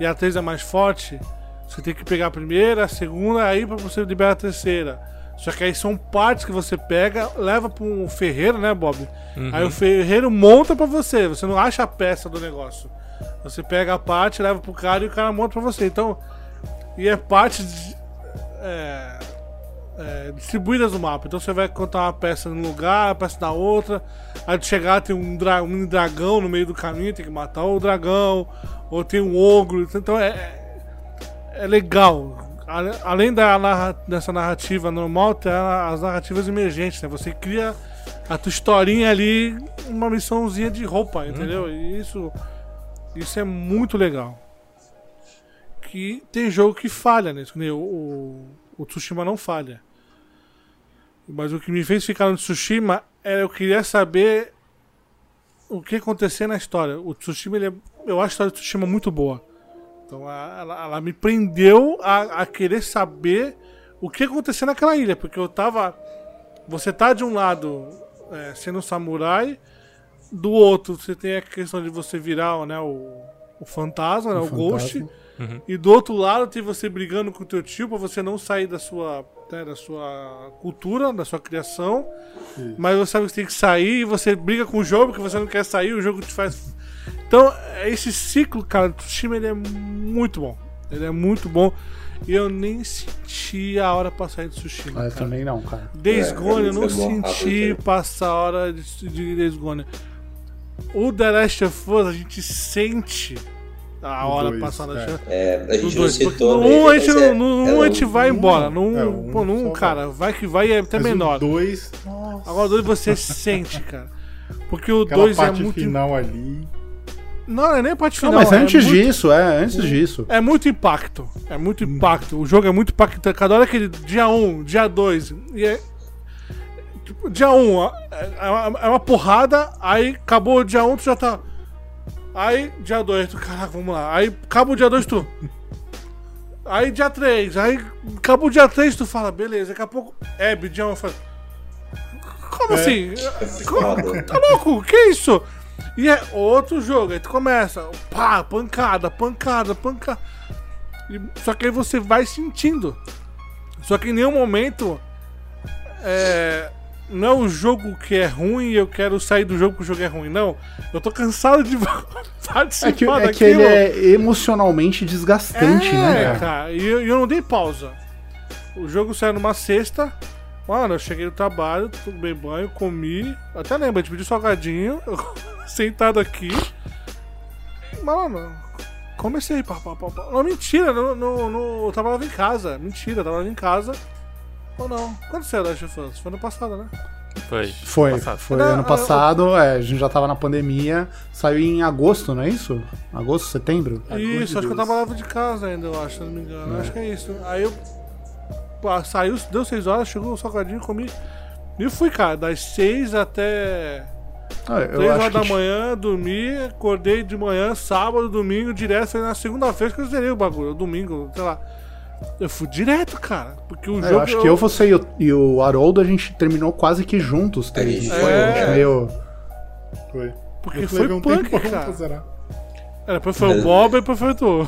B: e a três é mais forte, você tem que pegar a primeira, a segunda, aí pra você liberar a terceira. Só que aí são partes que você pega, leva pra um ferreiro, né, Bob? Aí o ferreiro monta pra você, você não acha a peça do negócio. Você pega a parte, leva pro cara e o cara monta pra você. Então, e é parte de- é, é, distribuídas no mapa. Então você vai contar uma peça num lugar, a peça na outra. Aí de chegar tem um, dra um mini dragão no meio do caminho, tem que matar o dragão. Ou tem um ogro. Então é, é legal. Ale- Além da narra- dessa narrativa normal, tem as narrativas emergentes, né? Você cria a tua historinha ali, uma missãozinha de roupa, entendeu? E isso, isso é muito legal. Que tem jogo que falha nisso, nem o, o, o Tsushima não falha. Mas o que me fez ficar no Tsushima era eu queria saber o que acontecer na história. O Tsushima, é- eu acho a história do Tsushima muito boa. Então ela, ela me prendeu a, a querer saber o que acontecer naquela ilha, porque eu tava. Você tá de um lado é, sendo um samurai, do outro você tem a questão de você virar né, o, o fantasma, né, o, Ghost,
D: fantasma.
B: e do outro lado tem você brigando com o teu tio pra você não sair da sua, né, da sua cultura, da sua criação. Mas você sabe que você tem que sair e você briga com o jogo porque você não quer sair, o jogo te faz. Então, esse ciclo, cara, do Tsushima ele é muito bom. Ele é muito bom. E eu nem senti a hora passar de Tsushima.
F: Ah, eu
B: cara.
F: também não, cara.
B: Days
C: É,
B: Gone eu não
C: foi bom,
B: senti
C: rápido.
B: passar a hora de, de Days Gone. O The Last of Us a gente sente a hora
D: dois,
B: passar da
D: é.
C: É, a
B: No
C: gente não
B: dois,
C: citou,
B: no
C: né,
B: 1 a gente, não-
C: é-
B: no
C: é
B: um a gente vai
D: um
B: embora.
D: não.
B: No
D: É,
B: 1,
D: um
B: pô, no
D: só
B: um, cara, vai que vai e é até
D: Mas
B: menor.
D: o 2, nossa,
B: Agora o 2 você sente, cara. Porque o
D: aquela
B: 2 é
D: parte
B: muito.
D: final ali.
B: Não, não é nem a parte
F: Não,
B: final.
F: mas
B: é
F: antes
B: muito-
F: disso, é, antes disso.
B: É muito impacto. É muito impacto. O jogo é muito impactante. Cada hora que ele. Dia 1, dia 2. E é. Tipo, dia 1 ó, é, uma- é uma porrada, aí acabou o dia 1, tu já tá. Aí, dia 2, tu, caraca, vamos lá. Aí acaba o dia 2, tu. Aí dia 3, aí acabou o dia 3, tu fala, beleza, daqui a pouco. É, dia 1 fala. Como assim?
C: É foda.
B: Tá louco? Que isso? E é outro jogo, aí tu começa, pá, pancada, pancada, pancada. E- só que aí você vai sentindo. Só que em nenhum momento é, não é o jogo que é ruim e eu quero sair do jogo porque o jogo é ruim. Não. Eu tô cansado de participar
F: É que, é que ele é emocionalmente desgastante,
B: É,
F: né, cara?
B: cara, e eu, eu não dei pausa. O jogo saiu numa sexta. Mano, eu cheguei no trabalho, tomei banho, comi. Até lembro, a gente pediu salgadinho, sentado aqui. Mano, comecei. Pá, pá, pá, pá. Não, mentira, no, no, no- eu trabalhava em casa. Mentira, eu trabalhava em casa. Ou não? Quando saiu Last of Us? Foi no passado, né?
E: Foi.
F: Foi,
E: Passado.
F: foi
B: Não,
F: ano
B: eu-
F: passado, é, a gente já tava na pandemia, saiu em agosto, não é isso? Agosto, setembro?
B: Isso, acho que eu
D: Deus.
B: trabalhava de casa ainda, eu acho, se eu não me engano. Acho que é isso. Aí eu. saiu, deu 6 horas, chegou o salgadinho, comi. E fui, cara, das 6 até
F: Ah, eu
B: 3
F: acho
B: horas
F: que
B: da manhã, dormi, acordei de manhã, sábado, domingo, direto. Foi na segunda-feira que eu zerei o bagulho, domingo, sei lá. Eu fui direto, cara. Porque o
F: É,
B: jogo.
F: eu acho que eu, você e o, e o Haroldo, a gente terminou quase que juntos,
C: gente
F: não
B: foi, é.
F: Acho meio...
D: Foi.
B: Porque
D: Eu
B: foi
D: um
B: punk, cara. É, depois foi o Bob e depois foi tu.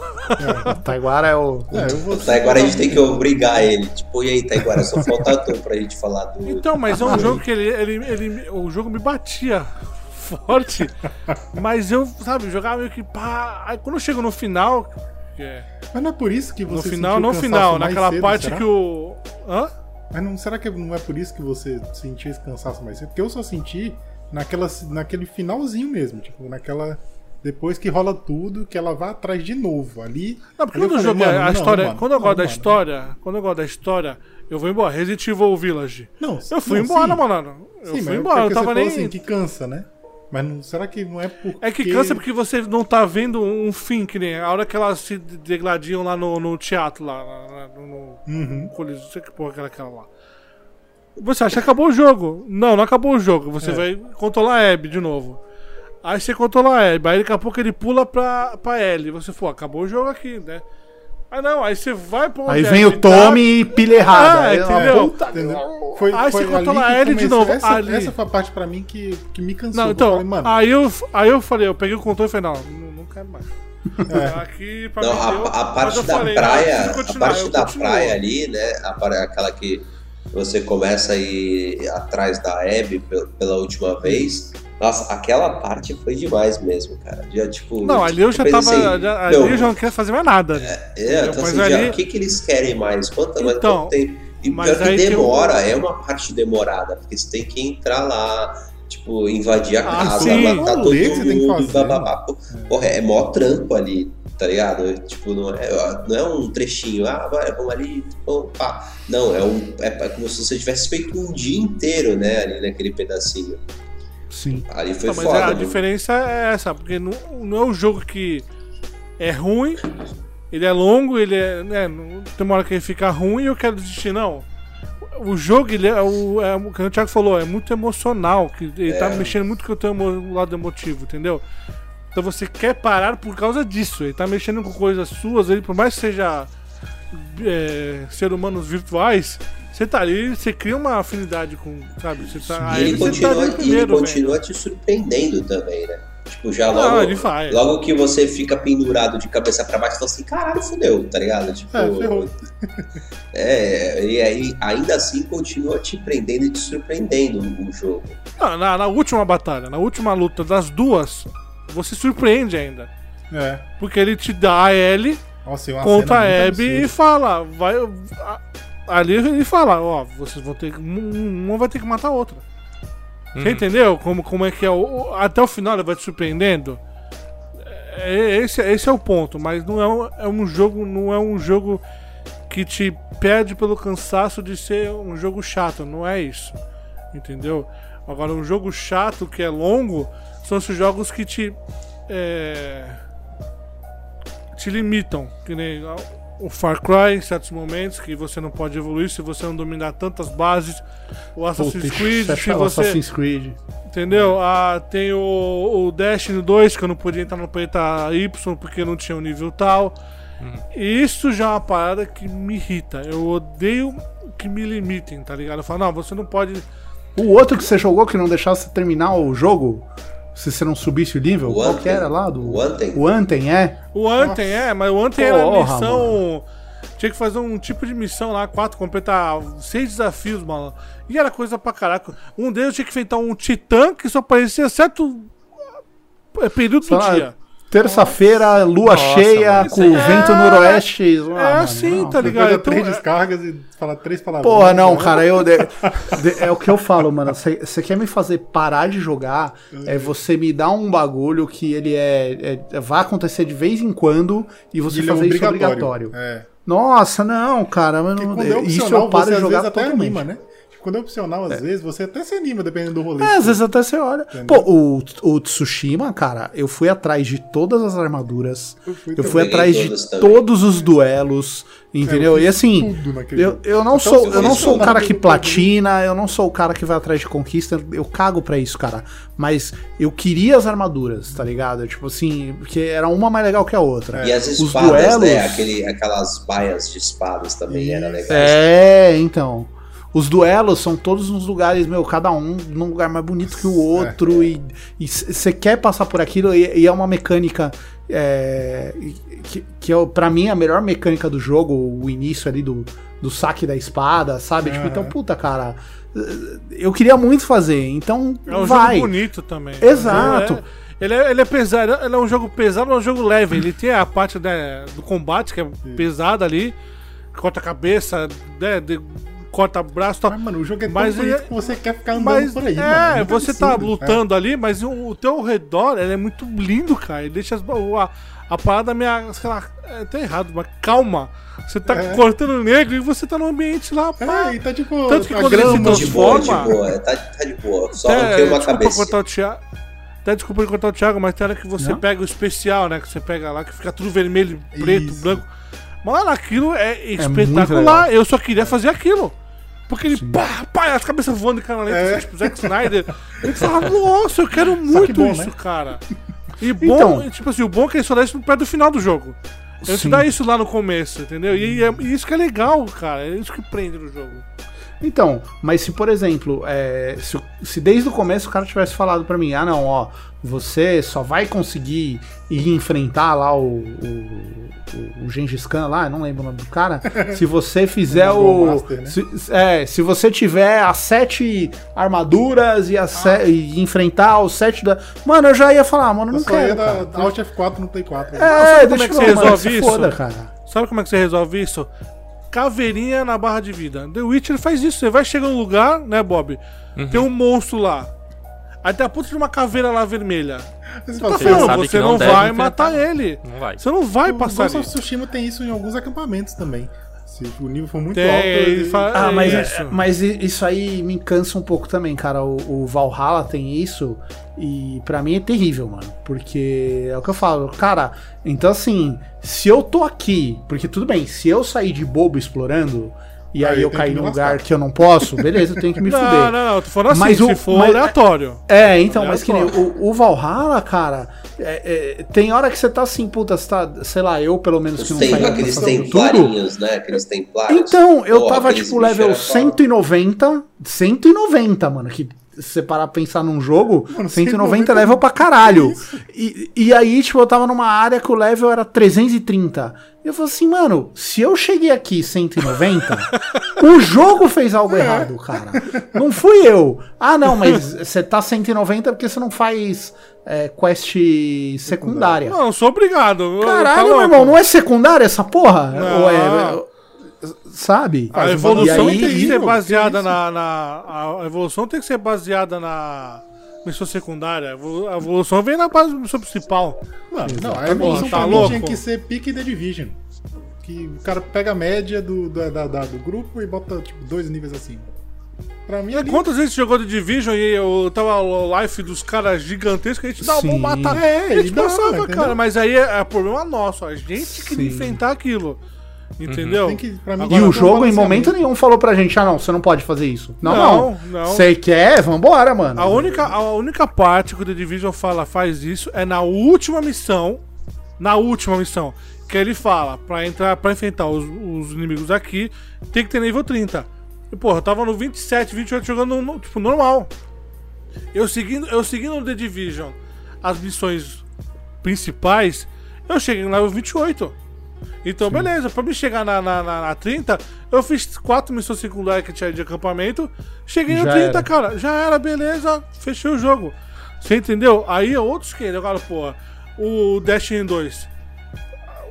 F: Taiguara é o...
D: É, eu vou
C: Tá, agora a gente tem que obrigar ele. Tipo, e aí, Taiguara, só falta tu pra gente falar do.
B: Então, mas é um jogo que ele, ele, ele. O jogo me batia forte. mas eu, sabe, jogava meio que pá. Aí quando eu chego no final. Que é-
D: Mas não é por isso que
B: no
D: você
B: final,
D: sentiu
B: no final, naquela
D: cedo,
B: parte
D: será?
B: que o. Hã?
D: Mas não, será que não é por isso que você sentiu esse cansaço mais cedo? Porque eu só senti naquela, naquele finalzinho mesmo, tipo, naquela. Depois que rola tudo, que ela vai atrás de novo. Ali.
B: Não, porque
D: ali eu
B: quando
D: falei,
B: jogo é a
D: não,
B: história.
D: mano,
B: quando eu gosto da
D: mano.
B: história. Quando eu gosto da história, eu vou embora. Resident Evil Village.
D: Não,
B: Eu fui
D: não,
B: embora,
D: sim.
B: mano. Eu
D: Sim,
B: fui
D: mas
B: embora, eu
D: porque
B: tava nem.
D: assim, que cansa, né? Mas não, será que não é porque...
B: É que cansa porque você não tá vendo um fim, que nem a hora que elas se degladiam lá no, no teatro, lá, no, no
D: Uhum.
B: Coliseu, não sei que porra que era aquela lá. Você acha que acabou o jogo? Não, não acabou o jogo. Você
D: É.
B: vai controlar a Abby de novo. Aí você controla a Abby, aí daqui a pouco ele pula pra, pra Ellie. Você, pô, acabou o jogo aqui, né? Ah não, aí você vai pra onde
F: Aí
B: a
F: vem
B: Abby
F: o
B: tá,
F: Tommy e pilha errada.
B: Ah,
F: Aí, ó,
B: entendeu?
F: puta-
D: Entendeu? Foi,
B: Aí
D: foi
B: você controla
D: que
B: ele de novo,
D: Essa,
B: ali.
D: essa foi a parte pra mim que, que me cansou.
B: Não,
D: Eu
B: então,
D: falei, mano,
B: aí, eu, aí eu falei, eu peguei o controle e falei, não, não, quero mais. Aqui, pra
C: Não,
B: mim,
C: a, a parte
B: eu
C: da
B: falei, eu
C: praia, a parte
B: eu
C: da
B: continuo.
C: praia ali, né? a aquela que você começa a ir atrás da Abby pe- pela última vez. Nossa, aquela parte foi demais mesmo, cara. Já, tipo,
B: Não, ali eu já tava.
C: assim,
B: já- ali
C: meu,
B: eu já não quero fazer mais nada.
C: É, então,
B: Mas
C: assim,
B: ali-
C: já, o que, que eles querem mais? Quanto, mais
B: Então,
C: quanto tempo? E
B: mas
C: pior que
B: tem
C: demora, é uma parte demorada, porque você tem que entrar lá, tipo, invadir a
B: Ah,
C: casa,
B: sim.
C: matar todo
D: Rolê que você tem que
C: mundo,
D: fazer,
C: bababá. Porra, é mó trampo ali, tá ligado? Tipo, não é, não é um trechinho, ah, vai, vamos ali, pá. Não, é, um, é como se você tivesse feito um dia inteiro, né, ali naquele pedacinho.
F: Sim.
C: Ali foi
B: Não, mas
C: foda.
B: a
C: mano.
B: diferença é essa, porque não, não é um jogo que é ruim, ele é longo, ele é. Né, tem uma hora que ele fica ruim e eu quero desistir, não. O jogo, ele é o, é o que o Thiago falou, é muito emocional, que ele tá
C: É.
B: mexendo muito com o teu lado emotivo, entendeu? Então você quer parar por causa disso, ele tá mexendo com coisas suas, ele por mais que seja é, ser humanos virtuais, você tá ali, você cria uma afinidade com, sabe? Você tá,
C: E ele
B: você
C: continua,
B: tá
C: e ele
B: primeiro, velho.
C: continua te surpreendendo também, né? Tipo, já
B: Não,
C: logo,
B: ele vai.
C: logo que você fica pendurado de cabeça pra baixo, você fala assim, caralho, fudeu, tá ligado? Tipo,
D: É, ferrou.
C: é, e aí ainda assim continua te prendendo e te surpreendendo o jogo.
B: Não, na, na última batalha, na última luta das duas, você surpreende ainda.
D: É.
B: Porque ele te dá a L
D: Nossa, é
B: contra a Abby e fala. Vai, a- ali ele fala, ó, vocês vão ter que. um- Uma vai ter que matar a outra. Você entendeu? Como, como é que é? O, até o final ele vai te surpreendendo. É, esse, esse é o ponto, mas não é um, é um jogo. Não é um jogo que te perde pelo cansaço de ser um jogo chato. Não é isso. Entendeu? Agora, um jogo chato que é longo são esses jogos que te. é, te limitam. Que nem o Far Cry em certos momentos, que você não pode evoluir se você não dominar tantas bases. O Assassin's
F: Puta,
B: Creed,
F: você
B: se você.
F: Assassin's Creed.
B: Entendeu? Ah, tem o, o Destiny 2, que eu não podia entrar no planeta Y porque não tinha um nível tal. Isso já é uma parada que me irrita. Eu odeio que me limitem, tá ligado? Eu falo, não, você não pode.
F: O outro que você jogou que não deixasse terminar o jogo, se você não subisse o nível,
C: O
F: qual
C: Anthem.
F: que era lá? Do...
C: O Anthem.
F: O Anthem, é?
B: O Anthem é, mas o era
F: Porra,
B: missão. Tinha que fazer um tipo de missão lá, quatro, completar seis desafios, mano. E era coisa pra caraca. Um deles eu tinha que enfrentar um titã que só aparecia certo é, período do
F: Sei lá,
B: dia.
F: Terça-feira, lua
E: Nossa,
F: cheia,
E: mano,
F: com
B: é-
F: vento noroeste. Ah,
B: é
F: mano,
B: assim,
F: não.
B: tá ligado?
D: Pega
B: Então,
D: três
B: é-
D: descargas e fala três palavras.
F: Porra, não, cara, eu. de- de- é o que eu falo, mano. Você quer me fazer parar de jogar? É você me dar um bagulho que ele é, é- vai acontecer de vez em quando e você
D: Ele é
F: fazer isso
D: obrigatório. É.
F: Nossa, não, cara. eu
D: é
F: isso eu paro de jogar totalmente.
D: anima, né? Quando é opcional, às vezes, você até se anima, dependendo do rolê.
F: É, às vezes até você olha.
D: Entendeu?
F: Pô, o, o Tsushima, cara, eu fui atrás de todas as armaduras.
D: Eu fui
F: Eu fui atrás de
C: também.
F: todos os duelos, entendeu?
D: É, eu
F: e assim, eu, eu não
D: Até
F: sou,
D: o
F: eu não sou o cara que platina, eu não sou o cara que vai atrás de conquista, eu cago pra isso, cara. Mas eu queria as armaduras, tá ligado? Tipo assim, porque era uma mais legal que a outra.
C: E as
F: Os
C: espadas,
F: duelos-
C: né? Aquele, aquelas baias de espadas também era legal.
F: É, então. Os duelos são todos nos lugares, meu, cada um num lugar mais bonito que o outro. E você quer passar por aquilo, e, e é uma mecânica. é, que, que é, pra mim, a melhor mecânica do jogo, o início ali do, do saque da espada, sabe? Tipo, então, puta, cara. Eu queria muito fazer, então
B: É um
F: vai.
B: jogo bonito também.
F: Exato.
B: É, ele, é, ele é pesado, ele é um jogo pesado, mas é um jogo leve. Ele tem a parte né, do combate que é pesada ali, corta a cabeça, né, de- corta braço tal.
D: Mas, mano, o jogo é tão
B: Mas
D: bonito que você quer ficar andando
B: Mas
D: por aí,
B: é,
D: mano. muito
B: você tá
D: absurdo.
B: lutando ali, mas o, o teu redor ele é muito lindo, cara. Ele deixa as, a, a parada minha, sei lá, é até errado, mas calma. Você tá
D: É.
B: cortando negro e você tá no ambiente lá,
D: É,
B: pá.
D: e tá tipo.
B: Tanto que
D: a
B: quando ele se
D: grama,
C: De boa, de
B: transforma-
C: boa. Tá, tá de boa. Só
B: Até,
C: arranquei uma
B: desculpa
C: cabeça.
B: cortar o Thiago. Até desculpa de cortar o Thiago, mas tem hora que você
F: Não.
B: pega o especial, né? Que você pega lá, que fica tudo vermelho, preto,
D: Isso.
B: branco. Mano, aquilo é
F: muito
B: espetacular. Eu só queria fazer aquilo. Porque ele, pá, pá, as cabeças voando em câmera lenta,
D: É.
B: assim, tipo Zack Snyder. Eu falava, nossa, eu quero muito
D: bom,
B: isso,
D: né?
B: cara. E bom,
F: Então.
B: tipo assim, o bom é que ele só dá isso perto do final do jogo. Ele te
F: Sim.
B: dá isso lá no começo, entendeu? E, é- e isso que é legal, cara. É isso que prende no jogo.
F: Então, mas se, por exemplo, é, se, se desde o começo o cara tivesse falado pra mim, ah não, ó, você só vai conseguir ir enfrentar lá o, o, o, o Gengis Khan lá, eu não lembro o nome do cara, se você fizer o.
D: Master, né?
F: se, é, se você tiver as sete armaduras e, as se- e enfrentar os sete da. Mano, eu já ia falar, mano,
D: Eu
F: não
D: só
F: quero.
D: ia
F: Cara.
D: dar Alt F4 no Play 4.
F: É,
B: sabe como
F: deixa
B: é que
F: eu
B: você
F: mano,
B: resolve isso?
F: Foda, cara.
B: Sabe como é que você resolve isso? Caveirinha na barra de vida. The Witcher faz isso. Você vai chegar num lugar, né, Bob? Tem um monstro lá. Aí tem a puta de uma caveira lá vermelha.
D: Você
B: Tá
E: Você já
B: falando,
E: sabe
B: você
E: que
B: não,
E: não
B: vai
E: enfrentar.
B: matar ele.
E: Não vai.
B: Você não vai
D: o
B: passar
D: Ghost
B: ali.
D: of Tsushima tem isso em alguns acampamentos também. Se o nível for muito
B: Tem,
D: alto,
B: ele
D: ele...
B: fa-
F: Ah, mas, é-
B: isso.
F: mas i- isso aí me cansa um pouco também, cara. O, o Valhalla tem isso e pra mim é terrível, mano. Porque é o que eu falo, cara. Então, assim, se eu tô aqui, porque tudo bem, se eu sair de bobo explorando e aí,
D: Aí
F: eu
D: me
F: num lugar que eu não posso, beleza, eu tenho que me
B: não,
F: fuder.
B: não, não. Tô falando assim,
F: Mas
B: se
F: o-
B: for
F: mas-
B: aleatório.
F: É, então, mas que nem
B: Aleatório.
F: o, o Valhalla, cara, é- é, tem hora que você tá assim, puta, você tá, sei lá, eu pelo menos que não saí
C: aqueles templarinhos, né? Aqueles templários.
F: Então, eu
C: Porra,
F: tava tipo level
C: era foda.
F: 190, 190, mano, que se você parar pra pensar num jogo,
D: Mano,
F: 190
D: 190
F: é level pra caralho. E, e aí, tipo, eu tava numa área que o level era 330. E eu falei assim, mano, se eu cheguei aqui 190, o jogo fez algo errado, cara. Não fui eu. Ah, não, mas você tá 190 porque você não faz é, quest secundária.
B: Não, sou obrigado. Tá
F: Caralho,
B: louco.
F: meu irmão, não é secundária essa porra?
B: Não.
F: Ou é- sabe?
B: A evolução
F: aí-
B: tem que ser baseada na, na- A evolução tem que ser baseada na missão secundária. A evolu- a evolução vem na base da missão principal.
D: Mano, não, a
B: Exatamente.
D: evolução
B: Tá louco?
D: tinha que ser pique The Division. Que o cara pega a média do, da- da- da- do grupo e bota, tipo, dois níveis acima. Pra mim,
B: E
D: ali...
B: quantas vezes jogou de Division e eu tava o life dos caras gigantescos a gente
F: Sim.
B: vamos matar.
D: É,
B: a gente passava, cara, mas aí é, é problema nosso. A gente que enfrentar aquilo. Entendeu?
D: Tem que,
F: E o jogo em momento nenhum falou pra gente, ah não, você não pode fazer isso. Não,
B: Não.
F: Você quer? Vambora, mano.
B: A única, a única parte que o The Division fala faz isso é na última missão. Na última missão. Que ele fala, pra entrar, para enfrentar os, os inimigos aqui, tem que ter nível 30. E, porra, eu tava no 27, 28 jogando no, tipo, normal. Eu seguindo, eu seguindo The Division as missões principais, eu cheguei no level 28. Então, beleza, pra me chegar na, na, na, na 30, eu fiz quatro missões secundárias que tinha de acampamento. Cheguei no
F: Já
B: 30,
F: era.
B: cara. Já era, beleza. Fechei o jogo. Você entendeu? Aí outros que agora, porra, o Destiny 2.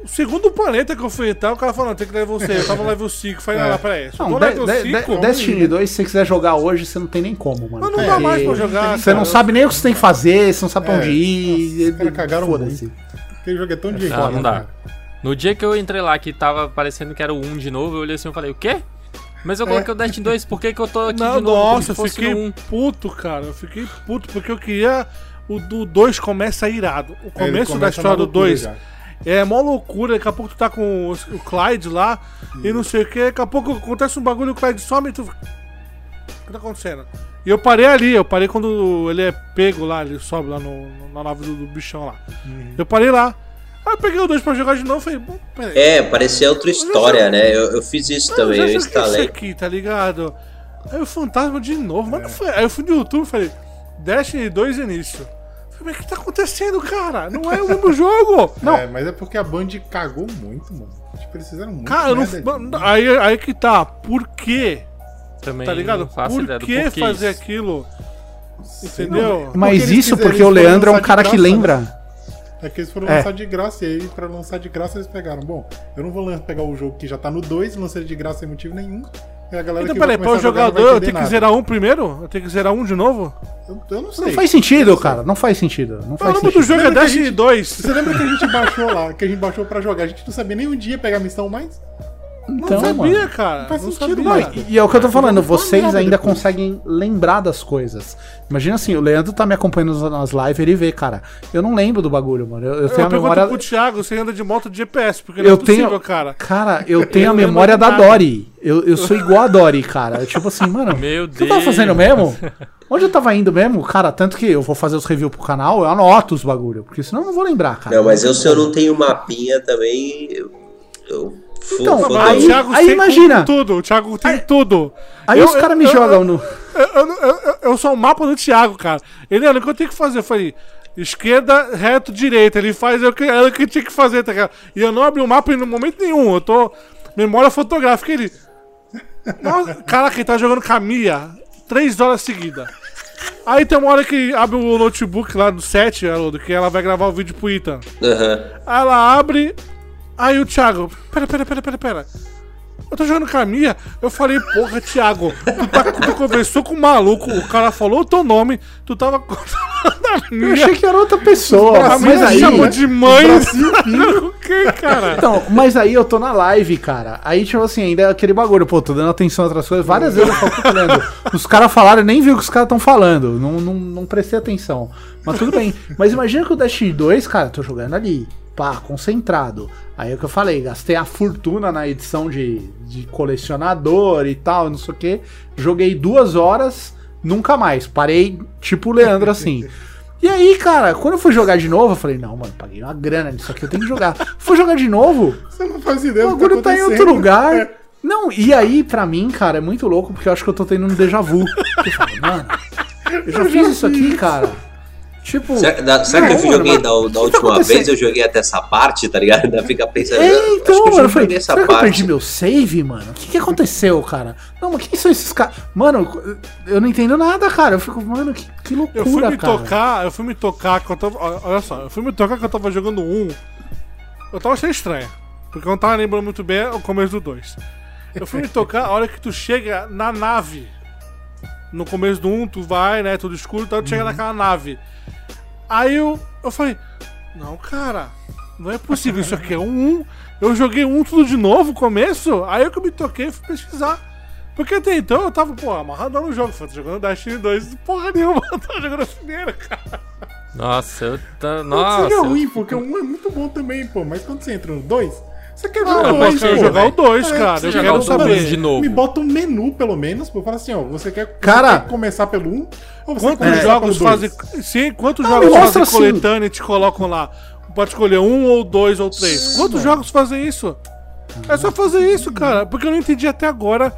B: O segundo planeta que eu fui entrar, o cara falando, tem que levar você. Eu tava no level 5. Falei, não, não, peraí. Se eu
F: Não,
B: tô no
F: de,
B: level
F: de,
B: 5.
F: de, Destiny 2, se você quiser jogar hoje, você não tem nem como, mano.
B: Mas não
F: Porque
B: dá mais pra jogar.
F: Você não
B: cara.
F: sabe nem o que você tem que fazer, você não sabe pra
D: É,
F: onde ir.
D: nossa, os caras cagaram
F: Foda-se.
D: Aquele jogo é tão de
E: Ah, não dá.
D: cara.
E: No dia que eu entrei lá, que tava parecendo que era o 1 de novo, eu olhei assim e falei, o quê? Mas eu coloquei o Destiny 2, por que, que eu tô aqui
B: Não,
E: de novo?
B: nossa, eu fiquei
E: no 1?
B: puto, cara. Eu fiquei puto porque eu queria. O do 2 começa irado. O
D: É,
B: começo da história do
D: loucura
B: 2
D: já.
B: é mó loucura. Daqui a pouco tu tá com o, o Clyde lá e não sei o que. Daqui a pouco acontece um bagulho e o Clyde some e tu. O que tá acontecendo? E eu parei ali, eu parei quando ele é pego lá, ele sobe lá no, na nave do, do bichão lá.
D: Uhum.
B: Eu parei lá. Aí eu peguei o 2 pra jogar de novo e falei, bom, peraí.
C: É, parecia outra história, né? Eu, eu fiz isso
B: Eu
C: também,
B: já
C: eu
B: joguei isso
C: instalei.
B: aqui, tá ligado? Aí o fantasma de novo,
D: É.
B: mas não foi. Aí eu fui no YouTube e falei, Destiny 2 início. Falei, mas o que tá acontecendo, cara? Não é o mesmo jogo!
F: Não.
D: É, mas é porque a Band cagou muito, mano. Eles fizeram muito.
B: Cara, eu não, aí, aí que tá. Por quê?
E: Também
B: Tá ligado? Por que fazer
E: isso.
B: aquilo? Entendeu?
F: Mas
D: Porque
F: isso porque o Leandro é um cara que
D: né?
F: lembra.
D: É que eles foram
F: É.
D: lançar de graça e aí, pra lançar de graça, eles pegaram. Bom, eu não vou pegar o jogo que já tá no 2 e lançar ele de graça sem motivo nenhum. E a galera
B: Então, peraí, pra eu jogar o
D: não vai
B: 2, eu tenho que zerar um primeiro? Eu tenho que zerar um de novo?
D: Eu, eu não sei.
F: Não faz sentido, cara. Não faz sentido. Não
B: O
F: faz
B: nome do
F: sentido.
B: jogo é Destiny
D: gente-
B: 2.
D: Você lembra que a gente baixou lá, que a gente baixou pra jogar? A gente não sabia nem um dia pegar a missão mais?
F: Então,
B: não sabia,
F: mano.
B: cara.
D: Não faz
B: não
D: sentido,
B: sabia.
D: mano.
F: E é o que eu tô falando, vocês ainda
D: depois.
F: conseguem lembrar das coisas. Imagina assim, o Leandro tá me acompanhando nas- lives, ele vê, cara. Eu não lembro do bagulho, mano. Eu, eu
B: Eu,
F: tenho a
B: pergunto
F: memória.
B: pro Thiago se anda de moto de GPS, porque não
F: Eu
B: é possível,
F: tenho.
B: cara.
F: Cara, eu tenho
B: Eu
F: a memória da. Dory. Eu, eu sou igual a Dory, cara. Eu, tipo assim, mano.
E: Meu
F: O que eu tava
E: Deus.
F: fazendo mesmo? Onde eu tava indo mesmo? Cara, tanto que eu vou fazer os reviews pro canal, eu anoto os bagulho, porque senão eu não vou lembrar, cara.
C: Não, mas eu se eu não tenho mapinha também, eu, eu
F: Então,
C: Fofo,
F: aí-
B: o Thiago
F: aí
B: tem
F: imagina.
B: tudo, o Thiago tem tudo.
F: Aí
B: Eu-
F: os caras me
B: eu-
F: jogam no.
B: Eu, eu, eu, eu- eu sou o mapa do Thiago, cara. Ele, olha, o que eu tenho que fazer? Eu falei, esquerda, reto, direita. Ele faz o que, era o que tinha que fazer, tá ligado? E eu não abri o mapa em momento nenhum. Eu tô. Memória fotográfica. Ele. Nossa, caraca, ele tá jogando Camilla três horas seguidas. Aí tem uma hora que abre o notebook lá do set, Haroldo, que ela vai gravar o vídeo pro Ethan.
C: Aham.
B: Aí ela abre. Aí o Thiago. Pera, pera, pera, pera, pera. Eu tô jogando Camilla. Eu falei, porra, Thiago, tu, tá, tu conversou com o maluco, o cara falou o teu nome, tu tava a
F: Eu
B: minha.
F: achei que era outra pessoa.
B: A
F: mas
B: minha
F: aí.
B: chamou de mãe. o que, cara?
F: Então, mas aí eu tô na live, cara. Aí, tipo assim, ainda é aquele bagulho, pô, tô dando atenção a outras coisas. Várias vezes eu falo, "Puta, Leandro, os caras falaram, eu nem vi o que os caras estão falando. Não, não, não prestei atenção. Mas tudo bem. Mas imagina que o Destiny 2, cara, tô jogando ali. Pá, concentrado. Aí é o que eu falei, gastei a fortuna na edição de, de colecionador e tal, não sei o que. Joguei duas horas, nunca mais. Parei, tipo o Leandro, assim. E aí, cara, quando eu fui jogar de novo, eu falei, não, mano, paguei uma grana nisso aqui, eu tenho que jogar. fui jogar de novo,
D: Você não faz ideia
F: o
D: que
F: bagulho tá em
D: acontecendo.
F: outro lugar.
D: É.
F: Não, e aí, pra mim, cara, é muito louco, porque eu acho que eu tô tendo um déjà vu. Eu falo, mano, eu já fiz isso aqui, cara. Tipo.
C: Será, da- será
F: não,
C: que eu
F: mano,
C: joguei
F: mas
C: da,
F: o que
C: da
F: tá
C: última
F: acontecendo?
C: vez? Eu joguei até essa parte, tá ligado? Ainda fica pensando.
F: É,
C: acho
F: então,
C: que
F: mano, eu falei,
C: joguei essa
F: será que eu
C: parte.
F: perdi meu save, mano? O que, que aconteceu, cara? Não, mas quem são esses caras? Mano, eu não entendo nada, cara. Eu fico, mano, que, que loucura,
B: Eu fui me
F: cara.
B: tocar, eu fui me tocar que eu tava. Olha só, eu fui me tocar que eu tava jogando um. Eu tava achando estranho. Porque eu não tava lembrando muito bem o começo do 2. Eu fui me tocar a hora que tu chega na nave. No começo do 1, um, tu vai, né? Tudo escuro, então tu chega naquela nave. Aí eu, eu falei, não, cara, não é possível, isso aqui é um 1. Eu joguei um tudo de novo, começo. Aí eu que me toquei e fui pesquisar. Porque até então eu tava, pô, amarrado no jogo. Falei, tô jogando Destiny 2, porra nenhuma, eu tava jogando a primeira, cara.
E: Nossa, eu tô.
D: Nossa, seria
E: eu
D: ruim, porque o 1 é muito bom também, pô. Mas quando você entra no 2, você quer ver
B: Ah,
D: o
B: eu
D: 2,
B: quero
D: pô.
B: jogar o 2,
D: É,
B: cara.
D: você
B: Eu
E: jogar
B: quero
E: o
B: saber.
E: de novo.
D: Me bota um menu, pelo menos, pra eu falar assim, ó, você quer, você
F: Cara,
D: quer começar pelo 1 ou você
B: Quantos
D: quer começar
B: jogos
D: pelo dois?
B: fazem. Sim, quantos
F: Não,
B: jogos fazem
F: assim.
B: coletânea e te colocam lá? Pode escolher um ou dois ou três. Quantos jogos fazem isso? É só fazer isso, cara. Porque eu não entendi até agora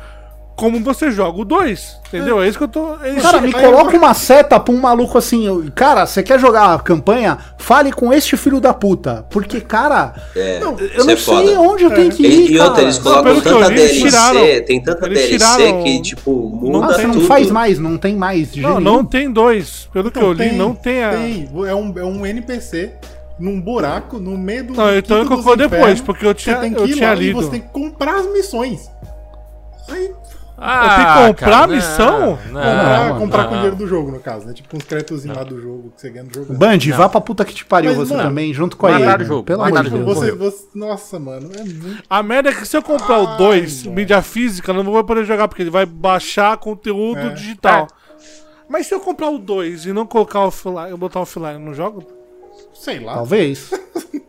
B: como você joga o 2. Entendeu? É isso que eu tô. é.
F: Cara, me coloca
D: eu-
F: uma seta pra um maluco assim. Cara, você quer jogar a campanha? Fale com este filho da puta. Porque, cara,
C: É,
F: eu não
C: é
F: sei
C: foda.
F: onde eu tenho que ir.
C: E, e outra, eles colocam tanta DLC,
B: tiraram.
C: tem tanta DLC
B: tiraram-
C: que, tipo, muda
F: não
C: tudo.
F: faz mais, não tem mais. de
B: Não,
F: jeito
B: não tem dois. Pelo que eu li, não tem a.
D: Tem, é um, é um NPC num buraco, no meio do.
B: Não, então eu colocou depois, porque eu tinha-
D: Você tem que
B: eu
D: ir
B: tinha
D: lá
B: lido.
D: E você tem que comprar as missões. Aí,
E: Ah,
B: Eu tenho que comprar a missão?
E: Não,
D: comprar,
F: não,
D: comprar
E: não.
D: com o dinheiro do jogo, no caso, né? Tipo uns créditozinhos lá do jogo que você ganha no jogo.
F: Band, vá pra puta que te pariu
D: Mas,
F: você
D: mano,
F: também, junto com a
E: jogo,
F: Pelo amor de Deus.
D: Você, você, nossa, mano, é muito.
B: A merda é que se eu comprar o
D: Ai,
B: 2,
D: mano.
B: mídia física, eu não vou poder jogar, porque ele vai baixar conteúdo
D: É.
B: digital. Mas se eu comprar o 2 e não colocar offline, eu botar offline, eu não jogo?
D: Sei lá.
F: Talvez.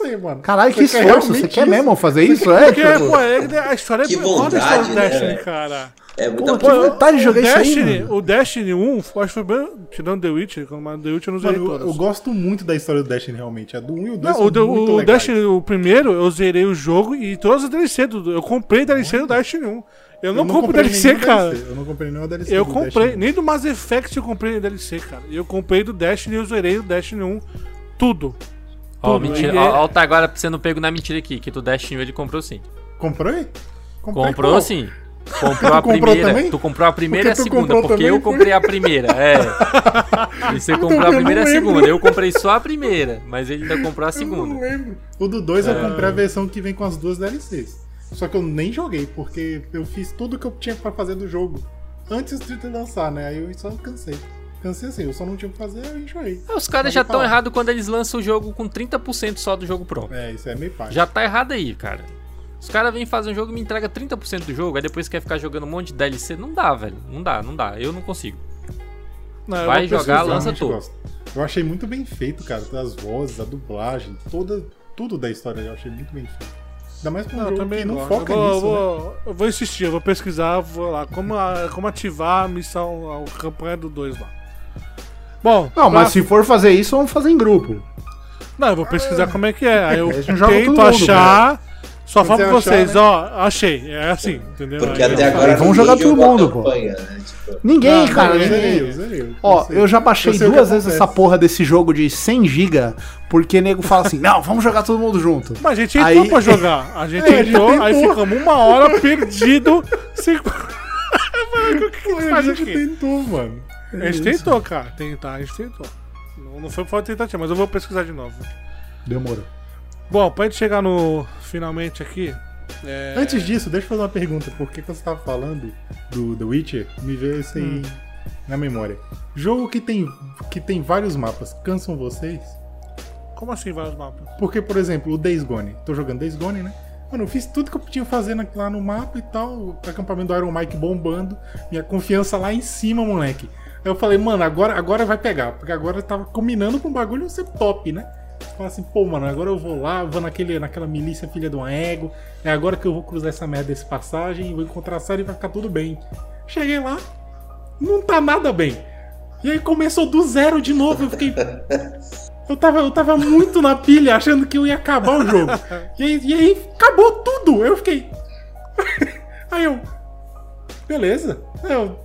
D: Não sei, mano.
F: Caralho, que
D: Você quer
F: esforço. Você quer
D: isso?
F: mesmo fazer isso? É,
B: Porque,
F: tipo,
B: pô, é, a história
C: Que
B: é qual a história
C: vontade,
B: do
C: né,
B: Destiny,
C: velho?
B: cara.
C: É muita
F: Pô, que vontade de jogar
B: o
F: isso aí,
B: Destiny,
F: mano.
B: O Destiny 1, acho que foi bem. Tirando The Witcher, mas The Witcher eu não usei
D: Mano, eu, eu gosto muito da história do Destiny, realmente. A do 1 e o 2
B: Não, o, do-
D: muito
B: o
D: legais.
B: Destiny, o primeiro, eu zerei o jogo e todas as DLC. Do, eu comprei DLC do Destiny 1. Eu não, compro
D: comprei
B: DLC,
D: nenhum
B: cara.
D: DLC. Eu não comprei nenhuma DLC
B: Eu comprei,
D: Destiny.
B: nem do Mass Effect eu comprei DLC, cara. Eu comprei do Destiny e eu zerei o Destiny 1. Tudo.
E: Ó,
B: Tudo.
E: mentira. Ó,
B: é-
E: ó, tá agora sendo pego na mentira aqui, que do Destiny ele comprou sim.
D: Comprou? aí? Comprei
E: Comprou
D: qual?
E: sim. Comprou a
D: Tu comprou
E: primeira.
D: também?
E: Tu comprou a primeira e a
D: tu
E: segunda, porque
D: também,
E: eu
D: foi?
E: comprei a primeira. É. E você comprou a primeira e a segunda. Eu comprei só a primeira, mas ele ainda comprou a
D: Eu não
E: segunda.
D: lembro. O do 2 eu comprei a versão que vem com as duas DLCs. Só que eu nem joguei, porque eu fiz tudo que eu tinha pra fazer do jogo antes de lançar, né? Aí eu só cansei. Cansei assim, eu só não tinha o que fazer, eu enjoei.
E: Os caras já estão errados quando eles lançam o jogo com 30% só do jogo pronto.
D: É, isso é meio pai.
E: Já tá errado aí, cara. Os caras vêm fazer um jogo e me entrega 30% do jogo, aí depois quer ficar jogando um monte de DLC. Não dá, velho. Não dá, não dá. Eu não consigo.
B: Não,
E: Vai jogar, lança tudo.
D: gosto. Eu achei muito bem feito, cara. As vozes, a dublagem, toda, tudo da história eu achei muito bem feito. Ainda mais pra um
B: Não, eu
D: jogo
B: também
D: que não
B: gosto.
D: foca
B: eu vou,
D: nisso,
B: eu
D: né?
B: vou, eu vou insistir, eu vou pesquisar, vou lá. Como, a- como ativar a missão, a campanha do 2 lá. Bom,
F: Não, mas
B: pra-
F: se for fazer isso, vamos fazer em grupo.
B: Não, eu vou pesquisar como é que é. Aí eu tento
F: todo mundo,
B: achar. Só
D: Quando
B: falo pra
D: você achar,
B: vocês,
D: né?
B: ó, achei. É assim, entendeu?
C: Porque
B: Aí
C: até agora
F: vamos jogar todo mundo, pô.
C: campanha, né? Tipo,
F: Ninguém,
D: Não,
F: cara,
D: não, eu
F: ninguém.
D: zerei, eu zerei,
F: Ó, eu já baixei duas vezes essa porra desse jogo de 100 GB, porque nego fala assim, não, vamos jogar todo mundo junto.
B: Mas a gente entrou
F: Aí-
B: pra jogar. A gente
D: É,
B: entrou, aí ficamos uma hora perdido. Sem... o que,
D: a gente
B: aqui?
D: tentou, mano.
B: A gente tentou, cara. Tentar, a gente tentou. Não, não foi por falta de tentativa, mas eu vou pesquisar de novo.
F: Demorou.
B: Bom, pra gente chegar no finalmente aqui. é,
D: Antes disso, deixa eu fazer uma pergunta. Porque quando você tava falando do The Witcher, me veio isso aí na memória. Jogo que tem, que tem vários mapas, cansam vocês?
B: Como assim vários mapas?
D: Porque, por exemplo, o Days Gone. Tô jogando Days Gone, né? Mano, eu fiz tudo que eu tinha que fazer lá no mapa e tal. O acampamento do Iron Mike bombando. Minha confiança lá em cima, moleque. Aí eu falei, mano, agora, agora vai pegar. Porque agora eu tava combinando com o bagulho ser top, né? Falei assim, pô, mano, agora eu vou lá, vou naquele, naquela milícia filha de uma ego. É agora que eu vou cruzar essa merda desse passagem, vou encontrar a série e vai ficar tudo bem. Cheguei lá, não tá nada bem. E aí começou do zero de novo. Eu fiquei. Eu tava, eu tava muito na pilha, achando que eu ia acabar o jogo. E aí, e aí acabou tudo. Eu fiquei. Aí eu. Beleza. Aí eu,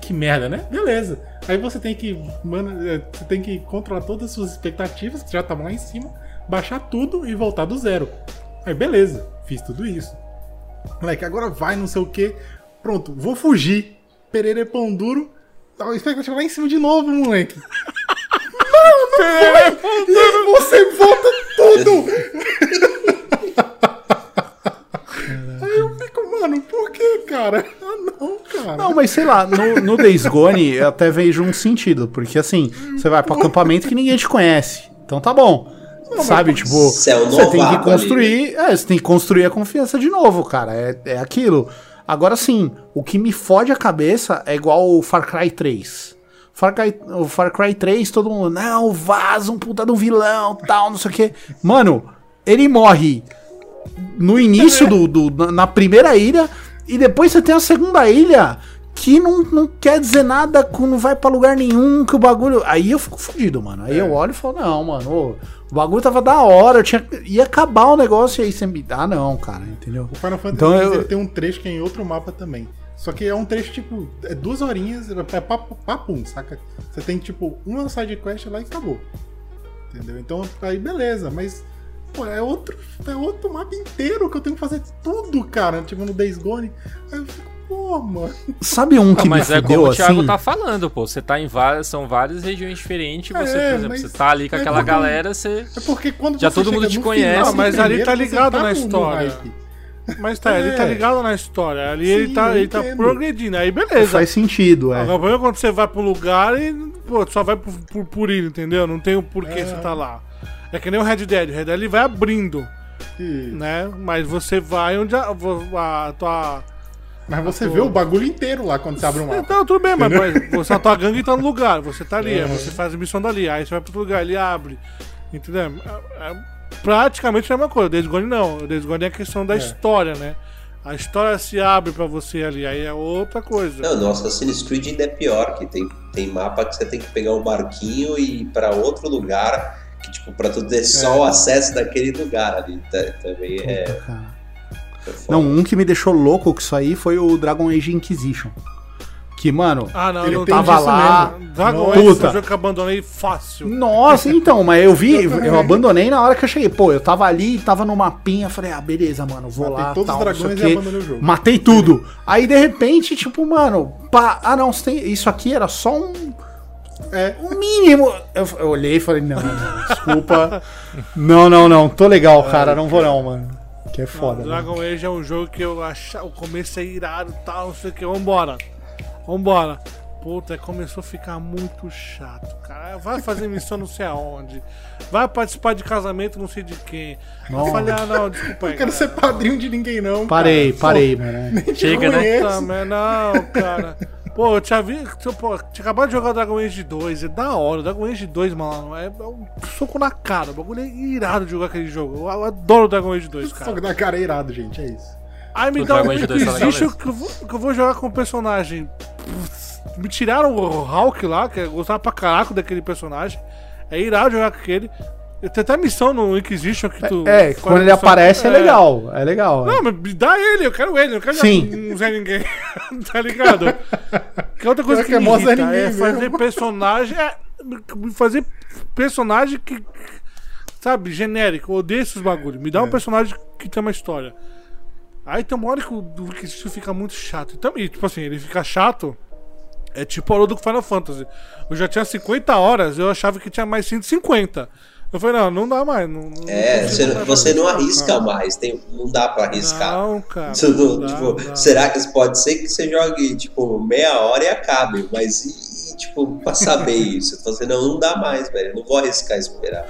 D: que merda, né? Beleza. Aí você tem que. Mano, é, você tem que controlar todas as suas expectativas, que já estavam lá em cima, baixar tudo e voltar do zero. Aí beleza, fiz tudo isso. Moleque, agora vai, não sei o que. Pronto, vou fugir. Pereira é pão duro. Tá, A expectativa lá em cima de novo, moleque. Não, não! E aí você volta tudo! cara? Ah, não, cara.
F: Não, mas sei lá, no, no Days Gone eu até vejo um sentido, porque assim, você vai pro acampamento que ninguém te conhece. Então tá bom. Sabe, tipo,
C: Você é
F: tem que
C: novato
F: construir. É, você tem que construir a confiança de novo, cara. É, é aquilo. Agora sim, o que me fode a cabeça é igual o Far Cry 3. Far Cry, o Far Cry 3, todo mundo, não, vaza, um puta do vilão, tal, não sei o quê. Mano, ele morre no início do, do- na- na primeira ilha e depois você tem a segunda ilha que não, não quer dizer nada, não vai pra lugar nenhum, que o bagulho. Aí eu fico fudido, mano. Aí eu olho e falo, não, mano, ô, o bagulho tava da hora, eu tinha, ia acabar o negócio e aí você me. Ah, não, cara, entendeu?
D: O Final Fantasy
F: Então eu-
D: tem um trecho que é em outro mapa também. Só que é um trecho, tipo, é duas horinhas, é papo, papum, saca? Você tem, tipo, uma side quest lá e acabou. Entendeu? Então, aí beleza, mas. Pô, é outro, é outro mapa inteiro que eu tenho que fazer tudo, cara. Tipo, no Days Gone. Aí eu fico, pô, mano.
F: Sabe um que
E: Ah, mas
F: me
E: é como o Thiago
F: assim?
E: tá falando, pô. Você tá em várias. São várias regiões diferentes. Você,
D: É,
E: por exemplo, você tá ali com
D: é
E: aquela
D: porque-
E: galera, você.
D: É porque quando
E: Já
D: você
E: todo mundo te conhece.
D: final,
B: mas ali tá ligado na
D: no- no
B: história.
D: hype.
B: Mas tá, ele tá
D: É.
B: ligado na história. Ali
D: Sim,
B: ele tá, ele tá progredindo. Aí beleza.
F: Faz sentido, é.
B: Agora, o problema é quando você vai pro lugar e, pô, tu só vai por, por, por ir, entendeu? Não tem o porquê
D: É.
B: você tá lá. É que nem o Red Dead. O Red Dead ele vai abrindo,
D: E-
B: né? Mas você vai onde a, a tua.
D: Mas você
B: Pô.
D: vê o bagulho inteiro lá quando você abre o mapa.
B: Então, tudo bem, mas, mas você, a tua gangue tá no lugar, você tá ali,
D: É.
B: aí você faz a missão dali, aí você vai pro outro lugar, ele abre. Entendeu? É, é praticamente a mesma coisa. O Days Gone não. O Days Gone é a questão da
D: É.
B: história, né? A história se abre pra você ali, aí é outra coisa.
C: Não, no Assassin's Creed ainda é pior, que tem, tem mapa que você tem que pegar um barquinho e ir pra outro lugar, que tipo, pra tu ter só o acesso daquele lugar ali. também é.
F: Puta, cara.
C: é foda.
F: Não, um que me deixou louco com isso aí foi o Dragon Age Inquisition. Que, mano,
B: Ah, não,
D: Ele
B: não
D: tem
F: tava lá.
B: foi
F: Puta.
B: um jogo que eu abandonei fácil.
F: Nossa, então, mas eu vi,
D: Eu
F: eu abandonei na hora que eu cheguei. Pô, eu tava ali, tava no mapinha, falei, ah, beleza, mano, vou
D: Matei
F: lá,
D: todos
F: tal,
D: os
F: o
D: dragões e abandonei o jogo.
F: Matei tudo. Aí, de repente, tipo, mano, pá, ah, não, tem, isso aqui era só um,
D: É,
F: um mínimo. Eu, eu olhei e falei, não, não, desculpa. não, não, não, tô legal, cara, não vou não, mano. Que é foda,
B: Não,
F: mano.
B: Dragon Age é um jogo que eu achava. O começo é irado e tal, não sei o que. Vambora. Vambora. Puta, começou a ficar muito chato, cara. Vai fazer missão não sei aonde. Vai participar de casamento não sei de quem. Eu
F: Nossa.
B: falei, ah, não, desculpa aí.
D: não quero ser padrinho de ninguém, não.
F: Parei,
D: cara.
F: parei, mano.
E: Chega,
D: te
E: né?
B: mas não, cara. Pô, eu tinha visto. Pô, tinha acabado de jogar Dragon Age 2. É da hora. O Dragon Age 2, mano, é, é um soco na cara. O bagulho é irado de jogar aquele jogo. Eu, eu adoro o Dragon Age 2, cara.
D: Fogo da cara é irado, gente, é isso.
B: Aí me dá um
E: Dragon Age 2 legal
B: Inquisition
E: mesmo.
B: que eu, vou, que eu vou jogar com o personagem. Me tiraram o Hulk lá, que eu gostava pra caraca daquele personagem. É irado jogar com aquele. Tem até missão no Inquisition que tu.
F: É, quando ele aparece é legal. É legal.
B: Não, mas me dá ele, eu quero ele, eu não quero
F: Sim.
B: um Zé Ninguém. tá ligado? Que outra coisa que,
D: que é
B: me irrita
D: Ninguém
B: é fazer
D: mesmo.
B: personagem. É, fazer personagem que. Sabe, genérico. Eu odeio esses bagulho. Me dá um
D: É.
B: personagem que tem uma história. Aí tem uma hora que o fica muito chato. Então, e, tipo assim, ele fica chato. É tipo o do Final Fantasy. Eu já tinha 50 horas, eu achava que tinha mais 150. Eu falei, não, não dá mais. Não, não
C: É, você,
B: mais
C: você não arrisca mais, tem, não dá pra arriscar.
B: Não, cara.
C: Não-
B: não dá,
C: tipo,
B: não dá.
C: será que pode ser que você jogue tipo meia hora e acabe, mas e, tipo, pra saber isso? Eu falo assim, não, não dá mais, velho. eu Não vou arriscar esperar.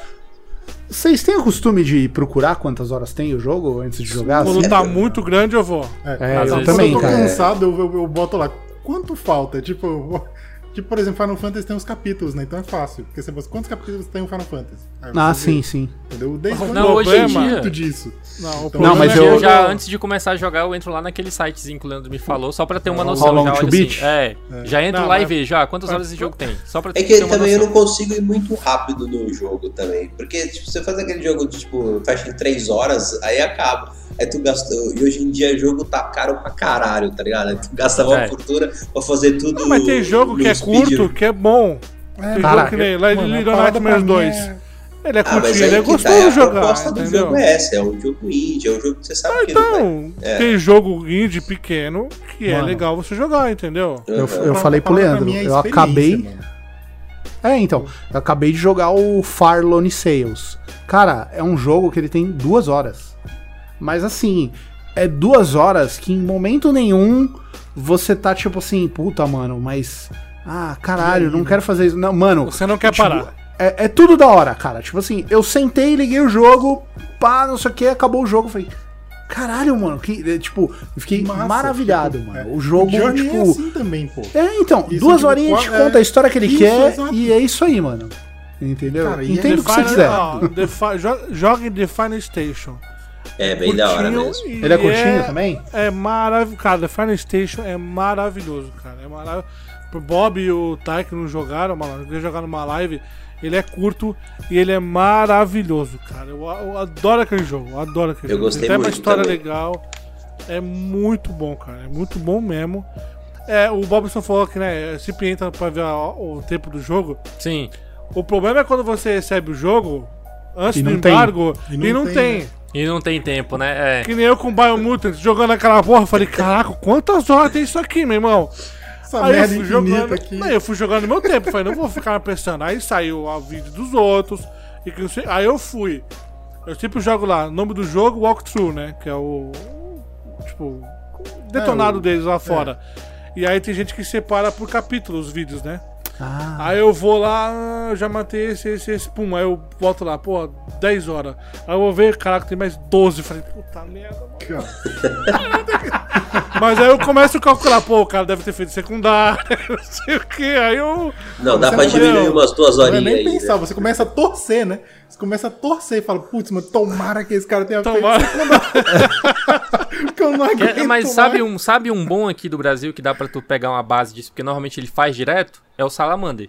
F: Vocês têm o costume de procurar quantas horas tem o jogo antes de jogar?
B: Quando
F: assim?
B: tá muito grande, eu vou.
F: É,
E: Às
F: eu também,
D: Quando eu tô
F: cara.
D: cansado, eu, eu, eu boto lá. Quanto falta? Tipo, eu vou- tipo, por exemplo, Final Fantasy tem os capítulos, né? Então é fácil. Porque você quantos capítulos tem o Final Fantasy?
F: Ah, sim,
D: vê,
F: sim.
D: Entendeu? Desde quando
E: Não,
D: eu
E: hoje em dia.
D: muito disso.
B: Não, o
D: Não,
F: mas
B: é
F: eu-
E: Eu já,
B: eu-
E: antes de começar a jogar, eu entro lá naquele sitezinho que o Leandro me falou, só pra ter uma
D: How
E: noção.
F: long
E: já
F: beat?
E: assim, é, já entro
B: Não,
E: lá e
B: mas-
E: vejo, já, quantas horas esse jogo tem. Só pra
C: É
E: ter
C: que
E: uma
C: também eu
E: noção.
C: não consigo ir muito rápido no jogo também. Porque tipo, você faz aquele jogo de tipo, fecha em 3 horas, aí acaba. Aí tu gasta. E hoje em dia o jogo tá caro pra caralho, tá ligado? Aí tu gasta uma
E: É.
C: fortuna pra fazer tudo.
B: Não, mas tem jogo que é. Curto, que é bom. Tem
F: Caraca,
B: que nem lá
D: Mano,
B: Little Nightmares
D: pra mim
B: 2.
D: é-
B: Ele é
C: Ah,
B: curtinho,
C: aí
B: ele é
C: que tá,
B: gostoso
C: é
B: de
C: a
B: jogar,
C: proposta do
B: entendeu?
C: jogo é essa, é um jogo indie, é um jogo que você sabe que não vai.
B: Então,
C: É.
B: tem jogo indie pequeno que é
F: Mano.
B: legal você jogar, entendeu?
F: Eu, eu
D: a
F: falei pro Leandro,
D: é
F: eu acabei.
D: mano.
F: É, então, eu acabei de jogar o Far Lone Sales. Cara, é um jogo que ele tem duas horas. Mas assim, é duas horas que em momento nenhum você tá tipo assim, puta, mano, mas. Ah, caralho, não quero fazer isso. Não, mano.
B: Você não quer
F: tipo,
B: parar.
F: É, é tudo da hora, cara. Tipo assim, eu sentei, liguei o jogo, pá, não sei o que, acabou o jogo. Falei, caralho, mano, que. é, Tipo, eu fiquei
D: Massa,
F: maravilhado,
D: tipo,
F: mano.
D: é.
F: O jogo,
D: Journey
F: tipo.
D: é assim também, pô.
F: É, então,
D: Isso,
F: duas
D: tipo,
F: horinhas te
D: qual- é,
F: conta a história que ele
D: isso,
F: quer
D: exato.
F: e é isso aí, mano. Entendeu?
D: Cara, e é
F: Entendo o que você quiser.
B: ó, Defi- jo- Joga em Define Station.
C: É bem da hora
B: Curtinho
C: mesmo.
F: Ele é curtinho também?
B: É maravilhoso. Cara, Define Station é maravilhoso, cara. É maravilhoso. Pro Bob e o Ty que não jogaram, mano, eles jogaram numa live. Ele é curto e ele é maravilhoso, cara. Eu, eu adoro aquele jogo, eu adoro aquele
C: Eu
B: jogo.
C: gostei
B: Tem até uma
C: muito
B: história
C: também.
B: legal. É muito bom, cara. É muito bom mesmo. É, o Bobson falou que, né, sempre entra pra ver o tempo do jogo.
E: Sim.
B: O problema é quando você recebe o jogo antes do
F: não tem.
B: embargo
D: E
B: e
D: não
B: não,
D: tem,
B: tem.
D: né?
E: E não tem tempo, né? É.
B: Que nem eu com o Biomutant jogando aquela porra. eu Falei, caraca, quantas horas tem isso aqui, meu irmão?
D: Essa
B: Aí eu
D: merda
B: fui
D: infinita
B: jogando.
D: aqui.
B: Não, eu fui jogando no meu tempo. Falei, não vou ficar pensando. Aí saiu o vídeo dos outros. E que não sei- aí eu fui. Eu sempre jogo lá, nome do jogo, walkthrough, né? Que é o. Tipo, detonado
D: É, o-
B: deles lá fora. E aí tem gente que separa por capítulo os vídeos, né?
F: Ah,
B: Aí eu vou lá, ah, já matei esse, esse, esse, pum. Aí eu volto lá, pô, 10 horas. Aí eu vou ver, caraca, tem mais 12. Falei, puta merda, mano. Mas aí eu começo a calcular, pô, o cara deve ter feito secundário, não sei o que. Aí eu.
C: Não, dá pra diminuir umas duas
D: Não é
C: horinhas
D: nem
C: aí.
D: pensar,
C: né?
D: você começa a torcer, né? Você começa a torcer e fala, putz, mano, tomara que esse cara tenha
B: Tomara.
D: feito. Porque eu não
E: É,
D: aguento
E: mas
D: mais.
E: sabe um, sabe um bom aqui do Brasil que dá pra tu pegar uma base disso, porque normalmente ele faz direto? É o Salamander.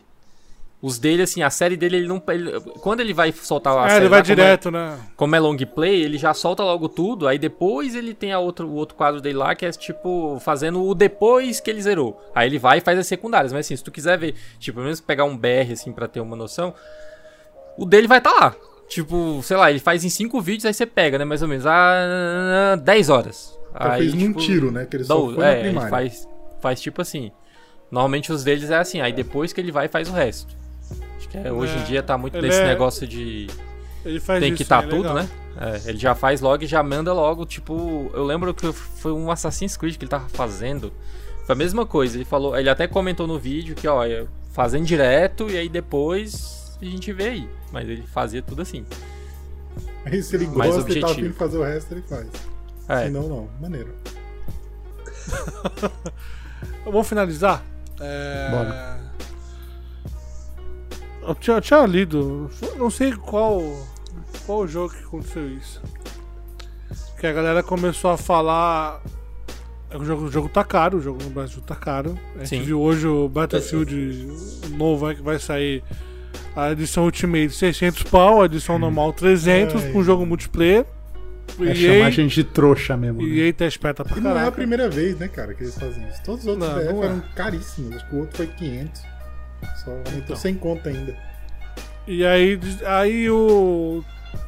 E: Os dele, assim, a série dele, ele não. ele- quando ele vai soltar a
B: Ah,
E: série.
B: ele vai
E: lá, como é-
B: direto, né?
E: como é long play, ele já solta logo tudo, aí depois ele tem a outro, o outro quadro dele lá que é tipo fazendo o depois que ele zerou. Aí ele vai e faz as secundárias, mas assim, se tu quiser ver, tipo, pelo menos pegar um BR assim pra ter uma noção, o dele vai estar tá lá. Tipo, sei lá, ele faz em 5 vídeos, aí você pega, né, mais ou menos, a 10 horas.
D: Então
E: aí,
D: fez num tiro, né? Que ele
E: dá
D: só foi na
E: é, ele
D: primária.
E: faz, faz tipo assim. Normalmente os deles é assim, aí depois que ele vai faz o resto. Acho que é, hoje em
B: É,
E: dia tá muito
B: ele
E: nesse
B: é-
E: negócio de
B: Ele faz
E: tem
B: isso.
E: que estar
B: é
E: tudo,
B: legal.
E: né? É, ele já faz logo e já manda logo, tipo, eu lembro que foi um Assassin's Creed que ele tava fazendo. Foi a mesma coisa, ele falou, ele até comentou no vídeo que, ó, fazendo direto e aí depois a gente vê aí. Mas ele fazia tudo assim.
D: Aí se ele
E: Mais
D: gosta e tá
E: objetivo.
D: afim de fazer o resto, ele faz.
E: É,
D: Se não, não. Maneiro.
B: Vamos finalizar? É...
F: Bora.
B: Eu tinha, eu tinha lido, não sei qual, qual jogo que aconteceu isso. Que a galera começou a falar. é, O jogo, o jogo tá caro, o jogo no Brasil tá caro. A gente
E: Sim.
B: viu hoje o Battlefield novo aí que vai sair A edição Ultimate 600 pau, a edição normal 300
D: Ai.
B: com jogo multiplayer.
F: É
B: E
F: chamar a gente de trouxa mesmo. né?
B: e aí tá esperta pra
D: E não é a primeira vez, né, cara, que eles fazem isso. Todos os outros
B: Não, não é.
D: eram caríssimos. Acho que o outro foi 500. Só
B: Então.
D: sem conta ainda.
B: E aí, aí o.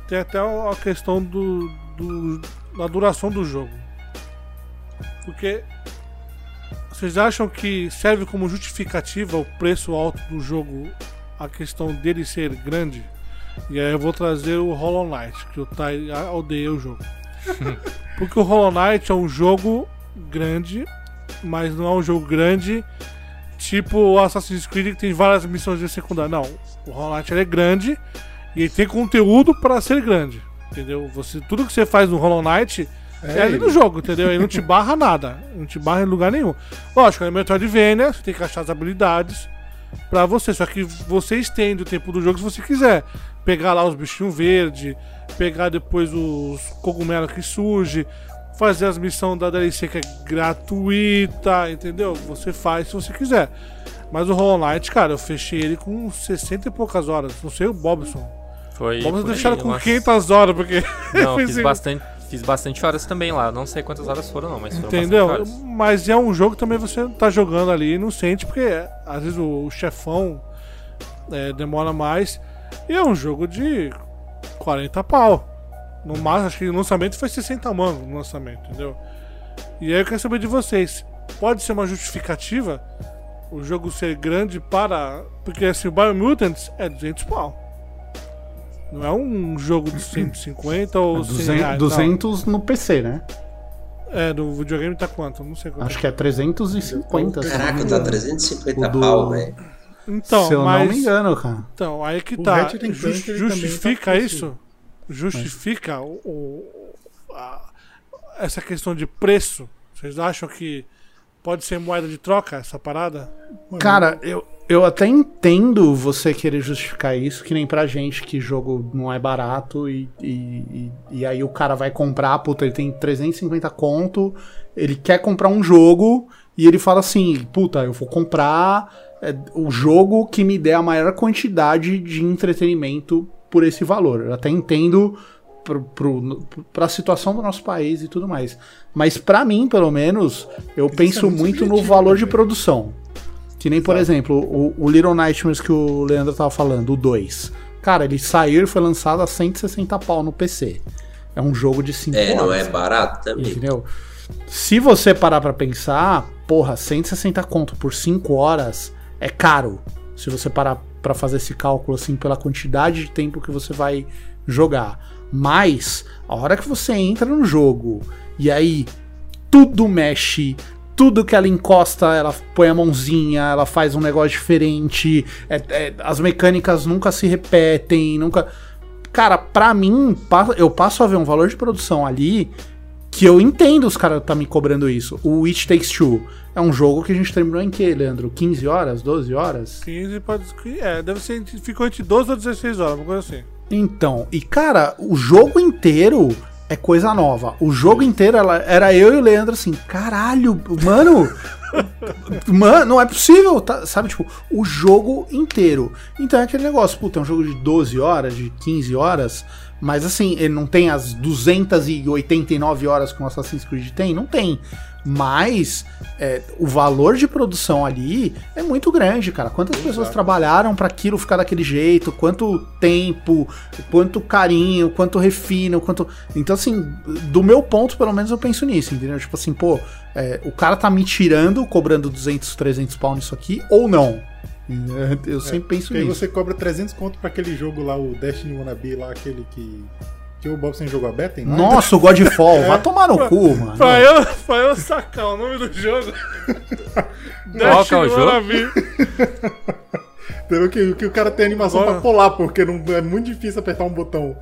B: Tem até a questão do, do- da duração do jogo. Porque vocês acham que serve como justificativa o preço alto do jogo, a questão dele ser grande? E aí eu vou trazer o Hollow Knight, que o Tai odeia o jogo. Porque o Hollow Knight é um jogo grande, mas não é um jogo grande tipo o Assassin's Creed que tem várias missões de secundária. Não, o Hollow Knight é grande e ele tem conteúdo para ser grande. Entendeu? Você, tudo que você faz no Hollow Knight é, ali
D: ele.
B: no jogo, entendeu? Ele não te barra nada. Não te barra em lugar nenhum. Lógico, é Metroidvania, você tem que achar as habilidades pra você. Só que você estende o tempo do jogo se você quiser. Pegar lá os bichinhos verdes, pegar depois os cogumelos que surge, fazer as missões da DLC que é gratuita, entendeu? Você faz se você quiser. Mas o Hollow Knight, cara, eu fechei ele com 60 e poucas horas. Não sei o Bobson.
E: Foi.
B: Vamos
E: por aí,
B: deixar com
E: umas-
B: 500 horas, porque.
E: Não, fiz
B: assim.
E: bastante, fiz bastante horas também lá. Não sei quantas horas foram, não, mas foram
B: Entendeu? Mas é um jogo que também você tá jogando ali e não sente, porque às vezes o chefão é, demora mais. E é um jogo de 40 pau. No máximo, acho que no lançamento foi 60 mangos no lançamento, entendeu? E aí eu quero saber de vocês. Pode ser uma justificativa o jogo ser grande para. Porque assim, o Biomutants é 200 pau. Não é um jogo de 150 ou 100
F: 200,
B: reais, não.
F: 200 no PC, né?
B: É, do videogame tá quanto? Não sei quanto.
F: Acho que é 350. se não me
C: Caraca, tá
F: engano.
C: 350
F: O do-
C: pau, velho.
B: Então,
F: se eu
B: mas,
F: não me engano, cara.
B: Então, aí que
D: O
B: tá.
D: Ratchet and
B: Jus-
D: Clank, ele também
B: justifica
D: tá
B: isso? Justifica o, o- a- essa questão de preço? Vocês acham que pode ser moeda de troca essa parada?
F: Cara, eu, eu até entendo você querer justificar isso, que nem pra gente que jogo não é barato e, e, e, e aí o cara vai comprar, puta, ele tem 350 conto, ele quer comprar um jogo e ele fala assim, puta, eu vou comprar é, o jogo que me der a maior quantidade de entretenimento por esse valor. Eu até entendo pro, pra situação do nosso país e tudo mais. Mas pra mim, pelo menos, eu
D: Isso
F: penso
D: é muito
F: muito no valor de
D: também.
F: produção. Que nem, por exemplo, o, o Little Nightmares que o Leandro tava falando, o 2. Cara, ele saiu e foi lançado a 160 pau no PC. É um jogo de 5
C: É,
F: horas.
C: não é barato também.
F: Entendeu? Se você parar pra pensar, porra, 160 conto por 5 horas é caro. Se você parar pra fazer esse cálculo assim pela quantidade de tempo que você vai jogar. Mas a hora que você entra no jogo e aí tudo mexe, tudo que ela encosta, ela põe a mãozinha, ela faz um negócio diferente, é- é- as mecânicas nunca se repetem, nunca. Cara, pra mim, eu passo a ver um valor de produção ali que eu entendo os caras tá me cobrando isso. O It Takes Two é um jogo que a gente terminou em que, Leandro? 15 horas? 12 horas?
B: 15 pode. É, deve ser. Ficou entre 12 ou 16 horas, uma coisa assim.
F: Então, e cara, o jogo inteiro é coisa nova. O jogo inteiro ela- era eu e o Leandro assim, caralho, mano. mano, não é possível, tá? sabe? Tipo, o jogo inteiro. Então é aquele negócio, puta, é um jogo de 12 horas, de 15 horas, mas assim, ele não tem as 289 horas que o Assassin's Creed tem? Não tem. Mas é, o valor de produção ali é muito grande, cara. Quantas pessoas trabalharam para aquilo ficar daquele jeito? Quanto tempo, quanto carinho, quanto refino, quanto. Então, assim, do meu ponto, pelo menos eu penso nisso, entendeu? Tipo assim, pô, é, o cara tá me tirando, cobrando 200, 300 pau nisso aqui, ou não? Eu sempre penso
D: Porque aí
F: nisso.
D: você cobra 300 conto pra aquele jogo lá, o Destiny Wannabe lá, aquele que. Que o Bobson jogou a beta, hein?
F: Nossa, o Godfall, vai tomar no cu, mano.
B: Pra eu, pra eu sacar o nome do jogo.
E: Qual que é o jogo?
D: Entendeu? Que, que o cara tem animação
B: Bora.
D: pra pular, porque não, é muito difícil apertar um botão.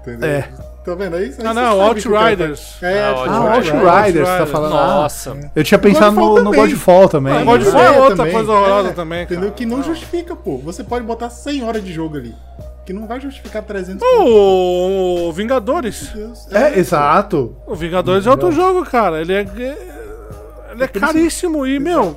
D: Entendeu?
F: É.
D: Tá vendo aí?
B: Ah, não, Outriders.
D: É,
E: Ah,
F: Ah,
E: Outriders.
F: Outriders, tá falando. Ah,
E: Nossa.
F: eu tinha pensado
D: Godfall
F: no, no. Godfall também.
B: Ah? Godfall é outra
D: também.
B: coisa horrorosa
D: É,
B: também, cara.
D: Entendeu? Que não
B: Não.
D: justifica, pô. Você pode botar 100 horas de jogo ali. Que não vai justificar 300
B: O Vingadores.
D: Meu Deus.
F: É, exato.
B: O Vingadores é outro jogo, cara. Ele é. Ele é caríssimo e, meu.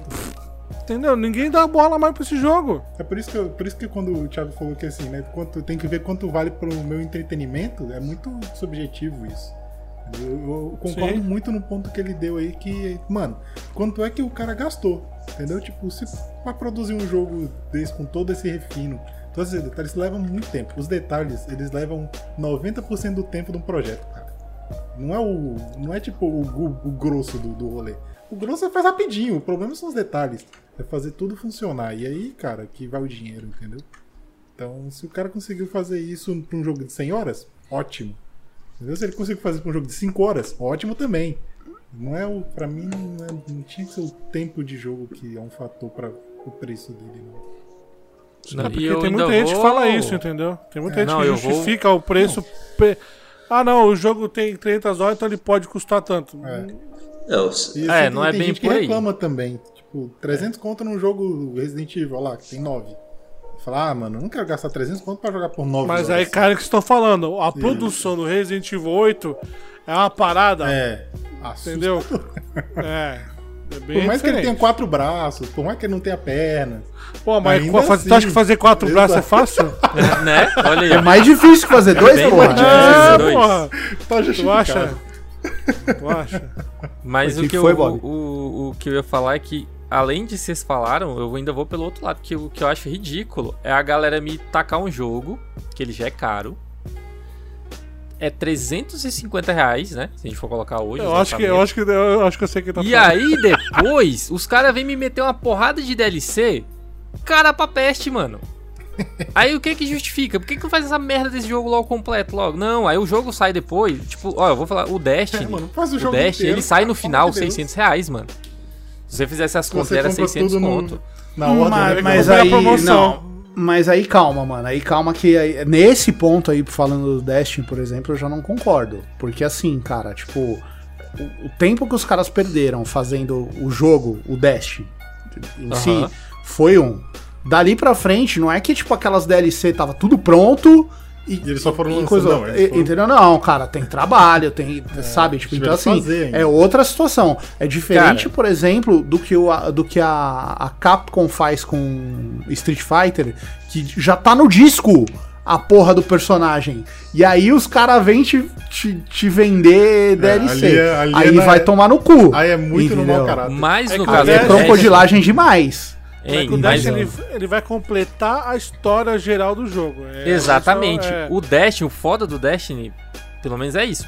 B: Entendeu? Ninguém dá bola mais pra esse jogo.
D: É por isso que, eu- por isso que quando o Thiago falou que assim, né? Quanto, tem que ver quanto vale pro meu entretenimento, é muito subjetivo isso. Eu, eu concordo
B: Sim.
D: muito no ponto que ele deu aí que, mano, quanto é que o cara gastou? Entendeu? Tipo, se pra produzir um jogo desse com todo esse refino, todos esses detalhes levam muito tempo. Os detalhes, eles levam 90% do tempo de um projeto, cara. Não é o. Não é tipo o, o grosso do, do rolê. O grosso você faz rapidinho, o problema são os detalhes. É fazer tudo funcionar. E aí, cara, que vai o dinheiro, entendeu? Então, se o cara conseguiu fazer isso pra um jogo de 100 horas, ótimo. Entendeu? Se ele conseguiu fazer pra um jogo de 5 horas, ótimo também. Não é o. Pra mim, não, é- não tinha que ser o tempo de jogo que é um fator para o preço dele, não.
E: Não,
B: É porque
E: eu
B: tem muita gente que
E: vou-
B: fala isso, entendeu? Tem muita
D: É,
B: gente
E: não,
B: que
E: eu vou-
B: justifica o preço. pe- Ah, não, o jogo tem 300 horas, então ele pode custar tanto.
D: É.
C: Não,
D: E
E: É,
D: assim,
E: não é
D: tem
E: bem
D: gente que
E: por aí.
D: reclama também. Tipo, 300 conto num jogo Resident Evil, olha lá, que tem 9. Fala, ah, mano, eu não quero gastar 300 conto pra jogar por 9
B: Mas
D: horas.
B: aí, cara, que estou falando, a produção do Resident Evil 8 é uma parada,
D: É.
B: entendeu? É. É bem
D: Por mais que ele tenha quatro braços, por mais que ele não tenha perna.
B: Pô, mas faz-
D: assim.
B: tu acha que fazer quatro
D: Exato.
B: braços é fácil?
E: né? Olha aí.
F: É mais difícil que fazer dois,
E: Bem
F: porra.
E: mais difícil.
B: É,
E: dois.
B: porra.
D: Tá
B: Tu acha? Tu acha?
E: Mas
F: O
E: o
F: que foi,
E: eu,
F: Bob?
E: o, o que eu ia falar é que, além de vocês falaram, eu ainda vou pelo outro lado, que o que eu acho ridículo é a galera me tacar um jogo, que ele já é caro. É 350 reais, né? Se a gente for colocar hoje.
B: Eu acho que eu acho que eu acho que eu sei que tá
E: E
B: falando.
E: aí, depois, os caras vêm me meter uma porrada de DLC. Cara pra peste, mano. Aí o que que justifica? Por que que faz essa merda desse jogo logo completo logo? Não, aí o jogo sai depois. Tipo, ó, eu vou falar, o Destiny.
D: É, mano, faz o
E: o
D: jogo
E: Destiny,
D: inteiro,
E: ele sai no final
D: pelo amor de Deus.
E: 600 reais, mano. Se você fizesse as contas, era
D: compra
E: 600
D: tudo no-
E: conto.
D: Na ordem,
F: mas,
D: né,
F: mas aí,
B: promoção.
F: não. Mas aí calma, mano. Aí calma que aí- nesse ponto aí, falando do Destiny, por exemplo, eu já não concordo. Porque assim, cara, tipo, o, o tempo que os caras perderam fazendo o jogo, o Destiny, em si,
E: Aham.
F: foi um. Dali pra frente, não é que tipo aquelas DLC tava tudo pronto e,
D: E eles só foram lançando,
F: coisa,
D: não,
F: e-
D: foram-
F: entendeu? Não, cara, tem trabalho, tem, sabe, tipo, então assim,
D: fazer
F: é outra situação. É diferente,
E: Cara.
F: por exemplo, do que, o, a- do que a, a Capcom faz com Street Fighter, que já tá no disco a porra do personagem. E aí os caras vêm te, te, te vender DLC.
D: ali é- ali é
F: aí
D: na-
F: vai tomar no cu.
D: Aí é muito no
F: entendeu?
D: mau caráter.
E: Mas
B: É
E: no
B: que
E: caso
F: É crocodilagem demais.
B: É que o Dash ele, ele vai completar a história geral do jogo. É,
E: Exatamente.
B: isso é-
E: O Destiny, o foda do Destiny, pelo menos é isso.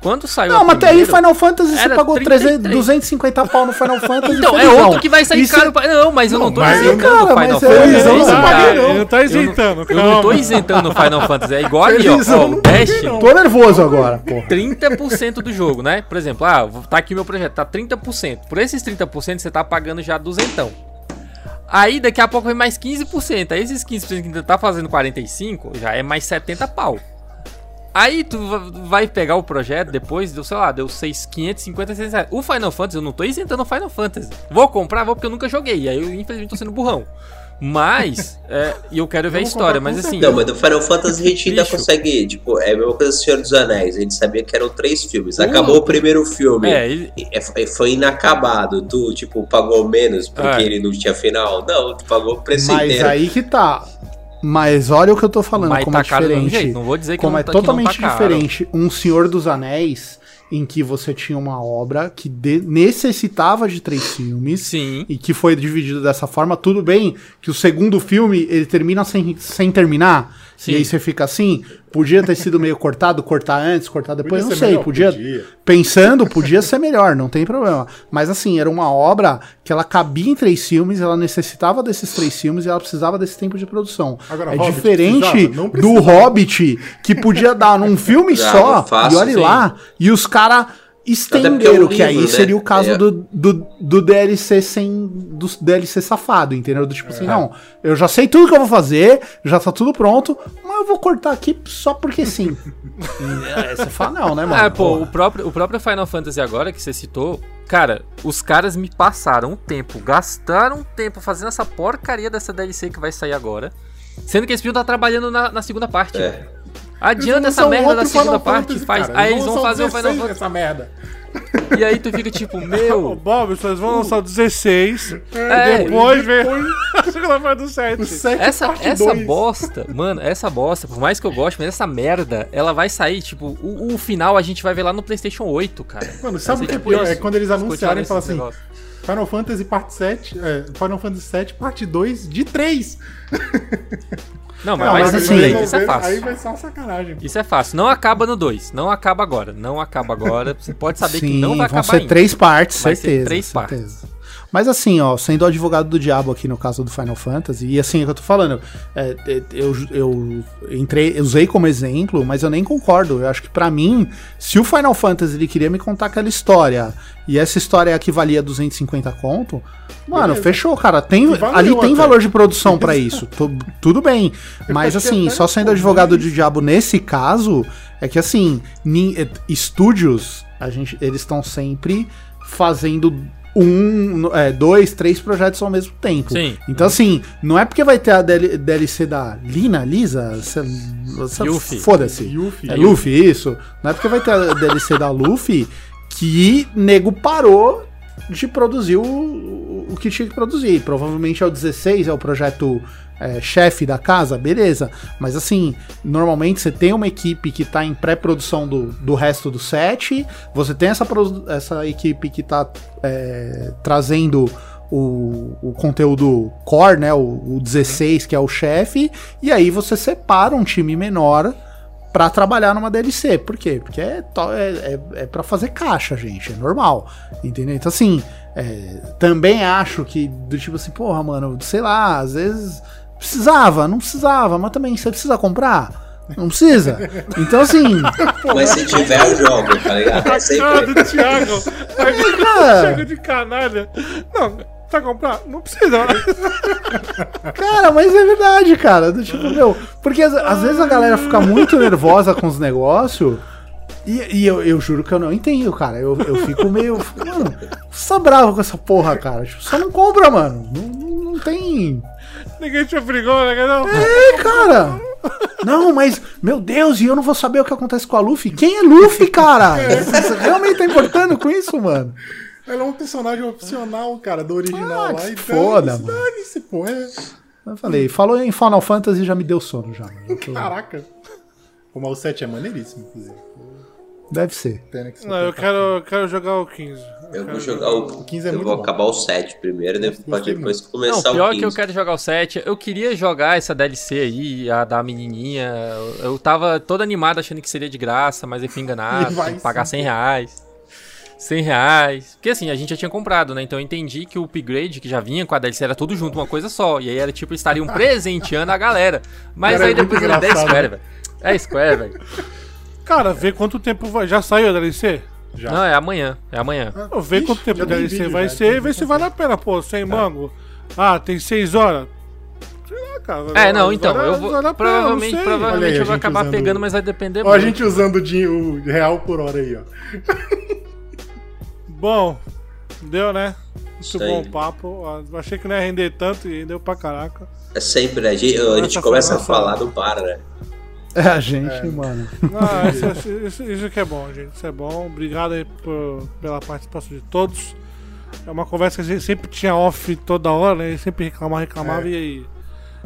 E: Quando saiu
F: Não, mas até aí Final Fantasy você pagou
E: 33.
F: 300, 250 pau no Final Fantasy.
E: Então, é outro que vai sair
F: Isso
E: caro. pra- Não, mas eu não,
D: Não,
E: tô isentando o Final
F: é
E: Fantasy. é
F: não paguei.
B: Ele não tá isentando,
E: Eu não tô
B: calma.
E: isentando o Final Fantasy. É igual ali, ó. Ó o
F: não
E: Destiny.
F: Tô nervoso agora, porra.
E: 30% do jogo, né? Por exemplo, ah, tá aqui meu projeto, tá 30%. Por esses 30% você tá pagando já duzentão. Aí daqui a pouco vem mais 15%. Aí esses 15% que ainda tá fazendo 45, já é mais 70 pau. Aí tu va- vai pegar o projeto depois, deu, sei lá, deu 6, 550, 600 reais. O Final Fantasy, eu não tô isentando o Final Fantasy. Vou comprar, vou porque eu nunca joguei. Aí eu, infelizmente, tô sendo burrão. Mas, é, e eu quero ver a história, mas assim.
C: Não, mas do Final Fantasy a gente ainda
E: Bicho.
C: consegue, tipo, é a mesma coisa do Senhor dos Anéis. A gente sabia que eram três filmes.
E: Uh.
C: Acabou o primeiro filme.
E: É, ele-
C: É, foi inacabado. Tu, tipo, pagou menos porque
E: É.
C: ele não tinha final? Não, tu pagou o preço
F: Mas
C: inteiro.
F: aí que tá. Mas olha o que eu tô falando,
E: mas
F: como
E: tá
F: é diferente.
E: jeito. Não vou dizer que
F: como
E: não
F: é
E: tá, que não tá
F: totalmente
E: caro.
F: diferente um Senhor dos Anéis, em que você tinha uma obra que necessitava de três filmes.
E: Sim.
F: E que foi dividido dessa forma. Tudo bem que o segundo filme ele termina sem, sem terminar.
E: Sim.
F: E aí você fica assim. Podia ter sido meio cortado, cortar antes, cortar depois,
D: Podia
F: não sei.
D: melhor,
F: podia,
D: podia.
F: Pensando, podia ser melhor, não tem problema. Mas assim, era uma obra que ela cabia em três filmes, ela necessitava desses três filmes e ela precisava desse tempo de produção.
D: Agora,
F: é
D: Hobbit,
F: diferente do. Hobbit, que podia dar num filme só,
C: fácil,
F: e olha
E: sim.
F: lá, e os caras
C: porque é
F: estenderam,
C: um
F: que aí
C: livro, né?
F: seria o caso
C: É.
F: do, do, do DLC sem. do DLC safado, entendeu? Do tipo assim,
D: É.
F: não, eu já sei tudo que eu vou fazer, já tá tudo pronto, mas eu vou cortar aqui só porque sim. É, você fala, não, né, mano?
E: Ah, pô,
F: Porra.
E: o próprio, o próprio Final Fantasy agora que você citou, cara, os caras me passaram um tempo, gastaram um tempo fazendo essa porcaria dessa DLC que vai sair agora. Sendo que eles podiam estar trabalhando na, na segunda parte.
C: É.
E: Adianta essa merda da segunda
D: outro
E: parte,
D: Fantasy,
E: faz.
D: cara.
E: Aí eles vão fazer o Final
D: 16
E: Fantasy.
D: dessa merda.
E: E aí tu fica tipo,
B: Ô,
E: meu.
B: Bob, vocês vão lançar o 16.
E: É,
B: depois vem segunda parte do 7.
D: O 7
E: Essa, essa
D: 2.
E: bosta, mano, essa bosta, por mais que eu goste, mas essa merda, ela vai sair, tipo, o, o final a gente vai ver lá no PlayStation 8, cara.
D: Mano, sabe o que é
E: tipo
D: pior? É quando eles anunciarem e falam
E: esse
D: assim:
E: negócio.
D: Final Fantasy Parte 7, é, Final Fantasy 7 Parte 2 de 3.
E: Não, mas
F: Não,
E: vai
F: mas
E: ser
F: assim,
E: isso aí, isso é
D: Aí
E: fácil.
D: vai ser uma sacanagem.
E: Isso é fácil. Não acaba no 2. Não acaba agora. Não acaba agora. Você pode saber que não vai
F: vão
E: acabar
F: ser
E: ainda.
F: três partes,
E: Vai ser
F: certeza.
E: três
F: certeza. Mas assim, ó, sendo o advogado do diabo aqui no caso do Final Fantasy, e assim é que eu tô falando, é, é, eu, eu entrei, eu usei como exemplo, mas eu nem concordo. Eu acho que pra mim, se o Final Fantasy ele queria me contar aquela história, e essa história equivalia a 250 conto, mano,
D: Beleza.
F: fechou, cara. Tem, ali tem
D: até.
F: valor de produção pra isso. tu- tudo bem. Mas assim, só sendo advogado do diabo nesse caso, é que assim, eh, estúdios, a gente, eles estão sempre fazendo um, é, dois, três projetos ao mesmo tempo.
E: Sim.
F: Então, assim, não é porque vai ter a DL DLC da Lina, Lisa, foda-se.
D: Yuffie.
F: É Luffy, isso. Não é porque vai ter a DLC da Luffy que nego parou de produzir o, o, que tinha que produzir. Provavelmente é o 16, é o projeto é, chefe da casa, beleza. Mas assim, normalmente você tem uma equipe que tá em pré-produção do, do resto do set, você tem essa, essa equipe que tá é, trazendo o, o conteúdo core, né? O, o 16, que é o chefe, e aí você separa um time menor pra trabalhar numa DLC. Por quê? Porque é, to- é, é, é para fazer caixa, gente. É normal. Entendeu? Então, assim, é, também acho que, do tipo assim, porra, mano, sei lá, às vezes precisava, não precisava, mas também você precisa comprar. Não precisa. Então, assim,
C: Mas se tiver, eu jogo, tá ligado? É
B: Cara
C: sempre.
B: do Thiago.
F: Cara.
B: Thiago de canalha. Não, tá comprar? Não precisa.
F: Cara, mas é verdade, cara. Do tipo, meu, porque às, às vezes a galera fica muito nervosa com os negócios. E, e eu, eu juro que eu não entendo, cara. Eu, eu fico meio. Mano, tá bravo com essa porra, cara. Tipo, só não compra, mano. Não, não, não tem.
B: Ninguém te obrigou, né? Não.
F: É, cara. Não, mas, meu Deus, e eu não vou saber o que acontece com a Luffy? Quem é Luffy, cara? Você realmente tá importando com isso, mano?
D: Ela é um personagem opcional, cara, do original
F: Ah,
D: lá.
F: que
D: Então,
F: foda,
D: isso
F: mano.
D: dane-se, pô. É...
F: Eu falei, falou em Final Fantasy já me deu sono já. mano. Eu tô-
D: Caraca. O 7 é maneiríssimo, inclusive.
F: Deve ser.
D: Que
B: Não, eu quero, eu quero jogar o 15.
C: Eu vou
B: quero
C: jogar o.
D: 15 é
C: eu
D: muito
C: vou
D: bom.
C: acabar o 7 primeiro, depois,
D: Gostei
C: depois
E: Não,
C: começar
E: pior
C: o
E: que
C: 15.
E: eu quero jogar o 7. Eu queria jogar essa DLC aí, a da menininha. Eu- Eu tava todo animado achando que seria de graça, mas eu fui enganado.
D: Vai
E: Tem que pagar
D: sim.
E: 100 reais. 100 reais. Porque assim, a gente já tinha comprado, né? Então eu entendi que o upgrade que já vinha com a DLC era tudo junto, uma coisa só. E aí era tipo, estariam presenteando a galera. Mas
D: Cara,
E: aí
D: é
E: depois é
D: engraçado.
E: Square, velho. É Square, velho.
B: Cara, vê quanto tempo vai. Já saiu a DLC?
D: Já.
E: Não, é amanhã. É amanhã.
B: Eu vê
D: Ixi,
B: quanto tempo a DLC
D: vídeo
B: vai
D: já,
B: ser e vê se vale a pena, pô. Sem mango. Ah, tem 6 horas. Sei lá, cara.
E: É, não, então, eu vou.
B: a
E: Provavelmente.
D: Olha aí,
E: provavelmente
D: a
E: eu vou acabar
D: usando-
E: pegando, mas vai depender
D: Ó, a
E: muito.
D: gente usando o real por hora aí, ó.
B: Bom, deu, né? Muito
C: Isso
B: bom o papo. Ah, Achei que não ia render tanto e rendeu pra caraca.
C: É sempre, né? A gente, a gente
B: Nossa,
C: começa a falar, não para, né?
F: É a gente, mano.
B: Ah, isso, isso- isso que é bom, gente. Isso é bom. Obrigado aí por- pela participação de todos. É uma conversa que a gente sempre tinha off toda hora, né? E sempre reclamava, reclamava
D: É.
B: e aí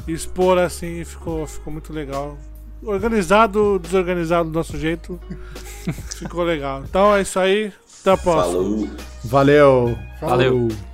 B: expor assim ficou, ficou muito legal. Organizado, desorganizado do nosso jeito. ficou legal. Então é isso aí. Até a próxima.
C: Falou.
F: Valeu.
E: Valeu.
F: Falou.